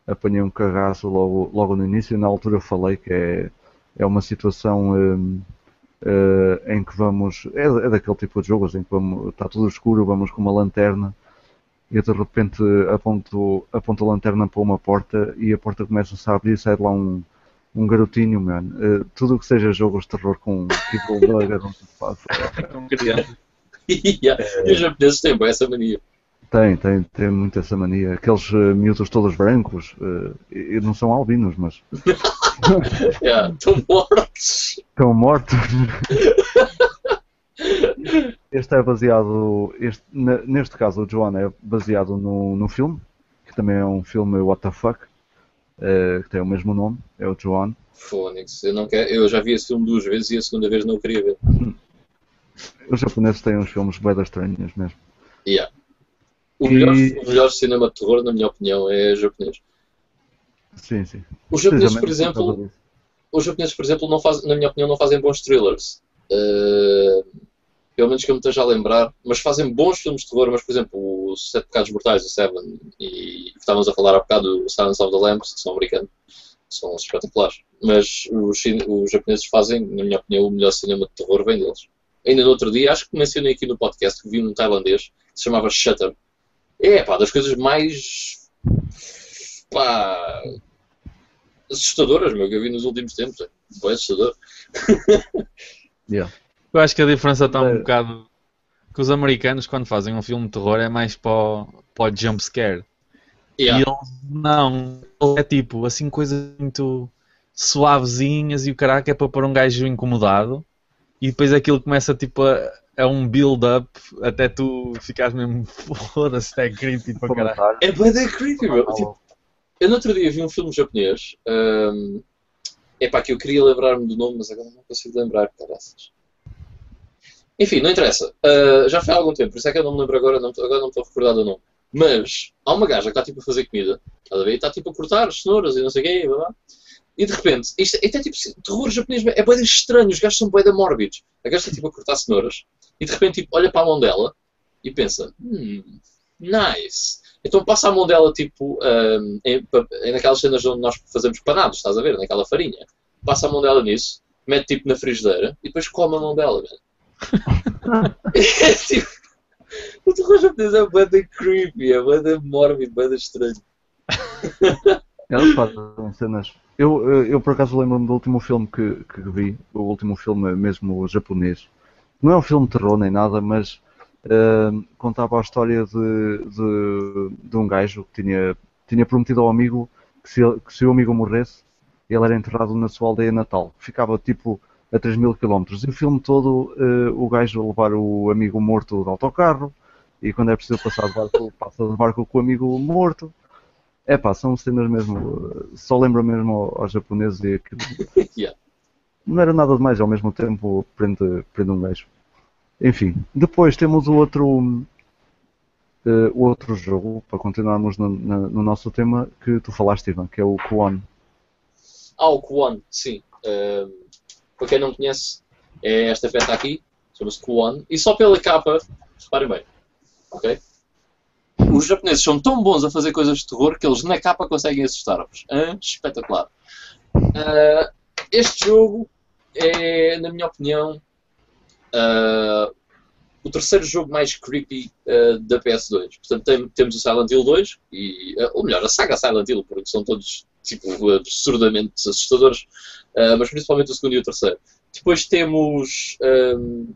apanhei um cagaço logo, logo no início e na altura falei que é, é uma situação hum, eh, em que vamos. É, é daquele tipo de jogos em que vamos, está tudo escuro, vamos com uma lanterna e eu de repente aponto, aponto a lanterna para uma porta e a porta começa-se a abrir e sai de lá um, um garotinho, mano. Eh, tudo o que seja jogos de terror com tipo bugger, não se faz.
Yeah. E os japoneses têm essa mania.
Tem, tem, tem muito essa mania. Aqueles eh, miúdos todos brancos, eh, e- não são albinos, mas *laughs*
Yeah, Estão mortos.
estão mortos. *laughs* Este é baseado, este, ne- neste caso o Joan é baseado no, no filme, que também é um filme What eh, que tem o mesmo nome, é o Joan.
Fónix. Eu, não quero, eu já vi esse filme duas vezes e a segunda vez não o queria ver. *laughs*
Os japoneses têm uns filmes bem estranhos mesmo.
Yeah. O,
E-
melhor, o melhor cinema de terror, na minha opinião, é japonês.
Sim, sim.
Os japoneses, por exemplo, os japoneses, por exemplo, não fazem, na minha opinião, não fazem bons thrillers. Uh, pelo menos que eu me esteja a lembrar. Mas fazem bons filmes de terror. Mas, por exemplo, os Sete Pecados Mortais, o Seven, e que estávamos a falar há bocado, o Silence of the Lambs, que são americanos, são espetaculares. Mas os, os japoneses fazem, na minha opinião, o melhor cinema de terror vem deles. Ainda no outro dia, acho que mencionei aqui no podcast que vi um tailandês que se chamava Shutter. É, pá, das coisas mais. pá. assustadoras, meu, que eu vi nos últimos tempos. É, bem assustador. *laughs*
Yeah.
Eu acho que a diferença está
É.
um bocado que os americanos, quando fazem um filme de terror, é mais para o, para o jump scare.
Yeah.
E eles não. É tipo, assim, coisas muito suavezinhas e o caraca é para pôr um gajo incomodado. E depois aquilo começa tipo a, a um build-up até tu ficares mesmo *laughs* foda-se, é creepy para caralho.
É bué da creepy, meu. Tipo, eu no outro dia vi um filme japonês. hum, é pá, que eu queria lembrar-me do nome, mas agora não consigo lembrar, caraças. Enfim, não interessa. Uh, já foi há algum tempo, por isso é que eu não me lembro agora, não, agora não estou a recordar do nome. Mas há uma gaja que está tipo a fazer comida, estás a ver? E está tipo a cortar as cenouras e não sei o quê, blá, blá. E de repente, isto, é tipo terror japonês, é de estranho, os gajos são de mórbidos. A gaja está tipo a cortar cenouras e de repente tipo, olha para a mão dela e pensa, hum, nice. Então passa a mão dela tipo hum, em, em naquelas cenas onde nós fazemos panados, estás a ver? Naquela farinha. Passa a mão dela nisso, mete tipo na frigideira e depois come a mão dela, velho. É tipo. O terror japonês é bué de creepy, é bué de mórbido, bué de estranho.
Eles fazem cenas. Eu, eu, eu, por acaso lembro-me do último filme que, que vi, o último filme mesmo japonês. Não é um filme de terror nem nada, mas eh, contava a história de, de, de um gajo que tinha, tinha prometido ao amigo que se, que se o amigo morresse, ele era enterrado na sua aldeia natal. Ficava tipo a 3 mil quilómetros. E o filme todo, uh, o gajo a levar o amigo morto de autocarro, e quando é preciso passar de barco, *laughs* passa de barco com o amigo morto. É pá, são cenas mesmo. Só lembra mesmo aos japoneses e aquilo. *laughs*
Yeah.
Não era nada demais, ao mesmo tempo prende, prende um gajo. Enfim, depois temos o outro. eh, o outro jogo, para continuarmos no, na- no nosso tema, que tu falaste, Ivan, que é o Kwon.
Ah, o Kwon, sim. Ahm, para quem não conhece, é esta peça aqui, chama-se Kwon, e só pela capa, reparem bem, ok? Os japoneses são tão bons a fazer coisas de terror que eles na capa conseguem assustar-vos. Hã? Espetacular. Ah, este jogo é, na minha opinião, ah, o terceiro jogo mais creepy ah, da PS2. Portanto, tem- temos o Silent Hill 2, e, ah, ou melhor, a saga Silent Hill, porque são todos tipo, absurdamente assustadores, ah, mas principalmente o segundo e o terceiro. Depois temos. ahm,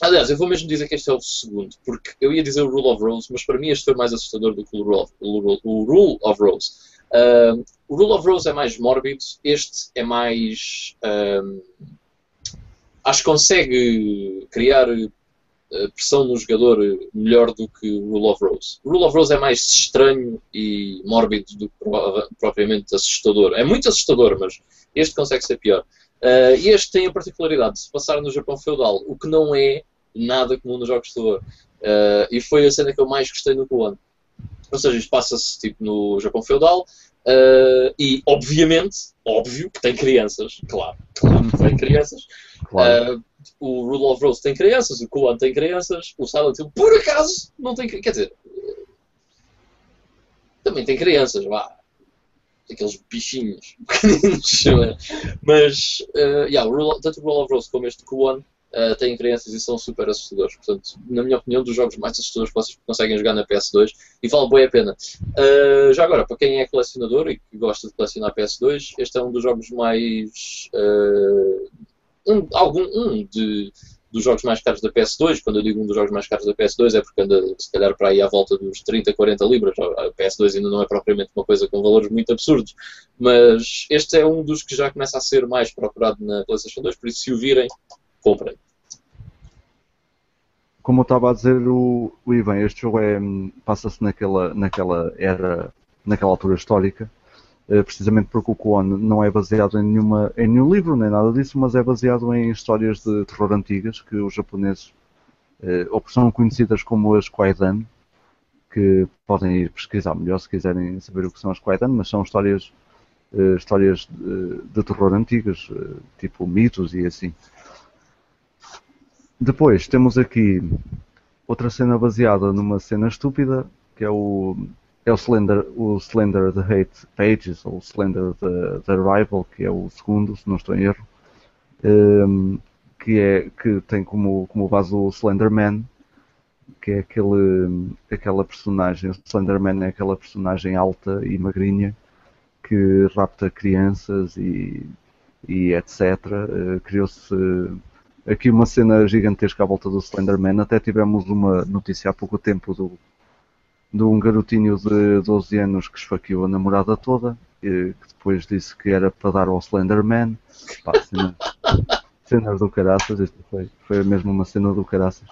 aliás, eu vou mesmo dizer que este é o segundo, porque eu ia dizer o Rule of Rose, mas para mim este foi mais assustador do que o Rule of, o Rule- of Rose. Ahm, o Rule of Rose é mais mórbido, este é mais. ahm, acho que consegue criar pressão no jogador melhor do que o Rule of Rose. O Rule of Rose é mais estranho e mórbido do que propriamente assustador. É muito assustador, mas este consegue ser pior. E este tem a particularidade de se passar no Japão feudal, o que não é nada comum nos jogos de terror. Eh, e foi a cena que eu mais gostei no Kuan. Ou seja, isto passa-se tipo no Japão feudal eh, e obviamente, óbvio que tem crianças, claro, claro que tem crianças.
Claro.
O Rule of Rose tem crianças, o Kuan tem crianças, o Silent Hill, por acaso, não tem Quer dizer, também tem crianças, vá. Aqueles bichinhos *laughs* pequeninos. é? Mas, uh, yeah, tanto o Rule of Rose como este Kuan uh, têm crianças e são super assustadores. Portanto, na minha opinião, dos jogos mais assustadores que vocês conseguem jogar na PS2 e vale bem a pena. Uh, já agora, para quem é colecionador e que gosta de colecionar PS2, este é um dos jogos mais. uh, um, algum, um de, dos jogos mais caros da PS2. Quando eu digo um dos jogos mais caros da PS2 é porque anda se calhar para aí à volta dos 30, 40 libras. A PS2 ainda não é propriamente uma coisa com valores muito absurdos, mas este é um dos que já começa a ser mais procurado na PlayStation 2, por isso se o virem, comprem.
Como eu estava a dizer o, o Ivan, este jogo é, hum, passa-se naquela, naquela era, naquela altura histórica, precisamente porque o Kwon não é baseado em, nenhuma, em nenhum livro nem nada disso, mas é baseado em histórias de terror antigas que os japoneses, eh, ou que são conhecidas como as Kwaidan, que podem ir pesquisar melhor se quiserem saber o que são as Kwaidan, mas são histórias, eh, histórias de, de terror antigas, eh, tipo mitos e assim. Depois temos aqui outra cena baseada numa cena estúpida, que é o, é o Slender, o Slender The Hate Pages, ou Slender The, The Rival, que é o segundo, se não estou em erro, ehm, que, é, que tem como, como base o Slenderman, que é aquele, aquela personagem, o Slenderman é aquela personagem alta e magrinha que rapta crianças e, e etc. Eh, Criou-se aqui uma cena gigantesca à volta do Slenderman. Até tivemos uma notícia há pouco tempo do, de um garotinho de 12 anos que esfaqueou a namorada toda, e que depois disse que era para dar ao Slenderman. Pá, cena, cenas do caraças, isto foi, foi mesmo uma cena do caraças.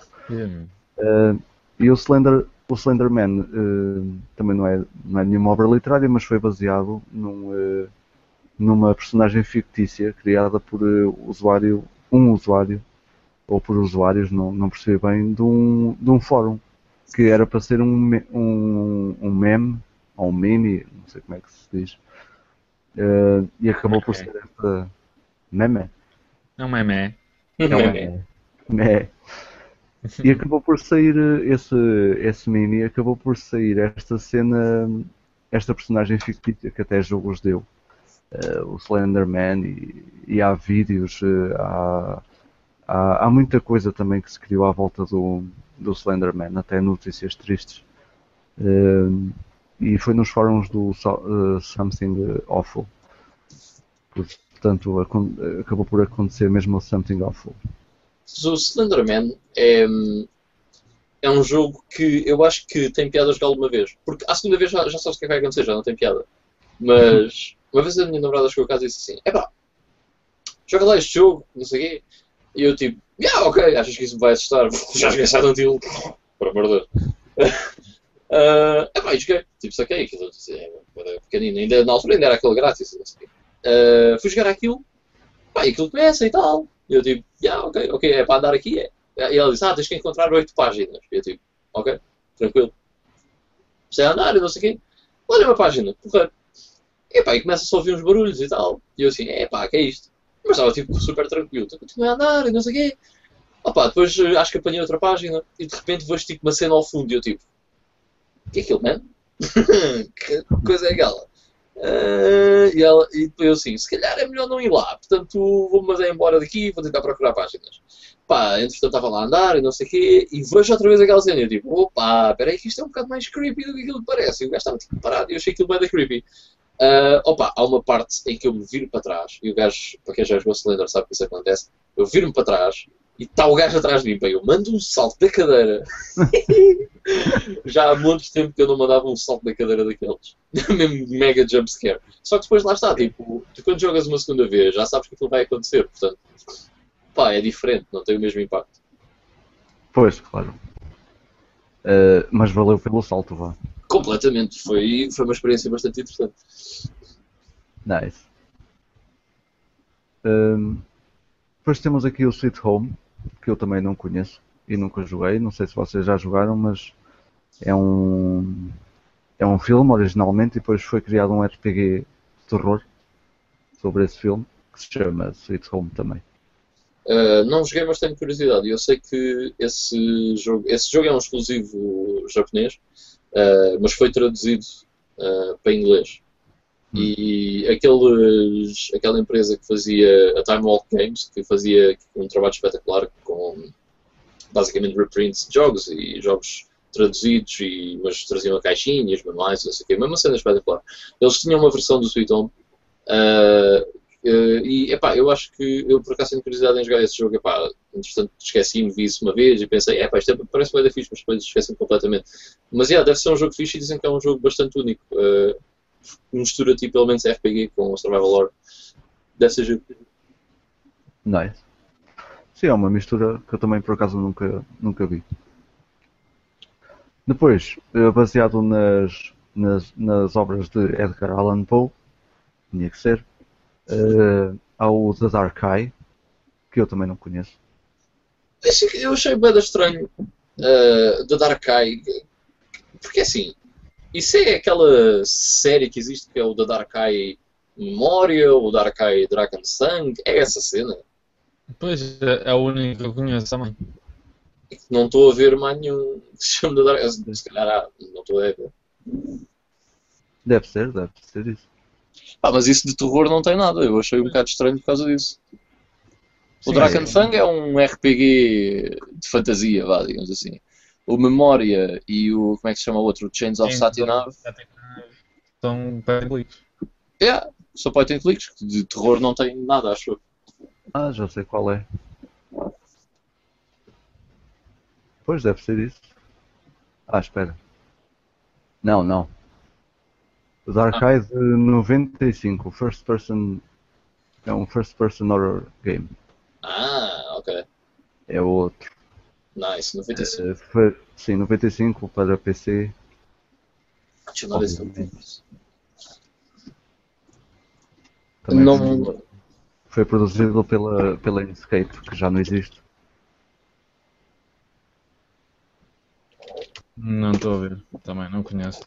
Uh, e o, Slender, o Slenderman uh, também não é, não é nenhuma obra literária, mas foi baseado num, uh, numa personagem fictícia criada por usuário, um usuário, ou por usuários, não, não percebi bem, de um, de um fórum, que era para ser um, um, um meme, ou um meme, não sei como é que se diz, e acabou por
Ok.
ser esta meme.
É um meme.
É um meme. É. E acabou por sair eh, esse, esse meme, acabou por sair esta cena, esta personagem fictícia que até jogos deu. Eh, o Slenderman e, e há vídeos, eh, há, há, há muita coisa também que se criou à volta do, do Slenderman, até notícias tristes. Eh, e foi nos fóruns do eh, Something Awful. Portanto, acabou por acontecer mesmo o Something Awful.
O Slenderman é, é um jogo que eu acho que tem piada jogar uma vez. Porque à segunda vez já, já sabes o que é que vai acontecer, já não tem piada. Mas uma vez a minha namorada chegou a casa e disse assim: epá, joga lá este jogo, não sei o quê. E eu tipo, yeah, ok, achas que isso me vai assustar? Já joguei Silent Hill, por amor de Deus. Uh, epá, e joguei, tipo, saquei aquilo, é, era pequenino, ainda, na altura ainda era aquele grátis, sei. Uh, fui jogar aquilo, pá, aquilo começa e tal. E eu tipo, yeah, ok, ok, é para andar aqui, é. E ela disse, ah, tens que encontrar oito páginas. E eu tipo, ok, tranquilo. A andar e não sei o quê. Olha uma página, porra. E pá, e começa-se a ouvir uns barulhos e tal. E eu assim, é pá, que é isto? Mas estava tipo super tranquilo. Então continuei a andar e não sei o quê. Opa, depois eh, acho que apanhei outra página e de repente vejo tipo uma cena ao fundo e eu tipo, o que é aquilo, man? *laughs* que coisa é aquela? Uh, e, ela, e depois eu assim, se calhar é melhor não ir lá, portanto vou-me mandar embora daqui vou tentar procurar páginas. Pá, entretanto estava lá a andar e não sei o quê, e vejo outra vez aquela cena e eu tipo, opa, peraí que isto é um bocado mais creepy do que aquilo que parece. E o gajo estava tipo parado e eu achei aquilo bem da creepy. Uh, opa, há uma parte em que eu me viro para trás, e o gajo, para quem já jogou Slender sabe que isso acontece, eu viro-me para trás e está o gajo atrás de mim, pá, eu mando um salto da cadeira. *laughs* Já há muito tempo que eu não mandava um salto da cadeira daqueles. *laughs* Mesmo mega jumpscare. Só que depois lá está, tipo, tu quando jogas uma segunda vez já sabes que aquilo vai acontecer, portanto, pá, é diferente, não tem o mesmo impacto.
Pois, claro. Uh, mas valeu pelo salto, vá.
Completamente, foi, foi uma experiência bastante interessante.
Nice. Um, depois temos aqui o Sweet Home, que eu também não conheço e nunca joguei. Não sei se vocês já jogaram, mas é um é um filme originalmente e depois foi criado um RPG de terror sobre esse filme que se chama Sweet Home também.
Uh, não joguei, mas tenho curiosidade. Eu sei que esse jogo, esse jogo é um exclusivo japonês, uh, mas foi traduzido uh, para inglês. Hum. E aqueles, aquela empresa que fazia a Time Walk Games, que fazia um trabalho espetacular com basicamente reprints de jogos e jogos traduzidos, e, mas traziam a caixinha, os manuais, não sei o quê, mesmo uma cena espetacular. Eles tinham uma versão do Sweet Home uh, uh, e epá, eu acho que eu por acaso tenho curiosidade em jogar esse jogo, epá, entretanto esqueci-me, vi isso uma vez e pensei, epá, isto é, parece bem da fixe, mas depois esqueci-me completamente. Mas yeah, deve ser um jogo fixe e dizem que é um jogo bastante único. Uh, mistura tipo elementos RPG com o Survival Horror. Deve ser jogo.
Nice. Sim, é uma mistura que eu também por acaso nunca, nunca vi. Depois, eh, baseado nas, nas, nas obras de Edgar Allan Poe, tinha que ser, uh, há o The Dark Eye, que eu também não conheço.
Eu achei bem estranho uh, The Dark Eye, porque assim, isso é aquela série que existe que é o The Dark Eye Memória, o Dark Eye Dragon Sang, é essa cena?
Pois, é, é a única que eu conheço também.
Não estou a ver mais nenhum que se chama The Dark Eye. Se calhar há, não estou a ver.
Deve ser, deve ser isso.
Ah, mas isso de terror não tem nada. Eu achei um bocado estranho por causa disso. O Drakenfang é. é um RPG de fantasia, vá, digamos assim. O Memória e o. Como é que se chama o outro? Chains of Satinav.
São point clicks.
Yeah, são point and clicks. De terror não tem nada, acho eu.
Ah, já sei qual é. Pois deve ser isso. Ah, espera. Não, não. O Dark ah. Eye de 95, first person. É um first person horror game.
Ah, ok.
É o outro.
Nice, 95.
É, foi, sim, 95 para PC.
Deixa eu
Também não... foi produzido pela, pela Inkscape, que já não existe.
Não estou a ver, também não conheço.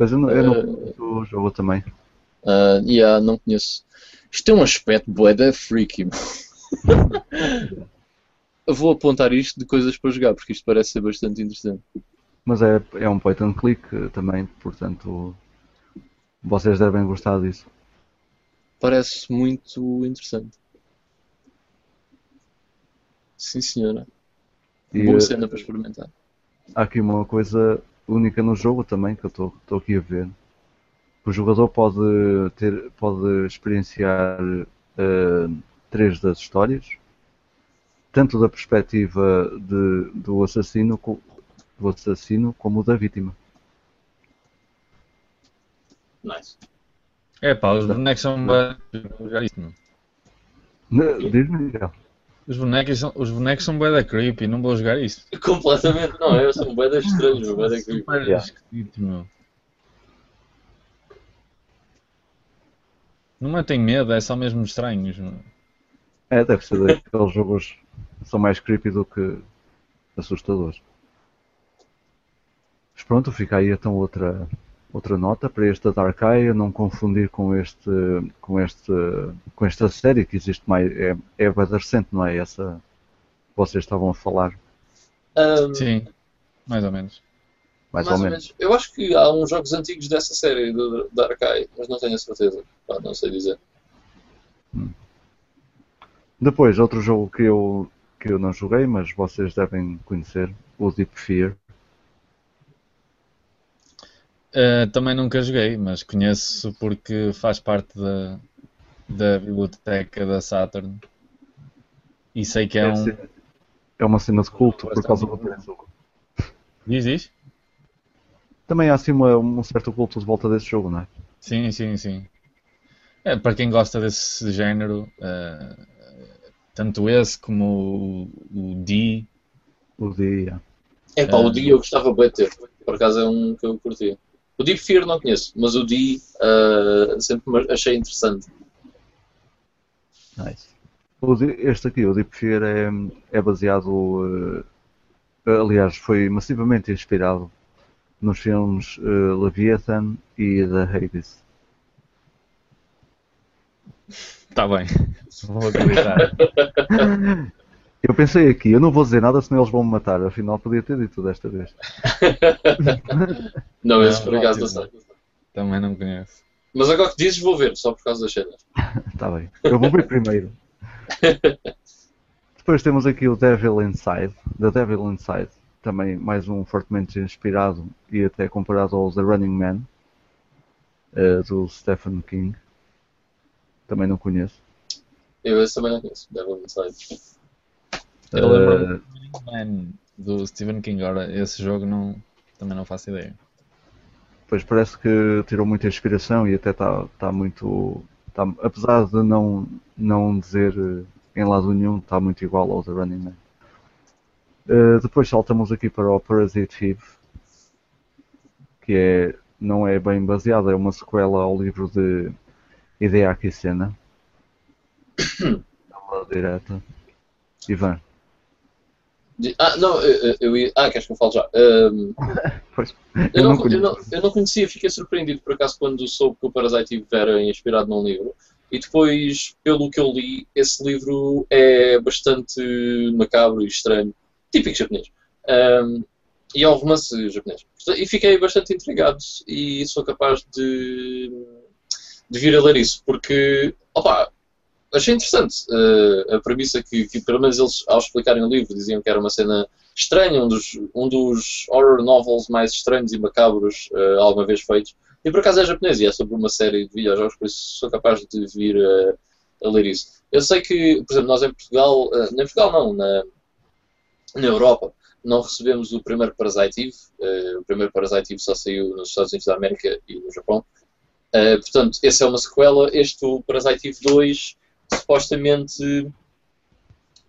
Mas eu não, eu não uh, conheço o jogo também.
Uh, yeah, não conheço. Isto tem um aspecto bué da freaky, *laughs* vou apontar isto de coisas para jogar, porque isto parece ser bastante interessante.
Mas é, é um point and click também, portanto vocês devem gostar disso.
Parece muito interessante. Sim senhora. E, Boa cena para experimentar.
Há aqui uma coisa única no jogo também que eu estou aqui a ver. O jogador pode ter pode experienciar uh, três das histórias, tanto da perspectiva de, do, assassino, do assassino como da vítima.
Nice.
É pá, os bonecos são isto, meu.
Ne- Diz-me, Miguel.
Os bonecos são, os bonecos são bué da creepy, não vou jogar isto. *laughs*
Completamente não, eu sou um bué das estranhos, um bué da creepy.
Super
Yeah.
esquisito, meu. Não tenho medo, é só mesmo estranhos, meu.
É, deve ser daqueles jogos que são mais creepy do que assustadores. Mas pronto, fica aí então outra, outra nota para este Dark Eye, não confundir com este com este com esta série que existe mais é, é bem recente, não é essa que vocês estavam a falar,
Ahm,
Sim, mais ou menos.
mais, ou, menos.
Eu acho que há uns jogos antigos dessa série do Dark Eye, mas não tenho a certeza. Não sei dizer.
Depois, outro jogo que eu que eu não joguei, mas vocês devem conhecer, o Deep Fear.
Uh, também nunca joguei, mas conheço porque faz parte da, da biblioteca da Saturn. E sei que é um.
É uma cena de culto por causa do preço.
Diz, diz?
Também há assim uma- um certo culto de volta desse jogo, não é?
Sim, sim, sim. É, para quem gosta desse género, uh, tanto esse como o, o D.
O dia.
É pá,
Ah.
o D eu gostava bem de ter. Por acaso é um que eu curti. O Deep Fear não conheço, mas o D ah, sempre achei interessante.
Nice. Este aqui, o Deep Fear, é, é baseado. eh, aliás, foi massivamente inspirado nos filmes eh, Leviathan e The Hades.
Está bem. Vou acreditar. *laughs*
Eu pensei aqui, eu não vou dizer nada senão eles vão me matar, afinal podia ter dito desta vez. *laughs*
Não, esse por acaso não
ótimo.
sei.
também não conheço.
Mas agora que dizes, vou ver, só por causa das cenas.
Está *laughs* bem. Eu vou ver primeiro. *laughs* Depois temos aqui o Devil Inside. The Devil Inside. Também mais um fortemente inspirado e até comparado ao The Running Man. eh, do Stephen King. Também não conheço.
Eu esse também não conheço. Devil Inside.
Eu
Eh,
lembro-me do Running Man do Stephen King. Ora, esse jogo não, também não faço ideia.
Pois parece que tirou muita inspiração e até está tá muito. Tá, apesar de não, não dizer eh, em lado nenhum, está muito igual ao The Running Man. Eh, depois saltamos aqui para o Parasite Eve, que é, não é bem baseada, é uma sequela ao livro de Hideaki Sena. *coughs* Ela direta. Ivan.
De- Ah, não, eu, eu ia. Ah, queres que eu fale já? Ahm, *laughs*
Pois,
eu, não, eu,
conheço.
não, eu não conhecia, fiquei surpreendido por acaso quando soube que o Parasite era inspirado num livro. E depois, pelo que eu li, esse livro é bastante macabro e estranho, típico japonês. Ahm, e é um romance japonês. E fiquei bastante intrigado e sou capaz de, de vir a ler isso, porque, opa, achei interessante eh, a premissa que, que, pelo menos eles, ao explicarem o livro, diziam que era uma cena estranha, um dos, um dos horror novels mais estranhos e macabros eh, alguma vez feitos. E por acaso é japonês e é sobre uma série de videojogos, por isso sou capaz de vir a, a ler isso. Eu sei que, por exemplo, nós em Portugal, eh, em Portugal não, na, na Europa, não recebemos o primeiro Parasite Eve. eh, o primeiro Parasite Eve só saiu nos Estados Unidos da América e no Japão. Eh, portanto, esse é uma sequela. Este, o Parasite Eve 2, supostamente.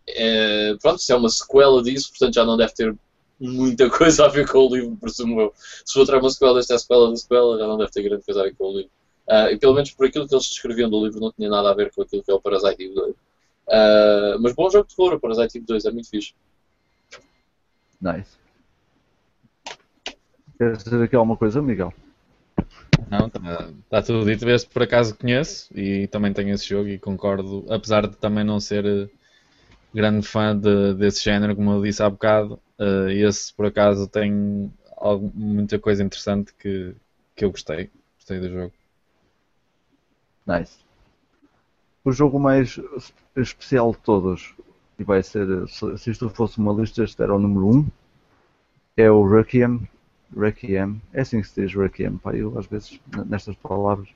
É, pronto, se é uma sequela disso, portanto já não deve ter muita *laughs* coisa a ver com o livro, presumo eu. Se outra é uma sequela, esta é a sequela da sequela, já não deve ter grande coisa a ver com o livro. Ah, e pelo menos por aquilo que eles descreviam do livro, não tinha nada a ver com aquilo que é o Parasite Eve 2. Ah, mas bom jogo de terror, o Parasite Eve 2, é muito fixe.
Nice. Queres dizer aqui alguma coisa, Miguel?
Não, está tá tudo dito. Este por acaso conheço e também tenho esse jogo e concordo, apesar de também não ser eh, grande fã de- desse género, como eu disse há bocado, eh, esse por acaso tem algo- muita coisa interessante que, que eu gostei. Gostei do jogo.
Nice. O jogo mais es- especial de todos, e vai ser, se se isto fosse uma lista, este era o número 1, é o Requiem. Requiem, é assim que se diz Requiem, pá, eu às vezes nestas palavras.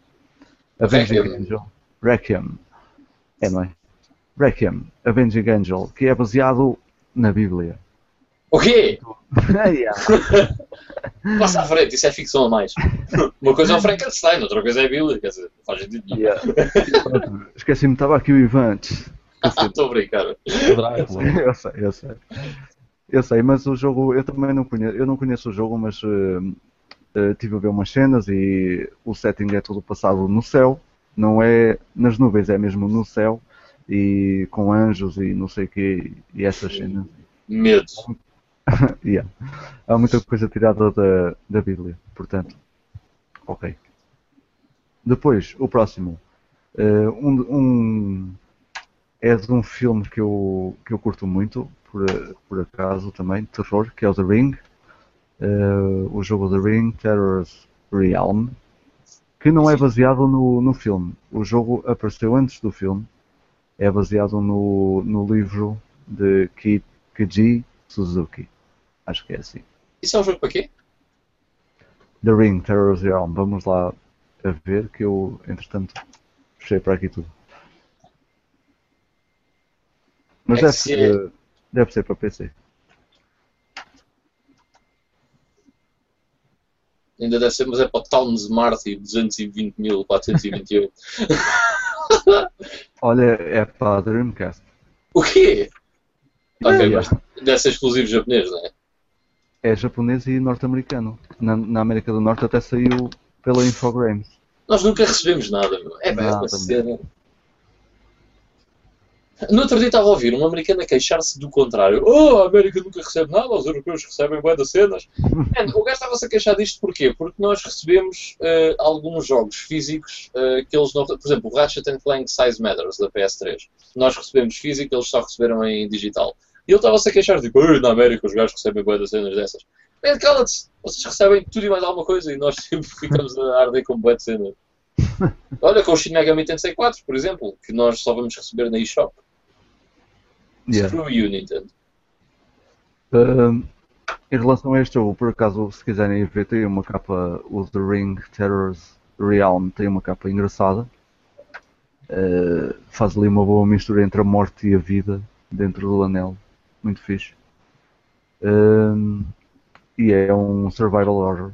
Avenging
Requiem.
Angel. Requiem. É, não é? Requiem, Avenging Angel, que é baseado na Bíblia.
O quê? *laughs* Passa à frente, isso é ficção a mais. Uma coisa é o Frankenstein, outra coisa é a Bíblia, quer dizer, faz sentido.
Yeah. Esqueci-me, estava aqui o Ivan. *laughs*
Estou a brincar.
Eu sei, eu sei. Eu sei, mas o jogo, eu também não conheço, eu não conheço o jogo, mas eh, eh, tive a ver umas cenas e o setting é todo passado no céu, não é nas nuvens, é mesmo no céu e com anjos e não sei o quê e essas cenas.
Medo. *laughs*
Yeah. Há muita coisa tirada da, da Bíblia, portanto, ok. Depois, o próximo. eh, um, um- é de um filme que eu, que eu curto muito, por, por acaso também, terror, que é o The Ring. Eh, o jogo The Ring, Terror's Realm, que não é baseado no, no filme. O jogo apareceu antes do filme. É baseado no, no livro de Ki, Kiji Suzuki. Acho que é assim.
Isso é um jogo para quê?
The Ring, Terror's Realm. Vamos lá a ver que eu, entretanto, fechei para aqui tudo. Mas
É
deve, ser, deve ser para PC.
Ainda deve ser, mas é para o Towns Marty 220.428.
Olha, é para a Dreamcast.
O quê? Ok,
É,
mas deve ser exclusivo japonês, não é?
É japonês e norte-americano. Na, na América do Norte até saiu pela Infogrames.
Nós nunca recebemos nada, meu. É bem,
Nada,
uma cena. No outro dia estava a ouvir um americano a queixar-se do contrário. Oh, a América nunca recebe nada, os europeus recebem bué das cenas. *laughs* Man, o gajo estava-se a queixar disto porquê? Porque nós recebemos eh, alguns jogos físicos eh, que eles não... Por exemplo, o Ratchet Clank Size Matters da PS3. Nós recebemos físico, eles só receberam em digital. E ele estava-se a queixar, tipo, "Ei, na América os gajos recebem bué das cenas dessas. Man, cala-te! Vocês recebem tudo e mais alguma coisa e nós *laughs* sempre ficamos a arder com bué de cenas. *laughs* Olha, com o Shin Megami Tensei 4, por exemplo, que nós só vamos receber na eShop.
Yeah.
Nintendo.
Um, em relação a este jogo, por acaso, se quiserem ver, tem uma capa, o The Ring Terrors Realm tem uma capa engraçada. Uh, faz ali uma boa mistura entre a morte e a vida dentro do anel. Muito fixe. Um, e é um survival horror.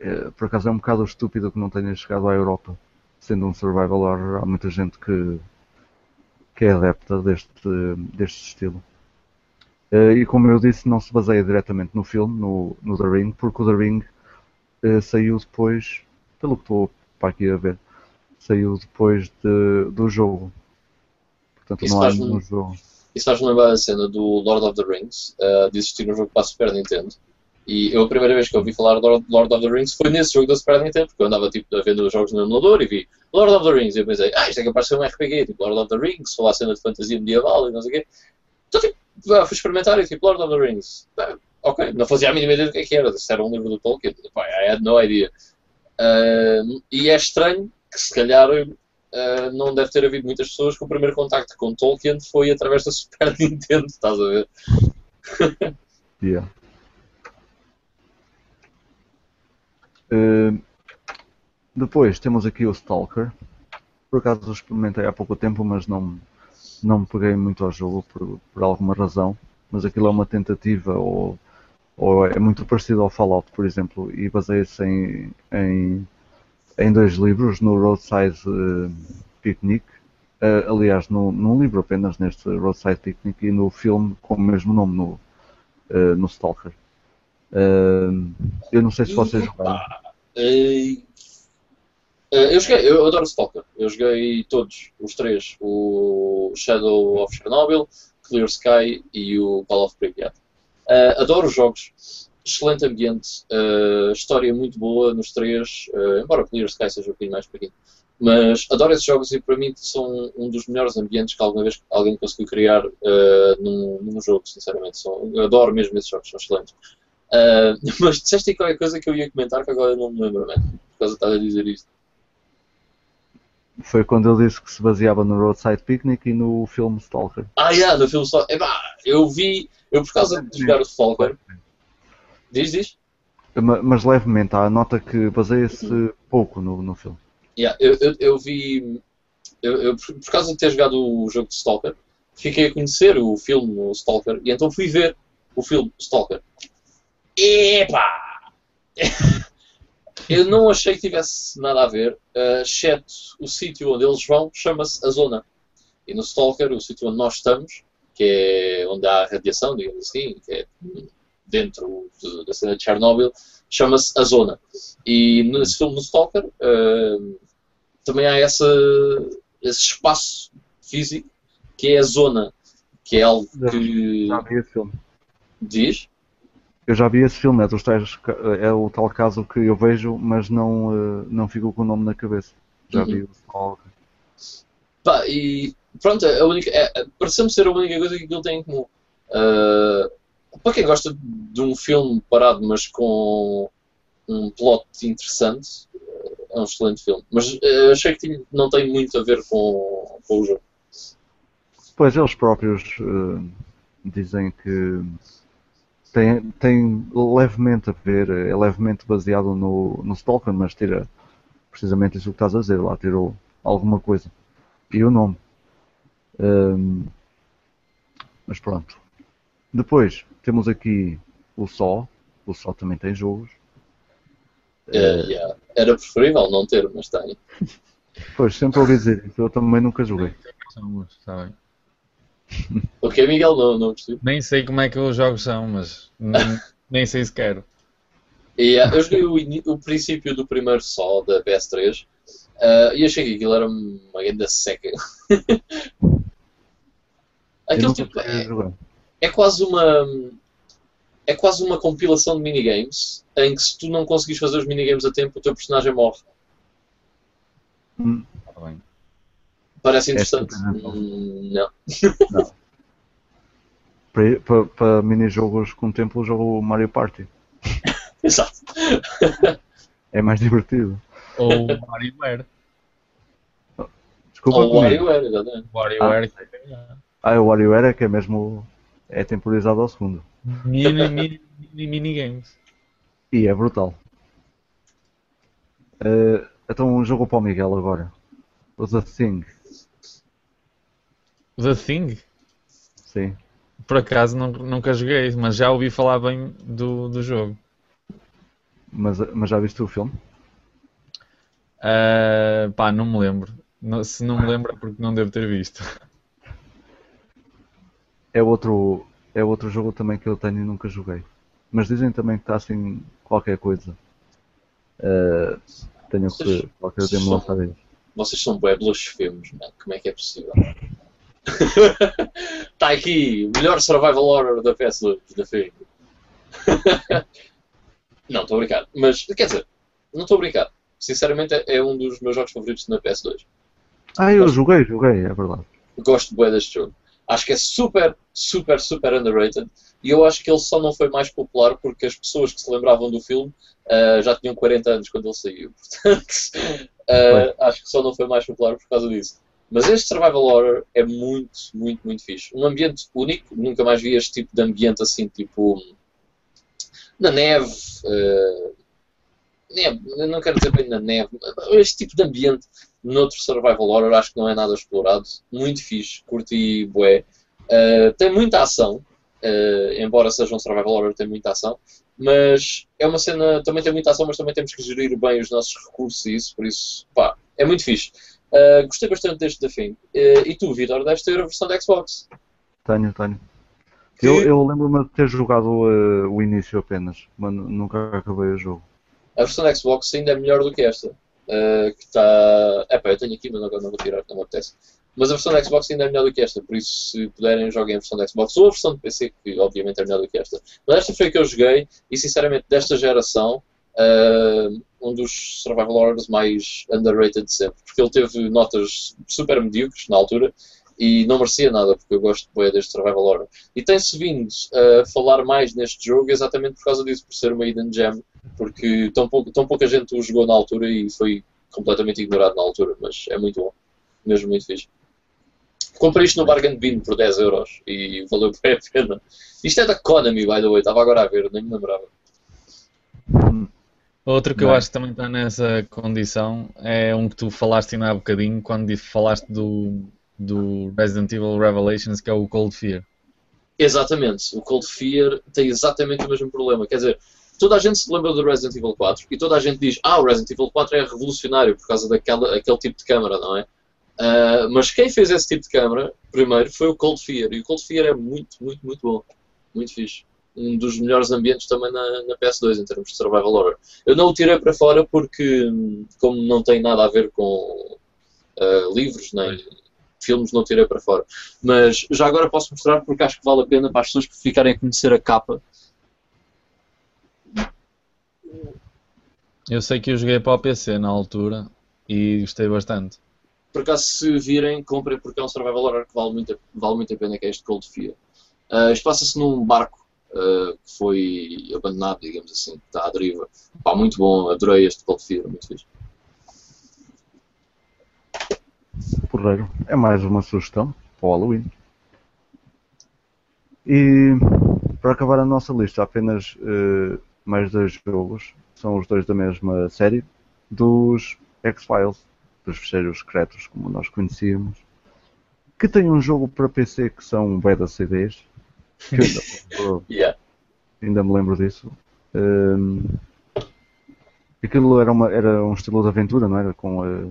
Uh, por acaso é um bocado estúpido que não tenha chegado à Europa. Sendo um survival horror, há muita gente que, que é adepta deste, deste estilo. Eh, e como eu disse, não se baseia diretamente no filme, no, no The Ring, porque o The Ring eh, saiu depois, pelo que estou para aqui a ver, saiu depois de- do jogo. Portanto,
Isso
não há no jogo.
Isso faz-me lembrar a cena do Lord of the Rings, uh, de existir um jogo para a Super Nintendo. E eu, a primeira vez que ouvi falar do Lord- of the Rings foi nesse jogo da Super Nintendo, porque eu andava tipo, a vendo os jogos no emulador e vi Lord of the Rings. E eu pensei, ah, isto é de ser um RPG, tipo Lord of the Rings, a cena de fantasia medieval e não sei o quê. Então, tipo, fui experimentar e tipo, Lord of the Rings. Ah, ok, não fazia a mínima ideia do que é que era, se era um livro do Tolkien. Pá, I had no idea. Ah, e é estranho que se calhar ah, não deve ter havido muitas pessoas que o primeiro contacto com Tolkien foi através da Super *laughs* Nintendo, estás a ver?
Yeah. Eh, depois temos aqui o Stalker. Por acaso eu experimentei há pouco tempo, mas não, não me peguei muito ao jogo por, por alguma razão. Mas aquilo é uma tentativa ou, ou é muito parecido ao Fallout, por exemplo, e baseia-se em, em, em dois livros, no Roadside eh, Picnic, eh, aliás, no, num livro apenas, neste Roadside Picnic, e no filme com o mesmo nome, no, eh, no Stalker. Eh, eu não sei se vocês jogaram.
E- eh, eu joguei, eu adoro Stalker. Eu joguei todos, os três: o Shadow of Chernobyl, Clear Sky e o Call of Pripyat. Eh, adoro os jogos, excelente ambiente, eh, história muito boa nos três, eh, embora Clear Sky seja um bocadinho mais pequeno. Mas adoro esses jogos e para mim são um dos melhores ambientes que alguma vez alguém conseguiu criar eh, num, num jogo, sinceramente. São, adoro mesmo esses jogos, são excelentes. Ah, *laughs* mas disseste aí qualquer coisa que eu ia comentar que agora eu não me lembro, man, por causa de estar a dizer isto.
Foi quando eu disse que se baseava no Roadside Picnic e no filme Stalker.
Ah, yeah, no filme Stalker. Epá, eu vi, eu por causa de jogar o Stalker. Diz, diz?
Ma- Mas levemente, há a nota que baseia-se pouco no, no filme.
Yeah, eu, eu, eu vi, eu, eu, por por causa de ter jogado o jogo de Stalker, fiquei a conhecer o filme o Stalker e então fui ver. o filme Stalker. Epá! *laughs* Eu não achei que tivesse nada a ver, uh, exceto o sítio onde eles vão, chama-se a Zona. E no Stalker, o sítio onde nós estamos, que é onde há radiação, digamos assim, que é dentro de, da cidade de Chernobyl, chama-se a Zona. E nesse filme, no Stalker, uh, também há essa, esse espaço físico que é a Zona, que é algo que.
Já vi esse filme.
Diz?
Eu já vi esse filme, é, dos tais, é o tal caso que eu vejo, mas não, eh, não fico com o nome na cabeça. Já
Uhum.
vi o Stalker.
Pá, e pronto, a única, é, pareceu-me ser a única coisa que aquilo tem em comum. Ah, para quem gosta de um filme parado, mas com um plot interessante, é um excelente filme. Mas eh, achei que não tem muito a ver com, com o jogo.
Pois eles próprios eh, dizem que tem, tem levemente a ver, é levemente baseado no, no Stalker, mas tira precisamente isso que estás a dizer, lá tirou alguma coisa. E o nome. Ehm, mas pronto. Depois temos aqui o Só. O Só também tem jogos.
Yeah. Era preferível não ter, mas tem. *laughs*
Pois, sempre ouvi dizer isso, eu também nunca joguei.
São, está bem.
Ok, Miguel, não, não percebi.
Nem sei como é que os jogos são, mas nem, *laughs* nem sei se quero.
E, ah, eu joguei o, o princípio do primeiro só da PS3 ah, e achei que aquilo era uma grande seca. *laughs* Aquilo tipo, é, é quase uma é quase uma compilação de minigames em que se tu não conseguires fazer os minigames a tempo o teu personagem morre.
Hum,
Está bem.
Parece
É
interessante.
não?
Hum, não. *laughs*
Para, para, para minijogos com tempo, eu jogo o Mario Party.
Exato.
É mais divertido.
Ou WarioWare.
Desculpa
Ou o. WarioWare, exatamente.
WarioWare.
Ah, o WarioWare é que é mesmo. É temporizado ao segundo.
Mini, mini, mini, minigames.
E é brutal. Eh, então um jogo para o Miguel agora. O The Thing.
The Thing?
Sim.
Por acaso nun- nunca joguei, mas já ouvi falar bem do, do jogo.
Mas, mas já viste o filme?
Ah, pá, não me lembro. Não- se não me lembro é porque não devo ter visto.
É outro, é outro jogo também que eu tenho e nunca joguei. Mas dizem também que está assim qualquer coisa. Eh, tenho que
Vocês-
qualquer dia me
são-
lançar isso.
Vocês são bué blasfemos, man. Como é que é possível? Está *laughs* aqui, o melhor survival horror da PS2, da Thing. *laughs* não, estou a brincar. Mas, quer dizer, não estou a brincar. Sinceramente, é- um dos meus jogos favoritos na PS2.
Ah, eu joguei, joguei, é verdade.
Gosto bué deste jogo. Acho que é super, super, super underrated. E eu acho que ele só não foi mais popular porque as pessoas que se lembravam do filme ah, já tinham 40 anos quando ele saiu. *laughs* Portanto, ah, acho que só não foi mais popular por causa disso. Mas este Survival Horror é muito, muito, muito fixe. Um ambiente único. Nunca mais vi este tipo de ambiente assim, tipo na neve. ah, neve não quero dizer bem na neve. Este tipo de ambiente noutro Survival Horror acho que não é nada explorado. Muito fixe, curti bué. Uh, tem muita ação, uh, embora seja um Survival Horror, tem muita ação. Mas é uma cena, também tem muita ação, mas também temos que gerir bem os nossos recursos e isso, por isso, pá, é muito fixe. Uh, gostei bastante deste desafio. Uh, e tu, Vitor, deves ter a versão da Xbox.
Tenho, tenho.
Que-
Eu, eu lembro-me de ter jogado eh, o início apenas, mas nunca acabei o jogo.
A versão da Xbox ainda é melhor do que esta. Uh, que está. Epá, eu tenho aqui, mas agora não vou tirar, não me apetece. Mas a versão da Xbox ainda é melhor do que esta, por isso, se puderem, joguem a versão da Xbox ou a versão de PC, que obviamente é melhor do que esta. Mas esta foi a que eu joguei, e sinceramente, desta geração, uh, um dos survival horrors mais underrated de sempre. Porque ele teve notas super medíocres na altura e não merecia nada, porque eu gosto bem deste survival horror. E tem-se vindo a falar mais neste jogo exatamente por causa disso, por ser uma hidden gem, porque tão, pouco, tão pouca gente o jogou na altura e foi completamente ignorado na altura, mas é muito bom, mesmo muito fixe. Comprei isto no Bargain Bin por 10 euros e valeu *laughs* bem a pena. Isto é da Konami, by the way, estava agora a ver, nem me lembrava.
Outro que eu
Bem.
acho que também está nessa condição é um que tu falaste ainda há bocadinho, quando falaste do, do Resident Evil Revelations, que é o Cold Fear.
Exatamente. O Cold Fear tem exatamente o mesmo problema. Quer dizer, toda a gente se lembra do Resident Evil 4 e toda a gente diz ah, o Resident Evil 4 é revolucionário por causa daquela, aquele tipo de câmara, não é? Uh, mas quem fez esse tipo de câmara primeiro foi o Cold Fear e o Cold Fear é muito, muito, muito bom. Muito fixe. Um dos melhores ambientes também na, na PS2 em termos de survival horror. Eu não o tirei para fora porque, como não tem nada a ver com uh, livros nem filmes, não o tirei para fora. Mas já agora posso mostrar porque acho que vale a pena para as pessoas ficarem a conhecer a capa
Eu sei que eu joguei para o PC na altura e gostei bastante.
Por acaso, se virem, comprem porque é um survival horror que vale muito, vale muito a pena, que é este Cold Fear. Uh, isto passa-se num barco uh, foi abandonado, digamos assim, está à deriva. Pá, muito bom, adorei este Cold Fear, muito fixe.
Porreiro, é mais uma sugestão para o Halloween. E para acabar a nossa lista, apenas uh, mais dois jogos são os dois da mesma série, dos X-Files, dos fecheiros secretos, como nós conhecíamos, que tem um jogo para PC que são beta CDs. Que ainda, me lembro, *laughs*
yeah.
ainda me lembro disso. Um, aquilo era, uma, era um estilo de aventura, não era? Com, uh...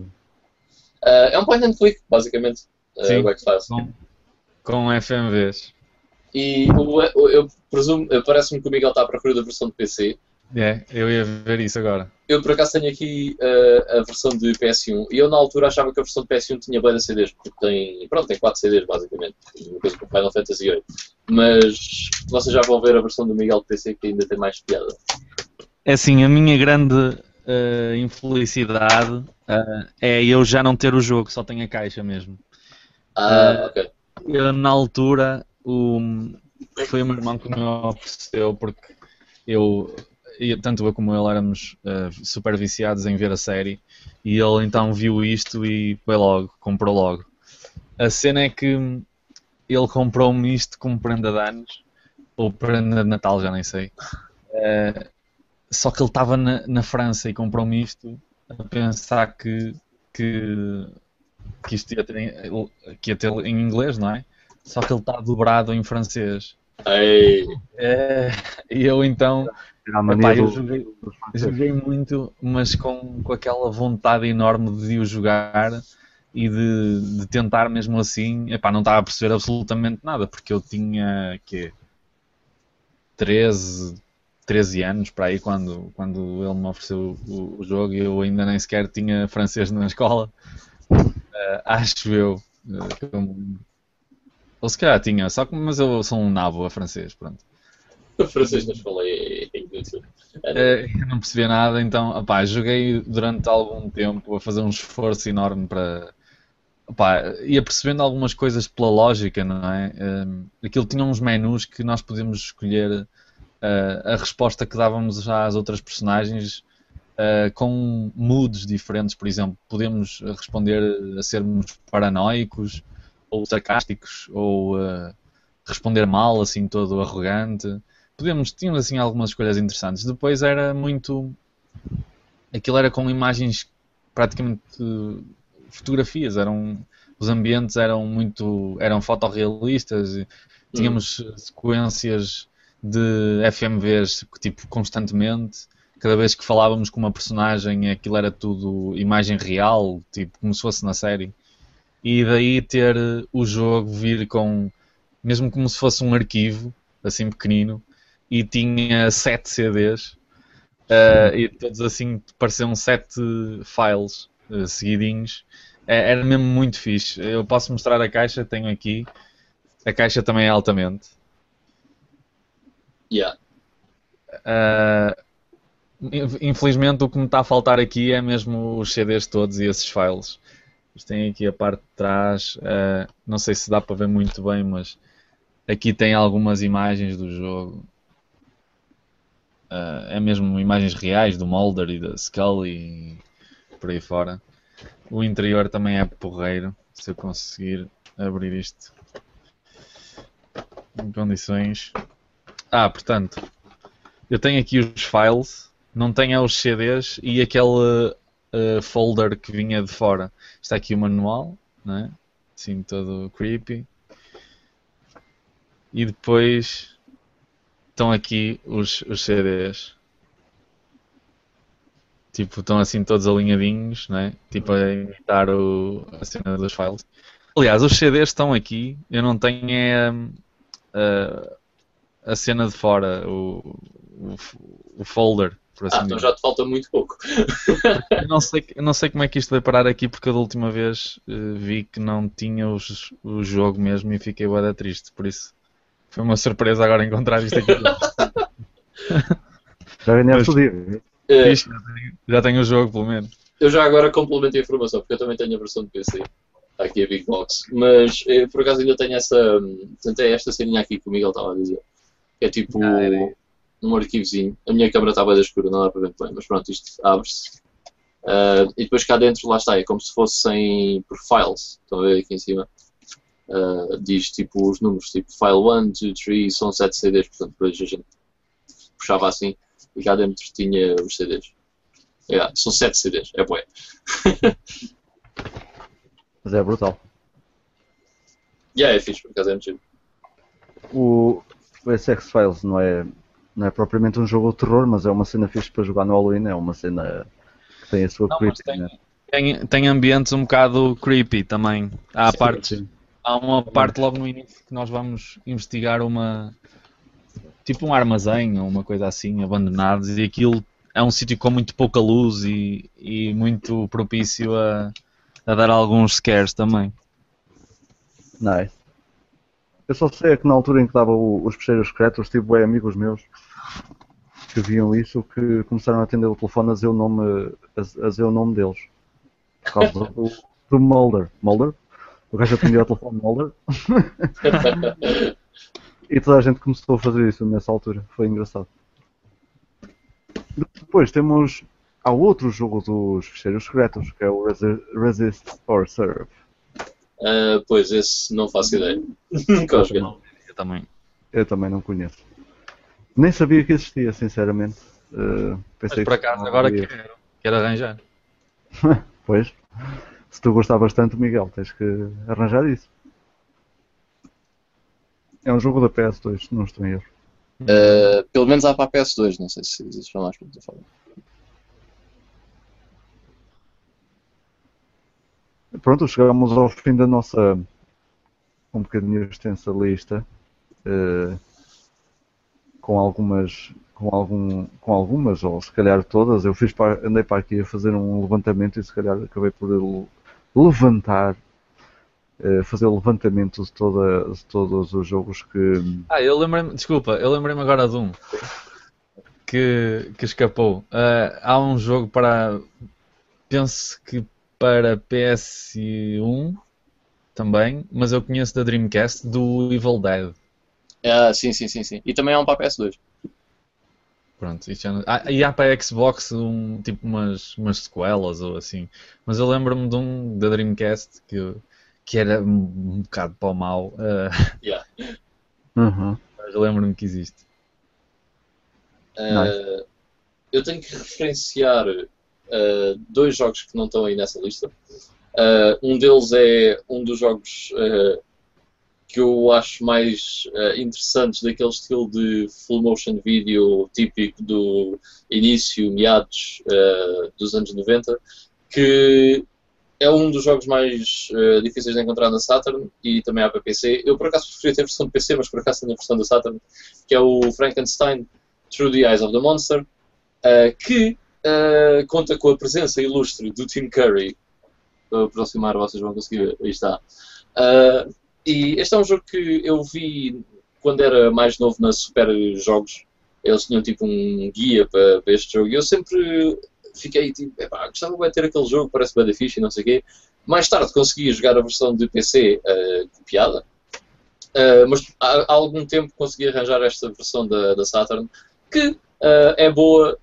Uh, é um point and click, basicamente. Uh,
Sim,
X-Files.
com, com FMVs.
E o, o- eu presumo, parece-me que o Miguel está à procura da versão de PC.
É, eu ia ver isso agora.
Eu por acaso tenho aqui uh, a versão de PS1 e eu na altura achava que a versão de PS1 tinha bem CDs, porque tem, pronto, tem 4 CDs basicamente, uma coisa com Final Fantasy VIII. Mas vocês já vão ver a versão do Miguel de PC que ainda tem mais piada.
É assim, a minha grande eh, infelicidade eh, é eu já não ter o jogo, só tenho a caixa mesmo.
Ah, ok.
Eu, na altura, o, foi o meu irmão que me ofereceu, porque eu, e tanto eu como ele éramos eh, super viciados em ver a série, e ele então viu isto e foi logo, comprou logo. A cena é que ele comprou-me isto como prenda de anos, ou prenda de Natal, já nem sei. Eh, só que ele estava na, na França e comprou-me isto a pensar que, que, que isto ia ter, em- que ia ter em inglês, não é? Só que ele está dobrado em francês.
Ei,
É, e eu então
Era
epá, eu joguei, joguei muito, mas com, com aquela vontade enorme de o jogar e de, de tentar mesmo assim. Epá, não estava a perceber absolutamente nada, porque eu tinha quê? 13, 13 anos para aí quando, quando ele me ofereceu o, o jogo e eu ainda nem sequer tinha francês na escola. Eh, acho eu. eh, que eu me- Ou se calhar tinha, só que, mas eu sou um nabo a francês, pronto.
o francês na escola é, é
eu não percebia nada, então opá, joguei durante algum tempo a fazer um esforço enorme para. Opá, ia percebendo algumas coisas pela lógica, não é? Eh, aquilo tinha uns menus que nós podíamos escolher eh, a resposta que dávamos às outras personagens eh, com moods diferentes, por exemplo, podemos responder a sermos paranoicos ou sarcásticos ou responder mal, assim, todo arrogante podemos, tínhamos assim algumas escolhas interessantes. Depois era muito. Aquilo era com imagens praticamente eh, fotografias, eram. Os ambientes eram muito. eram fotorrealistas, e tínhamos eh, sequências de FMVs tipo constantemente. Cada vez que falávamos com uma personagem aquilo era tudo imagem real, tipo como se fosse na série. E daí ter eh, o jogo vir com mesmo como se fosse um arquivo, assim pequenino, e tinha sete CDs eh, e todos assim pareciam sete files eh, seguidinhos. É- era mesmo muito fixe. Eu posso mostrar a caixa, tenho aqui. A caixa também é altamente.
Yeah.
In- infelizmente o que me está a faltar aqui é mesmo os CDs todos e esses files. Têm aqui a parte de trás. eh, não sei se dá para ver muito bem, mas aqui tem algumas imagens do jogo. Ah, é mesmo imagens reais do Mulder e da Scully e por aí fora. O interior também é porreiro, se eu conseguir abrir isto em condições. Ah, portanto, eu tenho aqui os files, não tenho os CDs e aquele ah, folder que vinha de fora. Está aqui o manual, não é? Assim todo creepy. e depois estão aqui os, os CDs. Tipo, estão assim todos alinhadinhos, né? Tipo, a imitar o, a cena dos files. Aliás, os CDs estão aqui. Eu não tenho é, a, a cena de fora, o, o, o folder, por assim
Ah, então já te falta muito pouco. *laughs*
Eu não, sei, eu não sei como é que isto vai parar aqui porque eu da última vez eh, vi que não tinha os- o jogo mesmo e fiquei bué triste, por isso foi uma surpresa agora encontrar isto aqui. *laughs*
Já ganhaste o dia.
Eh,
Isto, já, tenho, já tenho o jogo pelo menos.
Eu já agora complemento a informação, porque eu também tenho a versão de PC. Está aqui a Big Box. Mas eh, por acaso ainda tenho essa. é esta ceninha aqui que o Miguel estava a dizer. É tipo
Ah, era
um arquivozinho. A minha câmera estava da escura, não dá para ver bem, mas pronto, isto abre-se. Ah, e depois cá dentro, lá está, é como se fossem por files. Estão a ver aqui em cima? Ah, diz tipo os números, tipo file 1, 2, 3, são 7 CDs, portanto depois a gente puxava assim e cá dentro tinha os CDs. Yeah, são 7 CDs, é bué. *laughs*
Mas é brutal.
Yeah, é fixe, por acaso é muito giro.
O, SX Files não é, não é propriamente um jogo de terror, mas é uma cena fixe para jogar no Halloween. É uma cena que tem a sua
Não,
creepy,
tem,
né?
tem, tem ambientes um bocado creepy também. Há,
Sim,
parte,
sim.
Há uma parte logo no início que nós vamos investigar uma. tipo um armazém ou uma coisa assim, abandonados, e aquilo é um sítio com muito pouca luz e, e muito propício a, a dar alguns scares também.
Nice. Eu só sei é que na altura em que dava o- os peixeiros secretos, tive bem amigos meus que viam isso que começaram a atender o telefone a dizer o nome, a, a dizer o nome deles. Por causa do, do Mulder. Mulder? O gajo atendia o telefone Mulder *laughs* e toda a gente começou a fazer isso nessa altura. Foi engraçado. Depois temos. Há outro jogo dos fecheiros secretos, que é o Resi- Resist or Serve.
Ah, pois, esse não faço ideia. *laughs* Nunca joguei.
Eu também.
Eu também não conheço. Nem sabia que existia, sinceramente. Uh,
Mas
pensei
por
que
acaso
não
agora quero, quero arranjar. *laughs*
Pois, se tu gostar bastante, Miguel, tens que arranjar isso. É um jogo da PS2, se não estou em erro.
Ah, pelo menos há para a PS2, não sei se existe para mais plataforma.
Pronto, chegamos ao fim da nossa um bocadinho extensa lista. eh, com algumas, com, algum, com algumas, ou se calhar todas, eu fiz para, andei para aqui a fazer um levantamento e se calhar acabei por levantar, eh, fazer o levantamento de, toda, de todos os jogos que.
Ah, eu lembrei-me, desculpa, eu lembrei-me agora de um que, que escapou. Ah, há um jogo para, penso que para PS1 também, mas eu conheço da Dreamcast do Evil Dead.
Ah, sim, sim, sim, sim. E também há um para a PS2.
Pronto, já não... ah, e há para a Xbox um, tipo umas, umas sequelas ou assim. Mas eu lembro-me de um da Dreamcast que, que era um, bocado para o mal. ah, *laughs*
Yeah.
Uhum.
mas lembro-me que existe.
Ah, eu tenho que referenciar ah, dois jogos que não estão aí nessa lista. Um deles é um dos jogos que eu acho mais ah, interessantes daquele estilo de full motion video típico do início, meados ah, dos anos 90, que é um dos jogos mais ah, difíceis de encontrar na Saturn e também há para PC. Eu por acaso preferia ter a versão de PC, mas por acaso tenho a versão da Saturn, que é o Frankenstein Through the Eyes of the Monster, uh, que uh, conta com a presença ilustre do Tim Curry. Para aproximar, vocês vão conseguir ver. Aí está. Uh, e este é um jogo que eu vi quando era mais novo na Super Jogos. Eles tinham tipo um guia para, para este jogo e eu sempre fiquei tipo, epá, gostava de ter aquele jogo, parece bem fixe e não sei o quê. Mais tarde consegui jogar a versão de PC uh, copiada, Uh, mas há, há algum tempo consegui arranjar esta versão da, da Saturn que uh, é boa,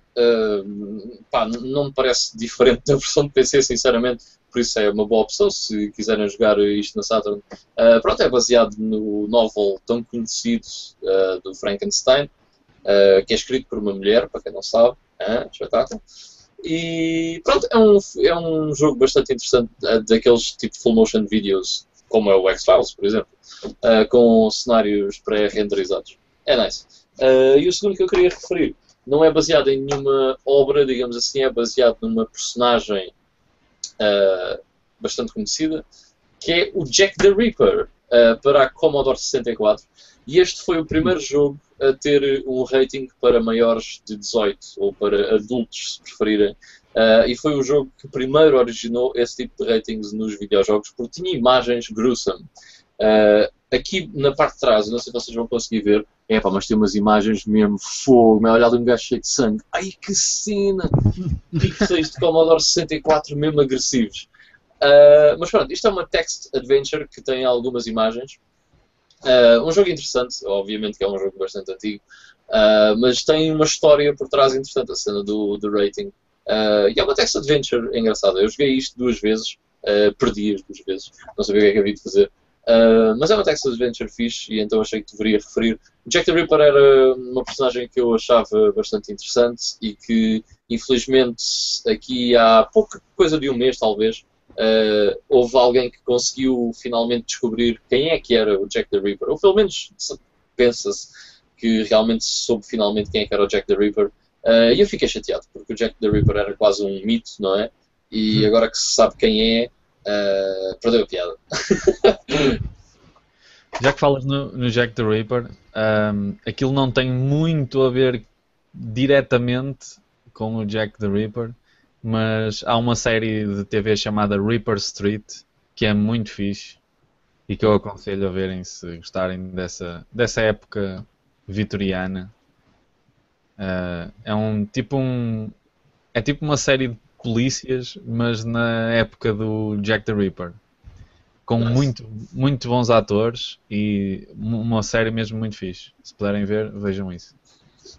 pá, não me parece diferente da versão de PC, sinceramente, por isso é uma boa opção se quiserem jogar isto na Saturn. Uh, pronto, é baseado no novel tão conhecido uh, do Frankenstein, uh, que é escrito por uma mulher, para quem não sabe, ah, espetáculo. E pronto, é um, é um jogo bastante interessante, uh, daqueles tipo full motion videos como é o X-Files, por exemplo, uh, com cenários pré-renderizados. É nice. Uh, e o segundo que eu queria referir não é baseado em nenhuma obra, digamos assim, é baseado numa personagem uh, bastante conhecida, que é o Jack the Ripper, para a Commodore 64. E este foi o primeiro jogo a ter um rating para maiores de 18, ou para adultos, se preferirem, Uh, e foi o jogo que primeiro originou esse tipo de ratings nos videojogos, porque tinha imagens gruesome. Uh, aqui na parte de trás, não sei se vocês vão conseguir ver, é pá, mas tem umas imagens mesmo fogo, olha ali um gajo cheio de sangue. Ai que cena! Pixels de Commodore 64 mesmo agressivos. Uh, mas pronto, isto é uma text adventure que tem algumas imagens. Uh, um jogo interessante, obviamente que é um jogo bastante antigo, uh, mas tem uma história por trás interessante, a cena do, do rating. E é uma text adventure engraçada. Eu joguei isto duas vezes, perdi as duas vezes, não sabia o que é que havia de fazer. Uh, mas é uma text adventure fixe e então achei que deveria referir. Jack the Ripper era uma personagem que eu achava bastante interessante e que, infelizmente, aqui há pouca coisa de um mês, talvez, uh, houve alguém que conseguiu finalmente descobrir quem é que era o Jack the Ripper. Ou pelo menos pensa-se que realmente soube finalmente quem é que era o Jack the Ripper. Uh, e eu fiquei chateado, porque o Jack the Ripper era quase um mito, não é? E hum. agora que se sabe quem é, uh, perdeu a piada. *laughs*
Já que falas no, no Jack the Ripper, um, aquilo não tem muito a ver diretamente com o Jack the Ripper, mas há uma série de TV chamada Ripper Street que é muito fixe e que eu aconselho a verem se gostarem dessa, dessa época vitoriana. Uh, é um tipo um é tipo uma série de polícias, mas na época do Jack the Ripper, com nice. muito muito bons atores e uma série mesmo muito fixe. Se puderem ver, vejam isso.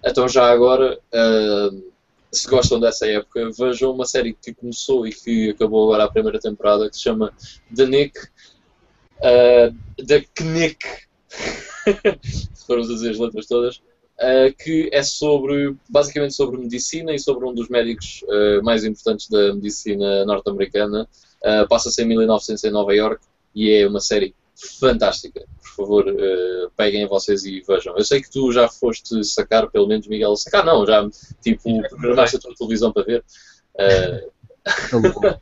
Então já agora, uh, se gostam dessa época, vejam uma série que começou e que acabou agora a primeira temporada, que se chama The Nick, uh, The Knick, *laughs* se formos a dizer as letras todas, uh, que é sobre, basicamente sobre medicina e sobre um dos médicos uh, mais importantes da medicina norte-americana. Uh, Passa-se em 1900 em Nova York e é uma série fantástica. Por favor, peguem vocês e vejam. Eu sei que tu já foste sacar, pelo menos, Miguel, sacar não, já tipo, programaste a tua televisão para ver. *laughs*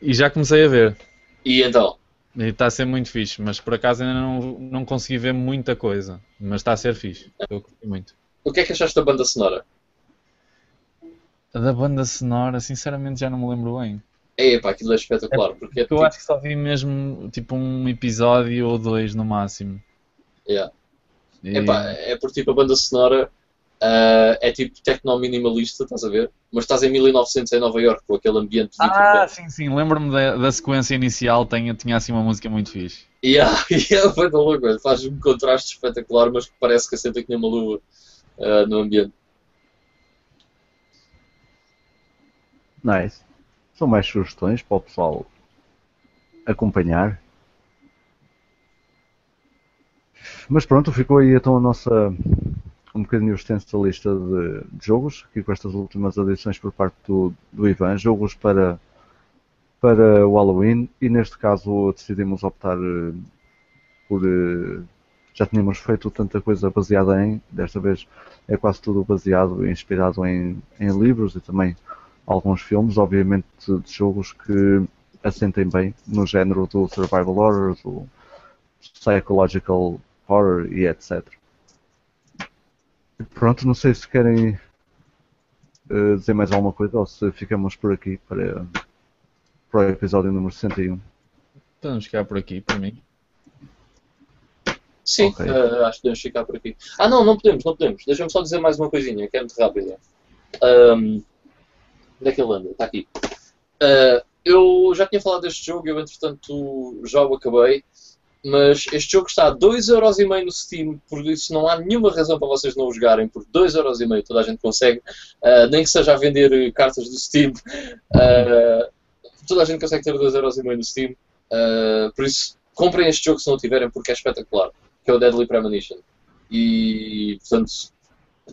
e já comecei a ver.
E então?
E está a ser muito fixe, mas por acaso ainda não, não consegui ver muita coisa. Mas está a ser fixe. Eu curti muito.
O que é que achaste da banda sonora?
Da banda sonora, sinceramente já não me lembro bem.
É, pá, aquilo é espetacular. É, porque é,
eu tipo... acho que só vi mesmo tipo um episódio ou dois no máximo.
Yeah. E... Epá, é por tipo a banda sonora Uh, é tipo tecno-minimalista, estás a ver? Mas estás em 1900 em Nova York com aquele ambiente
de Ah, sim, sim, lembro-me da, da, sequência inicial, tinha, tinha assim uma música muito fixe.
E yeah, *laughs* yeah, foi tão louco, faz um contraste espetacular, mas que parece que assenta que nem uma luva uh, no ambiente.
Nice. São mais sugestões para o pessoal acompanhar. Mas pronto, ficou aí então a nossa um bocadinho extensa lista de, de, jogos, aqui com estas últimas adições por parte do, do Ivan, jogos para, para o Halloween e neste caso decidimos optar eh, por. Eh, já tínhamos feito tanta coisa baseada em, desta vez é quase tudo baseado e inspirado em, em livros e também alguns filmes, obviamente de jogos que assentem bem no género do survival horror, do psychological horror e etc. Pronto, não sei se querem uh, dizer mais alguma coisa ou se ficamos por aqui para, para o episódio número 61.
Podemos ficar por aqui, para mim.
Sim, okay. uh, acho que podemos ficar por aqui. Ah, não, não podemos, não podemos. Deixa-me só dizer mais uma coisinha, que é muito rápida. Um, onde é que ele anda? Está aqui. Uh, eu já tinha falado deste jogo, eu entretanto já o acabei mas este jogo está a 2,5€ no Steam, por isso não há nenhuma razão para vocês não o jogarem, por 2,5€ toda a gente consegue, uh, nem que seja a vender cartas do Steam, uh, toda a gente consegue ter 2,5€ no Steam, uh, por isso comprem este jogo se não tiverem, porque é espetacular, que é o Deadly Premonition. E, portanto,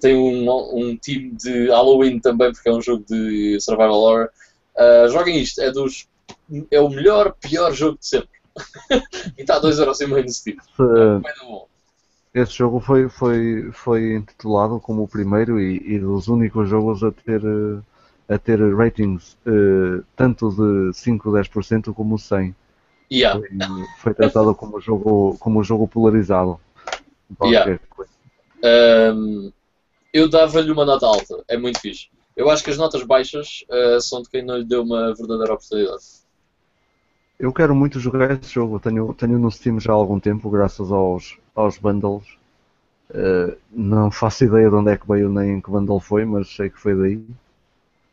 tem um, um time de Halloween também, porque é um jogo de survival horror. joguem isto, é, dos, é o melhor, pior jogo de sempre *laughs* e está a 2,5€ no Steam.
Se-
Bem da bom.
Esse jogo foi, foi, foi intitulado como o primeiro e, e dos únicos jogos a ter, eh, a ter ratings eh, tanto de 5 10% como 100.
Yeah.
Foi, foi tratado *laughs* como jogo, como jogo polarizado.
Yeah. Ahm, eu dava-lhe uma nota alta, é muito fixe. Eu acho que as notas baixas ah, são de quem não lhe deu uma verdadeira oportunidade.
Eu quero muito jogar esse jogo. Tenho, tenho no Steam já há algum tempo, graças aos, aos bundles. Eh, não faço ideia de onde é que veio nem que bundle foi, mas sei que foi daí.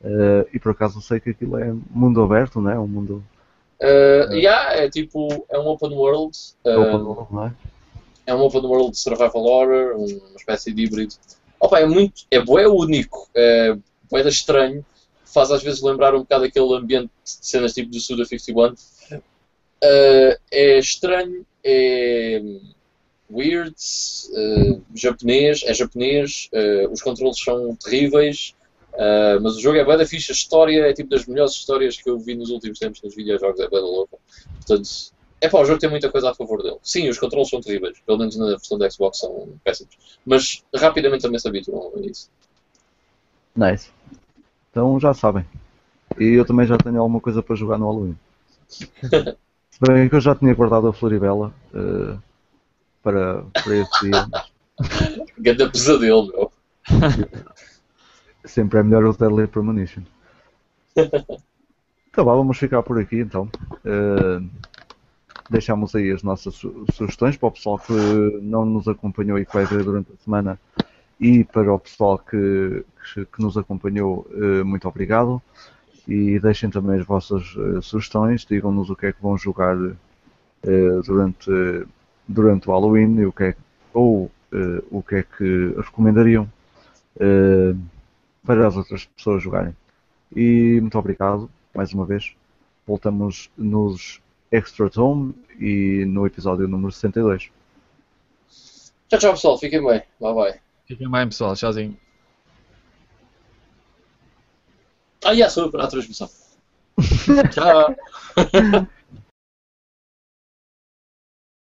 Eh, e por acaso sei que aquilo é mundo aberto, não é? Um mundo
Ah, yeah, é tipo, é um open world. ah,
open world, não é?
é um open world de survival horror, uma espécie de híbrido. Opa, é muito, é bué único, é bué estranho, faz às vezes lembrar um bocado aquele ambiente de cenas tipo do Suda 51. Ah, é estranho, é weird, ah, japonês, é japonês, ah, os controles são terríveis, mas o jogo é bué da fixe, a história é tipo das melhores histórias que eu vi nos últimos tempos nos videojogos, é bué da louca. Portanto, é pá, o jogo tem muita coisa a favor dele. Sim, os controles são terríveis, pelo menos na versão da Xbox são péssimos, mas rapidamente também se habituam a isso.
Nice. Então já sabem. E eu também já tenho alguma coisa para jogar no Halloween. *laughs* Bem que eu já tinha guardado a Floribela eh, para, para esse dia. *laughs*
Ganda pesadelo, meu. *laughs*
Sempre é melhor o Deadly Premonition. Então vá, vamos ficar por aqui então. Eh, deixamos aí as nossas su- sugestões para o pessoal que não nos acompanhou e que vai ver durante a semana e para o pessoal que, que, que nos acompanhou, eh, muito obrigado. E deixem também as vossas eh, sugestões, digam-nos o que é que vão jogar eh, durante, durante o Halloween e o que é, ou eh, o que é que recomendariam para as outras pessoas jogarem. E muito obrigado mais uma vez. Voltamos nos Extra Tome e no episódio número 62.
Tchau, tchau, pessoal. Fiquem bem. Bye, bye.
Fiquem bem, pessoal. Tchauzinho.
Ah, yeah, sou eu para a *laughs* transmissão. tchau. *laughs*